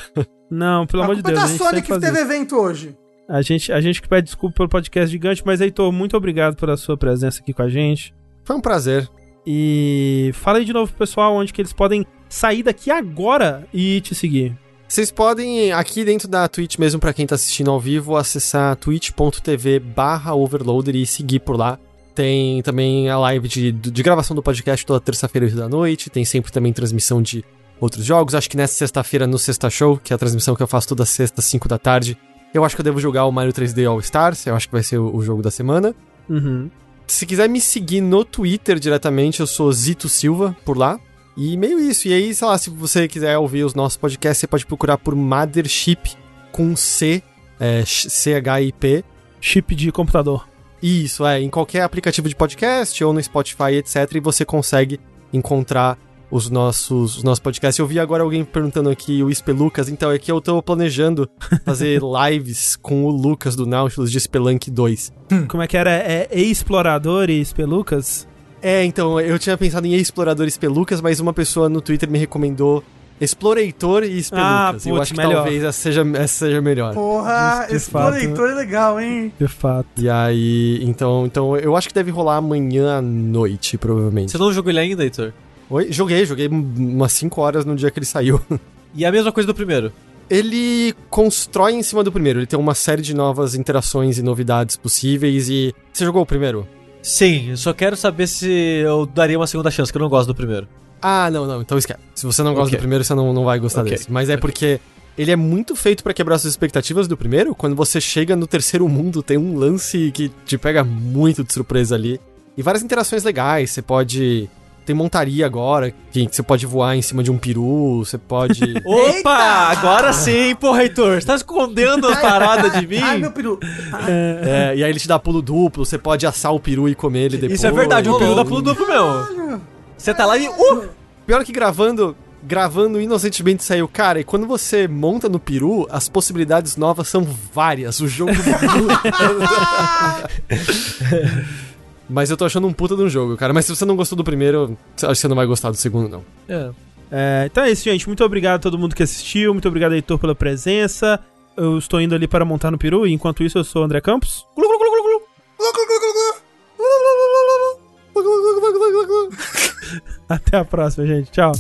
Não, pelo a amor de Deus. a da Sony que teve evento hoje. A gente, a gente que pede desculpa pelo podcast gigante, mas Heitor, muito obrigado pela sua presença aqui com a gente. Foi um prazer. E fala aí de novo pro pessoal onde que eles podem sair daqui agora e te seguir. Vocês podem, aqui dentro da Twitch mesmo, pra quem tá assistindo ao vivo, acessar twitch.tv barra overloader e seguir por lá. Tem também a live de, de gravação do podcast toda terça-feira da noite. Tem sempre também transmissão de outros jogos. Acho que nessa sexta-feira no Sexta Show, que é a transmissão que eu faço toda sexta, 5 da tarde. Eu acho que eu devo jogar o Mario 3D All Stars. Eu acho que vai ser o, o jogo da semana. Uhum. Se quiser me seguir no Twitter diretamente, eu sou Zito Silva por lá. E meio isso. E aí, sei lá, se você quiser ouvir os nossos podcasts, você pode procurar por Mothership com C, é, C-H-I-P. Chip de computador. Isso, é, em qualquer aplicativo de podcast ou no Spotify, etc. E você consegue encontrar os nossos, os nossos podcasts. Eu vi agora alguém perguntando aqui, o Spelucas, então é que eu tô planejando fazer lives com o Lucas do Nautilus de Spelunk 2. Como é que era? É explorador e espelucas? É, então, eu tinha pensado em Explorador e Spelucas, mas uma pessoa no Twitter me recomendou Explorator e Spelucas. Ah, eu acho que melhor. talvez essa seja, essa seja melhor. Porra, De- de esse fato. leitor é legal, hein? De fato. E aí, então, então, eu acho que deve rolar amanhã à noite, provavelmente. Você não jogou ele ainda, Heitor? Oi? Joguei, joguei umas 5 horas no dia que ele saiu. E a mesma coisa do primeiro. Ele constrói em cima do primeiro, ele tem uma série de novas interações e novidades possíveis e... Você jogou o primeiro? Sim, eu só quero saber se eu daria uma segunda chance, que eu não gosto do primeiro. Ah, não, não, então esquece. Se você não gosta Ok. do primeiro, você não, não vai gostar Ok. desse. Mas é porque ele é muito feito pra quebrar suas expectativas do primeiro. Quando você chega no terceiro mundo, tem um lance que te pega muito de surpresa ali. E várias interações legais. Você pode. Tem montaria agora, que você pode voar em cima de um peru, você pode. Opa! Eita! Agora sim, porra, Heitor. Você tá escondendo as paradas de mim? Ai, meu peru. é, e aí ele te dá pulo duplo, você pode assar o peru e comer ele depois. Isso é verdade, o peru dá pulo duplo meu. Você tá lá e. Uh! Pior que gravando, gravando inocentemente saiu, cara, e quando você monta no peru, as possibilidades novas são várias. O jogo Mas eu tô achando um puta de um jogo, cara. Mas se você não gostou do primeiro, acho que você não vai gostar do segundo, não. É. É, então é isso, gente. Muito obrigado a todo mundo que assistiu. Muito obrigado, Heitor, pela presença. Eu estou indo ali para montar no peru. E enquanto isso, eu sou o André Campos. Até a próxima, gente. Tchau.